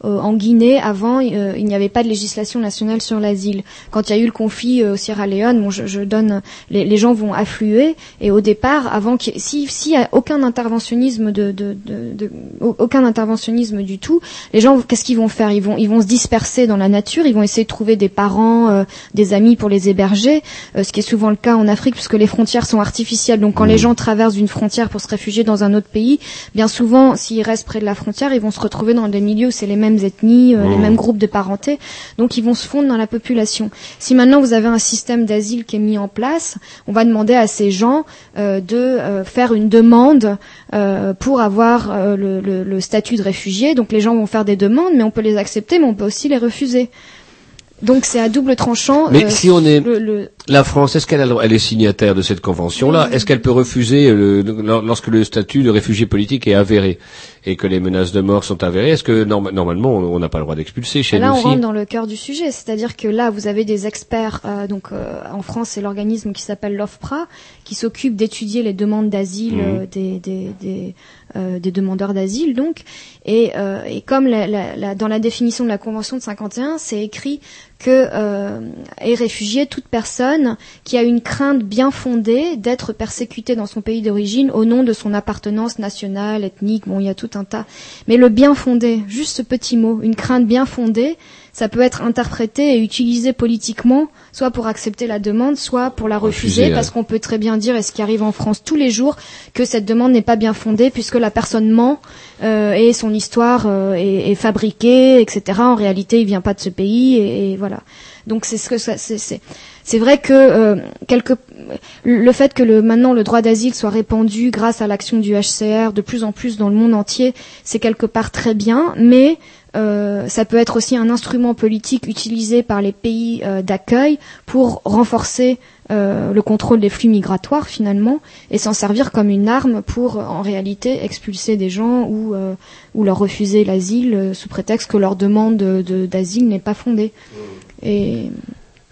en Guinée, avant, il n'y avait pas de législation nationale sur l'asile. Quand il y a eu le conflit au Sierra Leone, bon, je, je donne, les, les gens vont affluer, et au départ, avant, ait- si s'il y a aucun interventionnisme de, de, de, de- au- aucun interventionnisme du tout, les gens, qu'est-ce qu'ils vont faire? Ils vont, ils vont se disperser dans la nature, ils vont essayer de trouver des parents, euh, des amis pour les héberger, euh, ce qui est souvent le cas en Afrique puisque les frontières sont artificielles. Donc quand les gens traversent une frontière pour se réfugier dans un autre pays, bien souvent, s'ils restent près de la frontière, ils vont se retrouver dans des milieux où c'est les mêmes ethnies, euh, les Mhm. mêmes groupes de parenté, donc ils vont se fondre dans la population. Si maintenant vous avez un système d'asile qui est mis en place, on va demander à ces gens euh, de euh, faire une demande euh, pour avoir le statut de réfugié. Donc les gens vont faire des demandes, mais on peut les accepter, mais on peut aussi les refuser. Donc c'est à double tranchant. Mais euh, si on est le- le- la France, est-ce qu'elle a le droit- elle est signataire de cette convention-là Est-ce qu'elle peut refuser euh, le- lorsque le statut de réfugié politique est avéré et que les menaces de mort sont avérées Est-ce que norma- normalement on on n'a pas le droit d'expulser chez Là, nous on aussi rentre dans le cœur du sujet, c'est-à-dire que là, vous avez des experts. euh, donc, euh, en France, c'est l'organisme qui s'appelle l'OFPRA, qui s'occupe d'étudier les demandes d'asile Mhm. des, des, des, des demandeurs d'asile. Donc, et, euh, et comme la, la- dans la définition de la Convention de 51, c'est écrit que euh, est réfugié toute personne qui a une crainte bien fondée d'être persécutée dans son pays d'origine au nom de son appartenance nationale, ethnique. Bon, il y a tout un tas. Mais le bien fondé, juste ce petit mot, une crainte bien fondée, ça peut être interprété et utilisé politiquement, soit pour accepter la demande, soit pour la refuser, Refuser, parce ouais. qu'on peut très bien dire, et ce qui arrive en France tous les jours, que cette demande n'est pas bien fondée, puisque la personne ment euh, et son histoire euh, est, est fabriquée, etc. En réalité, il vient pas de ce pays, et, et voilà. Donc c'est ce que ça, c'est, c'est, c'est vrai que euh, quelque, le fait que le, maintenant le droit d'asile soit répandu grâce à l'action du HCR de plus en plus dans le monde entier, c'est quelque part très bien, mais euh, ça peut être aussi un instrument politique utilisé par les pays euh, d'accueil pour renforcer euh, le contrôle des flux migratoires finalement et s'en servir comme une arme pour en réalité expulser des gens ou, leur refuser l'asile sous prétexte que leur demande de- de- d'asile n'est pas fondée.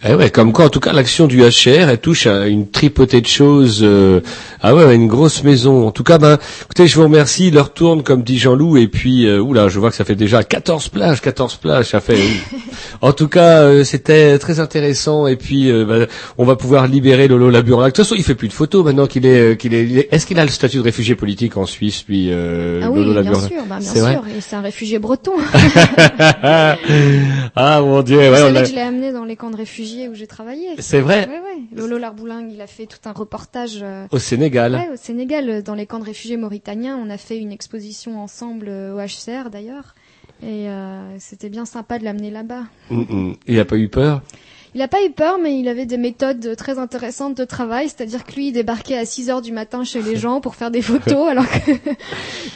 Eh ouais, comme quoi, en tout cas, l'action du HR, elle touche à une tripotée de choses. euh, ah ouais, une grosse maison. En tout cas, ben, écoutez, je vous remercie. L'heure tourne, comme dit Jean-Loup, et puis, euh, oula, je vois que ça fait déjà 14 plages, 14 plages, ça fait. en tout cas, euh, c'était très intéressant, et puis, euh, ben, on va pouvoir libérer Lolo Laburac. De toute façon, il fait plus de photos maintenant qu'il est, euh, qu'il est. Est-ce qu'il a le statut de réfugié politique en Suisse, lui, euh, ah oui, Lolo bien sûr, bah, bien vrai sûr, et c'est un réfugié breton. ah mon Dieu, Vous ouais, on savez que je l'ai amené dans les camps de réfugiés où j'ai travaillé. C'est vrai Ouais, ouais. Lolo Larbouling, il a fait tout un reportage. euh, Au Sénégal. Ouais, au Sénégal, euh, dans les camps de réfugiés mauritaniens. On a fait une exposition ensemble euh, au HCR d'ailleurs. Et euh, c'était bien sympa de l'amener là-bas. Mm, mm. Il a pas eu peur? Il n'a pas eu peur, mais il avait des méthodes très intéressantes de travail. C'est-à-dire que lui, il débarquait à 6 heures du matin chez les gens pour faire des photos, alors que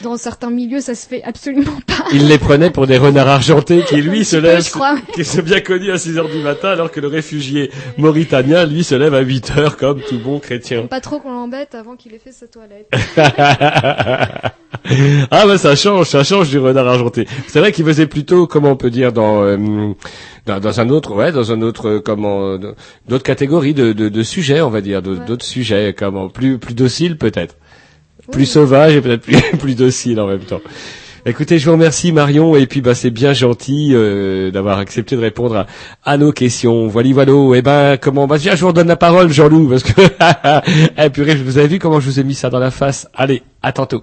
dans certains milieux, ça se fait absolument pas. Il les prenait pour des renards argentés qui, lui, se lèvent, qui sont bien connus à 6 heures du matin, alors que le réfugié mauritanien, lui, se lève à 8 heures comme tout bon chrétien. Pas trop qu'on l'embête avant qu'il ait fait sa toilette. ah bah ça change, ça change du renard argenté. C'est vrai qu'il faisait plutôt, comment on peut dire, dans, euh, dans, dans un autre, ouais, dans un autre, euh, comment, euh, d'autres catégories de, de, de sujets, on va dire, d'autres sujets, comment, plus, plus dociles peut-être, plus sauvages et peut-être plus, plus dociles en même temps. Écoutez, je vous remercie Marion et puis bah c'est bien gentil euh, d'avoir accepté de répondre à, à nos questions. Voilà, voilà. Et ben comment bah tiens, je vous redonne la parole Jean-Loup parce que eh purée, vous avez vu comment je vous ai mis ça dans la face. Allez, à tantôt.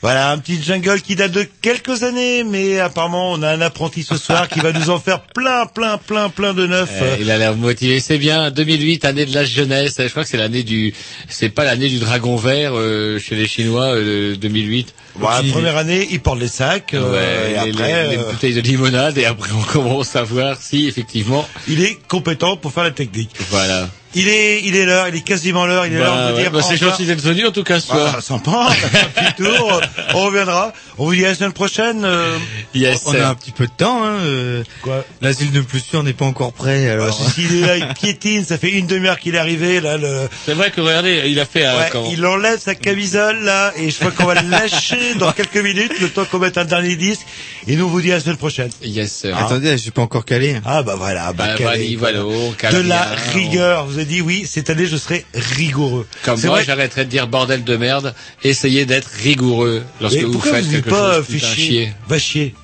Voilà, un petit jungle qui date de quelques années, mais apparemment on a un apprenti ce soir qui va nous en faire plein, plein, plein, plein de neuf. Euh, il a l'air motivé, c'est bien. 2008, année de la jeunesse. Je crois que c'est l'année du, c'est pas l'année du dragon vert euh, chez les Chinois, euh, 2008. Bon, la première année, il porte les sacs, euh, Ouais, et les, après, les- les euh, bouteilles de limonade, et après on commence à voir si effectivement. il est compétent pour faire la technique. Voilà. Il est, il est l'heure, il est quasiment l'heure, il est l'heure Bah, de ouais, dire. bah, c'est gentil d'être venu en tout cas ce soir. Bah, sympa, on a fait un petit tour, euh, on reviendra. On vous dit à la semaine prochaine. euh, Yes. On a un petit peu de temps, hein. euh, Quoi? L'asile de plus sûr n'est pas encore prêt, alors. Bah, si, il est là, il piétine, ça fait une demi-heure qu'il est arrivé, là, le, C'est vrai que regardez, il a fait un. Ouais, comment- il enlève sa camisole là et je crois qu'on va le lâcher dans quelques minutes, le temps qu'on mette un dernier disque et nous on vous dit à la semaine prochaine. Yes. sir. Attendez, j'ai pas encore calé. Ah bah voilà, bah, Bah, calé, voilà, voilà. de la rigueur. Je vous ai dit oui, cette année je serai rigoureux. Comme C'est moi, j'arrêterai de dire bordel de merde. Essayez d'être rigoureux lorsque Mais vous faites vous quelque pas chose. va chier.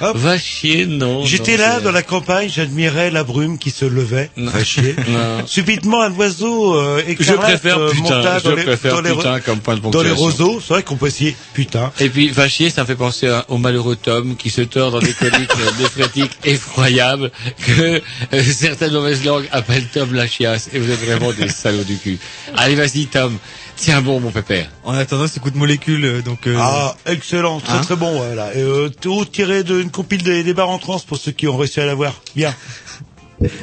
Hop. Va chier, non. J'étais là dans la campagne, j'admirais la brume qui se levait. Va chier. Non. Subitement un oiseau euh, Je préfère euh, putain. Je dans les, préfère dans les, putain comme point de dans les roseaux. C'est vrai qu'on peut essayer putain. Et puis, va chier, ça me fait penser à- au malheureux Tom qui se tord dans des coliques néphrétiques effroyables que euh, certaines mauvaises langues appellent Tom la chiasse. Et vous êtes vraiment des salauds du cul. Allez, vas-y, Tom. Tiens bon, mon pépère. En attendant, c'est coup de molécule, euh, donc. euh, Ah, excellent, très Hein très bon, voilà. Et, euh, tout tiré d'une compile des, des bars en trans pour ceux qui ont réussi à l'avoir. Bien.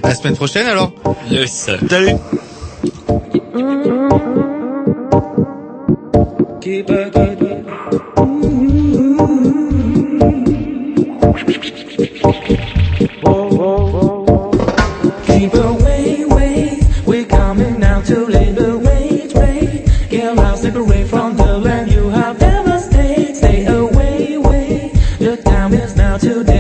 La semaine prochaine, alors Yes. Salut. today.